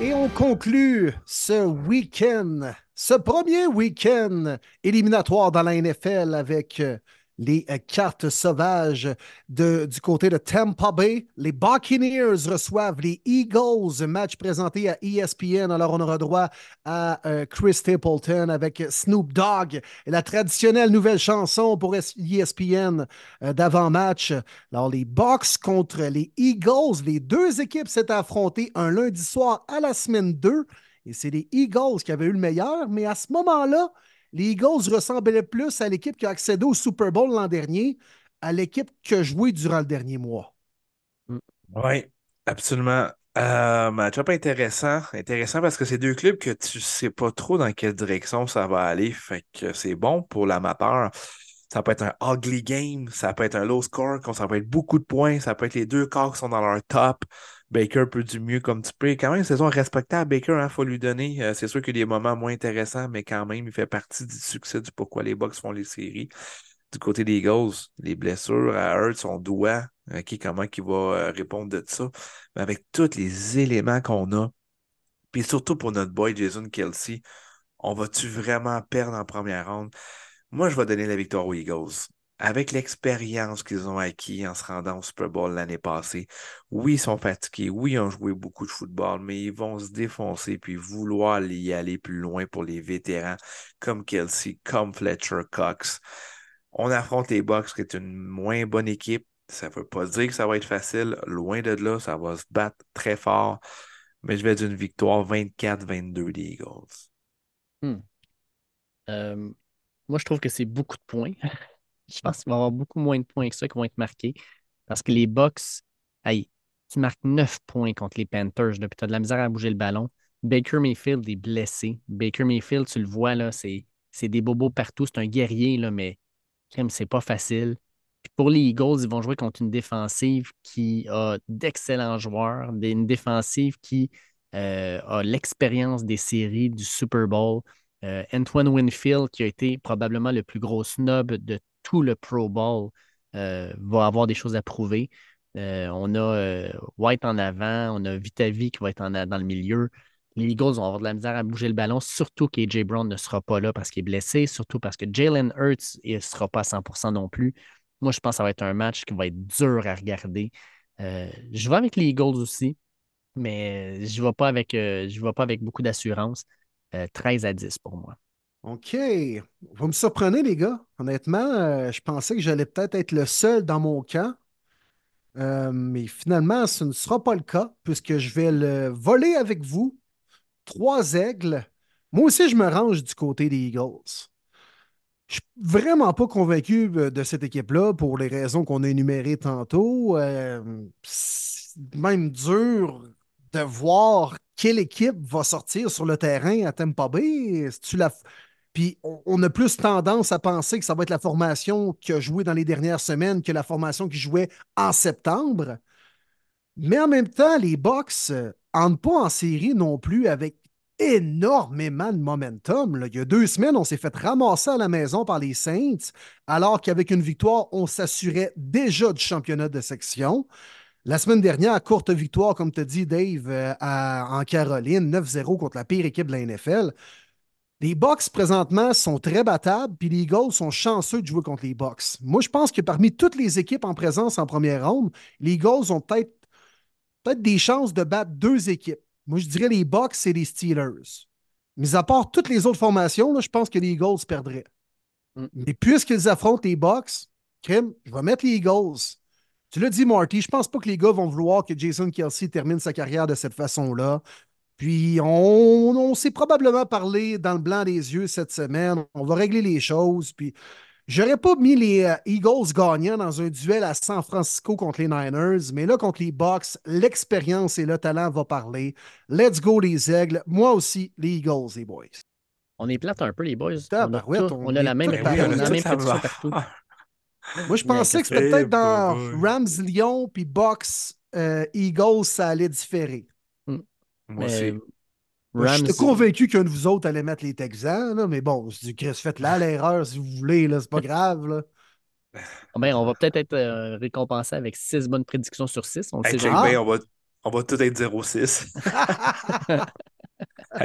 Speaker 1: Et on conclut ce week-end, ce premier week-end éliminatoire dans la NFL avec euh, les euh, cartes sauvages du côté de Tampa Bay. Les Buccaneers reçoivent les Eagles, match présenté à ESPN. Alors, on aura droit à euh, Chris Stapleton avec Snoop Dogg et la traditionnelle nouvelle chanson pour ESPN d'avant-match. Alors, les Bucks contre les Eagles. Les deux équipes s'étaient affrontées un lundi soir à la semaine 2. Et c'est les Eagles qui avaient eu le meilleur. Mais à ce moment-là, les Eagles ressemblaient plus à l'équipe qui a accédé au Super Bowl l'an dernier, à l'équipe qui a joué durant le dernier mois.
Speaker 2: Mm. Oui, absolument. Euh, match-up intéressant. Intéressant parce que c'est deux clubs que tu sais pas trop dans quelle direction ça va aller. Fait que c'est bon pour l'amateur. Ça peut être un ugly game, ça peut être un low score, ça peut être beaucoup de points, ça peut être les deux corps qui sont dans leur top. Baker peut du mieux comme tu peux. Quand même, une saison respectable, Baker, il hein, faut lui donner. Euh, c'est sûr qu'il y a des moments moins intéressants, mais quand même, il fait partie du succès du pourquoi les Bucks font les séries. Du côté des Eagles, les blessures à Hurt, son doigt, qui comment il va euh, répondre de ça. Mais avec tous les éléments qu'on a, puis surtout pour notre boy Jason Kelsey, on va-tu vraiment perdre en première ronde? Moi, je vais donner la victoire aux Eagles avec l'expérience qu'ils ont acquis en se rendant au Super Bowl l'année passée, oui, ils sont fatigués, oui, ils ont joué beaucoup de football, mais ils vont se défoncer puis vouloir y aller plus loin pour les vétérans comme Kelsey, comme Fletcher Cox. On affronte les Bucks, qui est une moins bonne équipe. Ça ne veut pas dire que ça va être facile. Loin de là, ça va se battre très fort. Mais je vais d'une victoire 24-22 des Eagles.
Speaker 3: Hmm. Euh, moi, je trouve que c'est beaucoup de points. je pense qu'il va y avoir beaucoup moins de points que ça qui vont être marqués. Parce que les Bucks, hey, tu marques 9 points contre les Panthers, puis tu as de la misère à bouger le ballon. Baker Mayfield est blessé. Baker Mayfield, tu le vois, là, c'est, des bobos partout. C'est un guerrier, là, mais c'est pas facile. pour les Eagles, ils vont jouer contre une défensive qui a d'excellents joueurs, une défensive qui euh, a l'expérience des séries du Super Bowl. Euh, Antoine Winfield, qui a été probablement le plus gros snob de tout le Pro Bowl, euh, va avoir des choses à prouver. on a White en avant, on a Vitavi qui va être dans le milieu les Eagles vont avoir de la misère à bouger le ballon, surtout qu'AJ Brown ne sera pas là parce qu'il est blessé, surtout parce que Jalen Hurts ne sera pas à 100% non plus. Moi, je pense que ça va être un match qui va être dur à regarder. Euh, je vais avec les Eagles aussi, mais je ne vais, pas avec, euh, vais pas avec beaucoup d'assurance. 13 euh, à 10 pour moi.
Speaker 1: OK. Vous me surprenez, les gars. Honnêtement, je pensais que j'allais peut-être être le seul dans mon camp. mais finalement, ce ne sera pas le cas puisque je vais le voler avec vous trois aigles. Moi aussi, je me range du côté des Eagles. Je suis vraiment pas convaincu euh, de cette équipe-là pour les raisons qu'on a énumérées tantôt. Euh, même dur de voir quelle équipe va sortir sur le terrain à Tampa Bay. Tu la... Puis on a plus tendance à penser que ça va être la formation qui a joué dans les dernières semaines que la formation qui jouait en septembre. Mais en même temps, les n'entrent euh, pas en série non plus avec énormément de momentum. Il y a deux semaines, on s'est fait ramasser à la maison par les Saints, alors qu'avec une victoire, on s'assurait déjà du championnat de section. La semaine dernière, courte victoire, comme tu dit, Dave, euh, en Caroline, 9-0 contre la pire équipe de la NFL. Les Bucks, présentement, sont très battables, puis les Eagles sont chanceux de jouer contre les Bucks. Moi, je pense que parmi toutes les équipes en présence en première ronde, les Eagles ont peut-être peut des chances de battre deux équipes. Moi, je dirais les Bucks et les Steelers. Mais à part toutes les autres formations, là, je pense que les Eagles perdraient. Mm. Mais puisqu'ils affrontent les Bucks, Kim, je vais mettre les Eagles. Tu l'as dit, Marty, je pense pas que les gars vont vouloir que Jason Kelsey termine sa carrière de cette façon-là. Puis on, on s'est probablement parlé dans le blanc des yeux cette semaine. On va régler les choses. Puis J'aurais pas mis les euh, Eagles gagnants dans un duel à San Francisco contre les Niners, mais là, contre les Bucks, l'expérience et le talent vont parler. Let's go, les Aigles. Moi aussi, les Eagles, les boys.
Speaker 3: On est plate un peu, les boys. on, a, on, a, la même, on a la même partout.
Speaker 1: Moi, je pensais que c'était peut-être dans Rams-Lyon puis Bucks euh, Eagles, ça allait différer.
Speaker 2: Moi aussi.
Speaker 1: Je suis convaincu qu'un de vous autres allait mettre les Texans, là, mais bon, je Chris, faites là l'erreur si vous voulez, là, c'est pas grave. Là.
Speaker 3: Ah ben, on va peut-être être, euh, récompensé avec six bonnes prédictions sur six. On,
Speaker 2: sait jamais. on, va, on va tout être 0-6.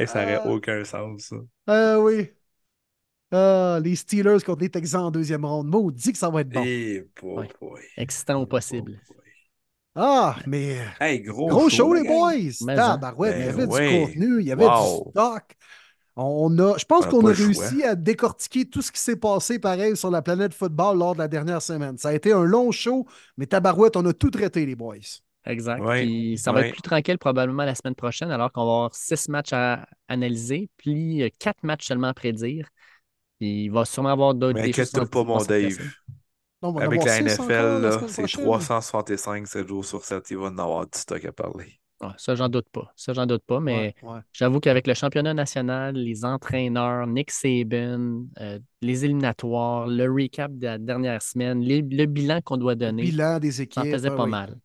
Speaker 2: ça n'aurait aucun sens. Ça.
Speaker 1: Ah oui. Ah, les Steelers contre les Texans en deuxième ronde. dit que ça va être bon.
Speaker 2: Et
Speaker 3: Excitant au possible.
Speaker 1: Ah, mais.
Speaker 2: gros,
Speaker 1: show, les boys! Ah, ben ouais, il y avait du contenu, il y avait du stock. On a, je pense qu'on a, réussi à décortiquer tout ce qui s'est passé pareil sur la planète football lors de la dernière semaine. Ça a été un long show, mais tabarouette, on a tout traité, les boys.
Speaker 3: Exact. puis ça va être plus tranquille probablement la semaine prochaine, alors qu'on va avoir six matchs à analyser, puis euh, quatre matchs seulement à prédire. Puis il va sûrement avoir d'autres.
Speaker 2: Mais inquiète-toi pas, mon Dave? Avec la NFL, c'est 365 7 jours sur 7. Il va en avoir du stock à parler.
Speaker 3: ça, j'en doute pas. Ça, j'en doute pas. Mais j'avoue qu'avec le championnat national, les entraîneurs, Nick Saban, euh, les éliminatoires, le recap de la dernière semaine, le bilan qu'on doit donner.
Speaker 1: Le bilan des équipes.
Speaker 3: Ça faisait pas mal.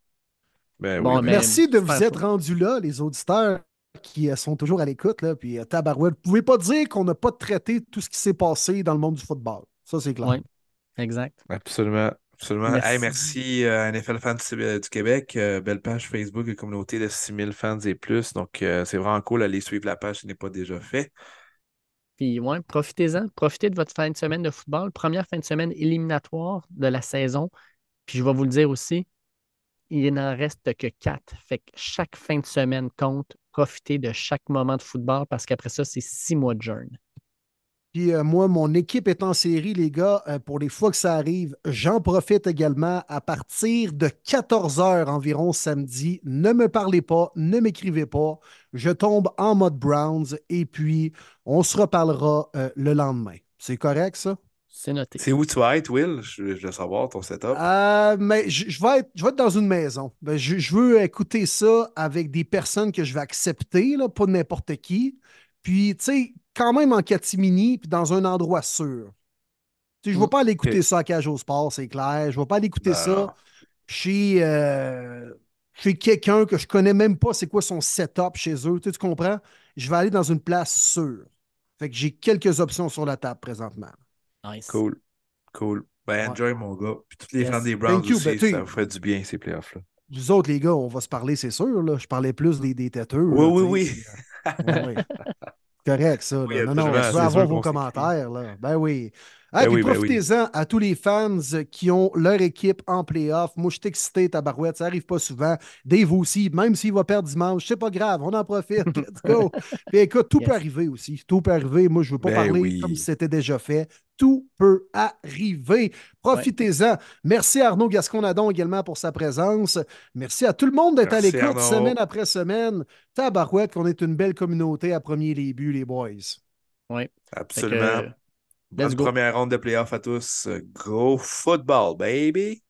Speaker 2: Ben
Speaker 1: merci de vous être rendus là, les auditeurs qui euh, sont toujours à l'écoute. Puis, euh, tabarouette, vous ne pouvez pas dire qu'on n'a pas traité tout ce qui s'est passé dans le monde du football. Ça, c'est clair.
Speaker 3: Exact.
Speaker 2: Absolument. Absolument. Merci, merci à euh, NFL Fans du Québec. Euh, belle page Facebook, une communauté de 6000 fans et plus. Donc, euh, c'est vraiment cool. Allez suivre la page si ce n'est pas déjà fait.
Speaker 3: Puis, ouais, profitez-en. Profitez de votre fin de semaine de football. Première fin de semaine éliminatoire de la saison. Puis, je vais vous le dire aussi, il n'en reste que quatre. Fait que chaque fin de semaine compte. Profitez de chaque moment de football parce qu'après ça, c'est six mois de jeûne.
Speaker 1: Puis euh, moi, mon équipe est en série, les gars. Euh, pour les fois que ça arrive, j'en profite également à partir de 14 heures environ samedi. Ne me parlez pas, ne m'écrivez pas. Je tombe en mode Browns et puis on se reparlera euh, le lendemain. C'est correct, ça?
Speaker 3: C'est noté.
Speaker 2: C'est où tu vas être, Will? Je, veux savoir ton setup.
Speaker 1: mais je, vais être, je vais être dans une maison. Ben, je, veux écouter ça avec des personnes que je vais accepter, là, pas n'importe qui. Puis, tu sais, quand même en catimini, puis dans un endroit sûr. je ne vais mm. pas aller écouter ça à Cage au Sport, c'est clair. Je ne vais pas aller écouter ça chez, euh, chez quelqu'un que je ne connais même pas c'est quoi son setup chez eux. Tu, comprends? Je vais aller dans une place sûre. Fait que j'ai quelques options sur la table présentement.
Speaker 3: Nice.
Speaker 2: Cool. Cool. Ben, enjoy, mon gars. Puis tous les fans des Browns aussi, ben, ça vous fait du bien, ces playoffs-là.
Speaker 1: Vous autres, les gars, on va se parler, c'est sûr. Là. Je parlais plus des, des têteux.
Speaker 2: Oui, oui, oui.
Speaker 1: oui. Correct, ça. non, non, je veux avoir vos commentaires. Là. Ben oui. Ben ben profitez-en à tous les fans qui ont leur équipe en playoff. Moi, je suis excité, tabarouette. Ça n'arrive pas souvent. Dave aussi, même s'il va perdre dimanche, c'est pas grave. On en profite. Let's go. Puis écoute, tout peut arriver aussi. Tout peut arriver. Moi, je ne veux pas ben parler comme si c'était déjà fait. Tout peut arriver. Profitez-en. Merci à Arnaud Gascon-Nadon également pour sa présence. Merci à tout le monde d'être à l'écoute semaine après semaine. Tabarouette, qu'on est une belle communauté à premier début, les boys.
Speaker 3: Oui.
Speaker 2: Absolument. Bonne première ronde de playoff à tous. Go football, baby!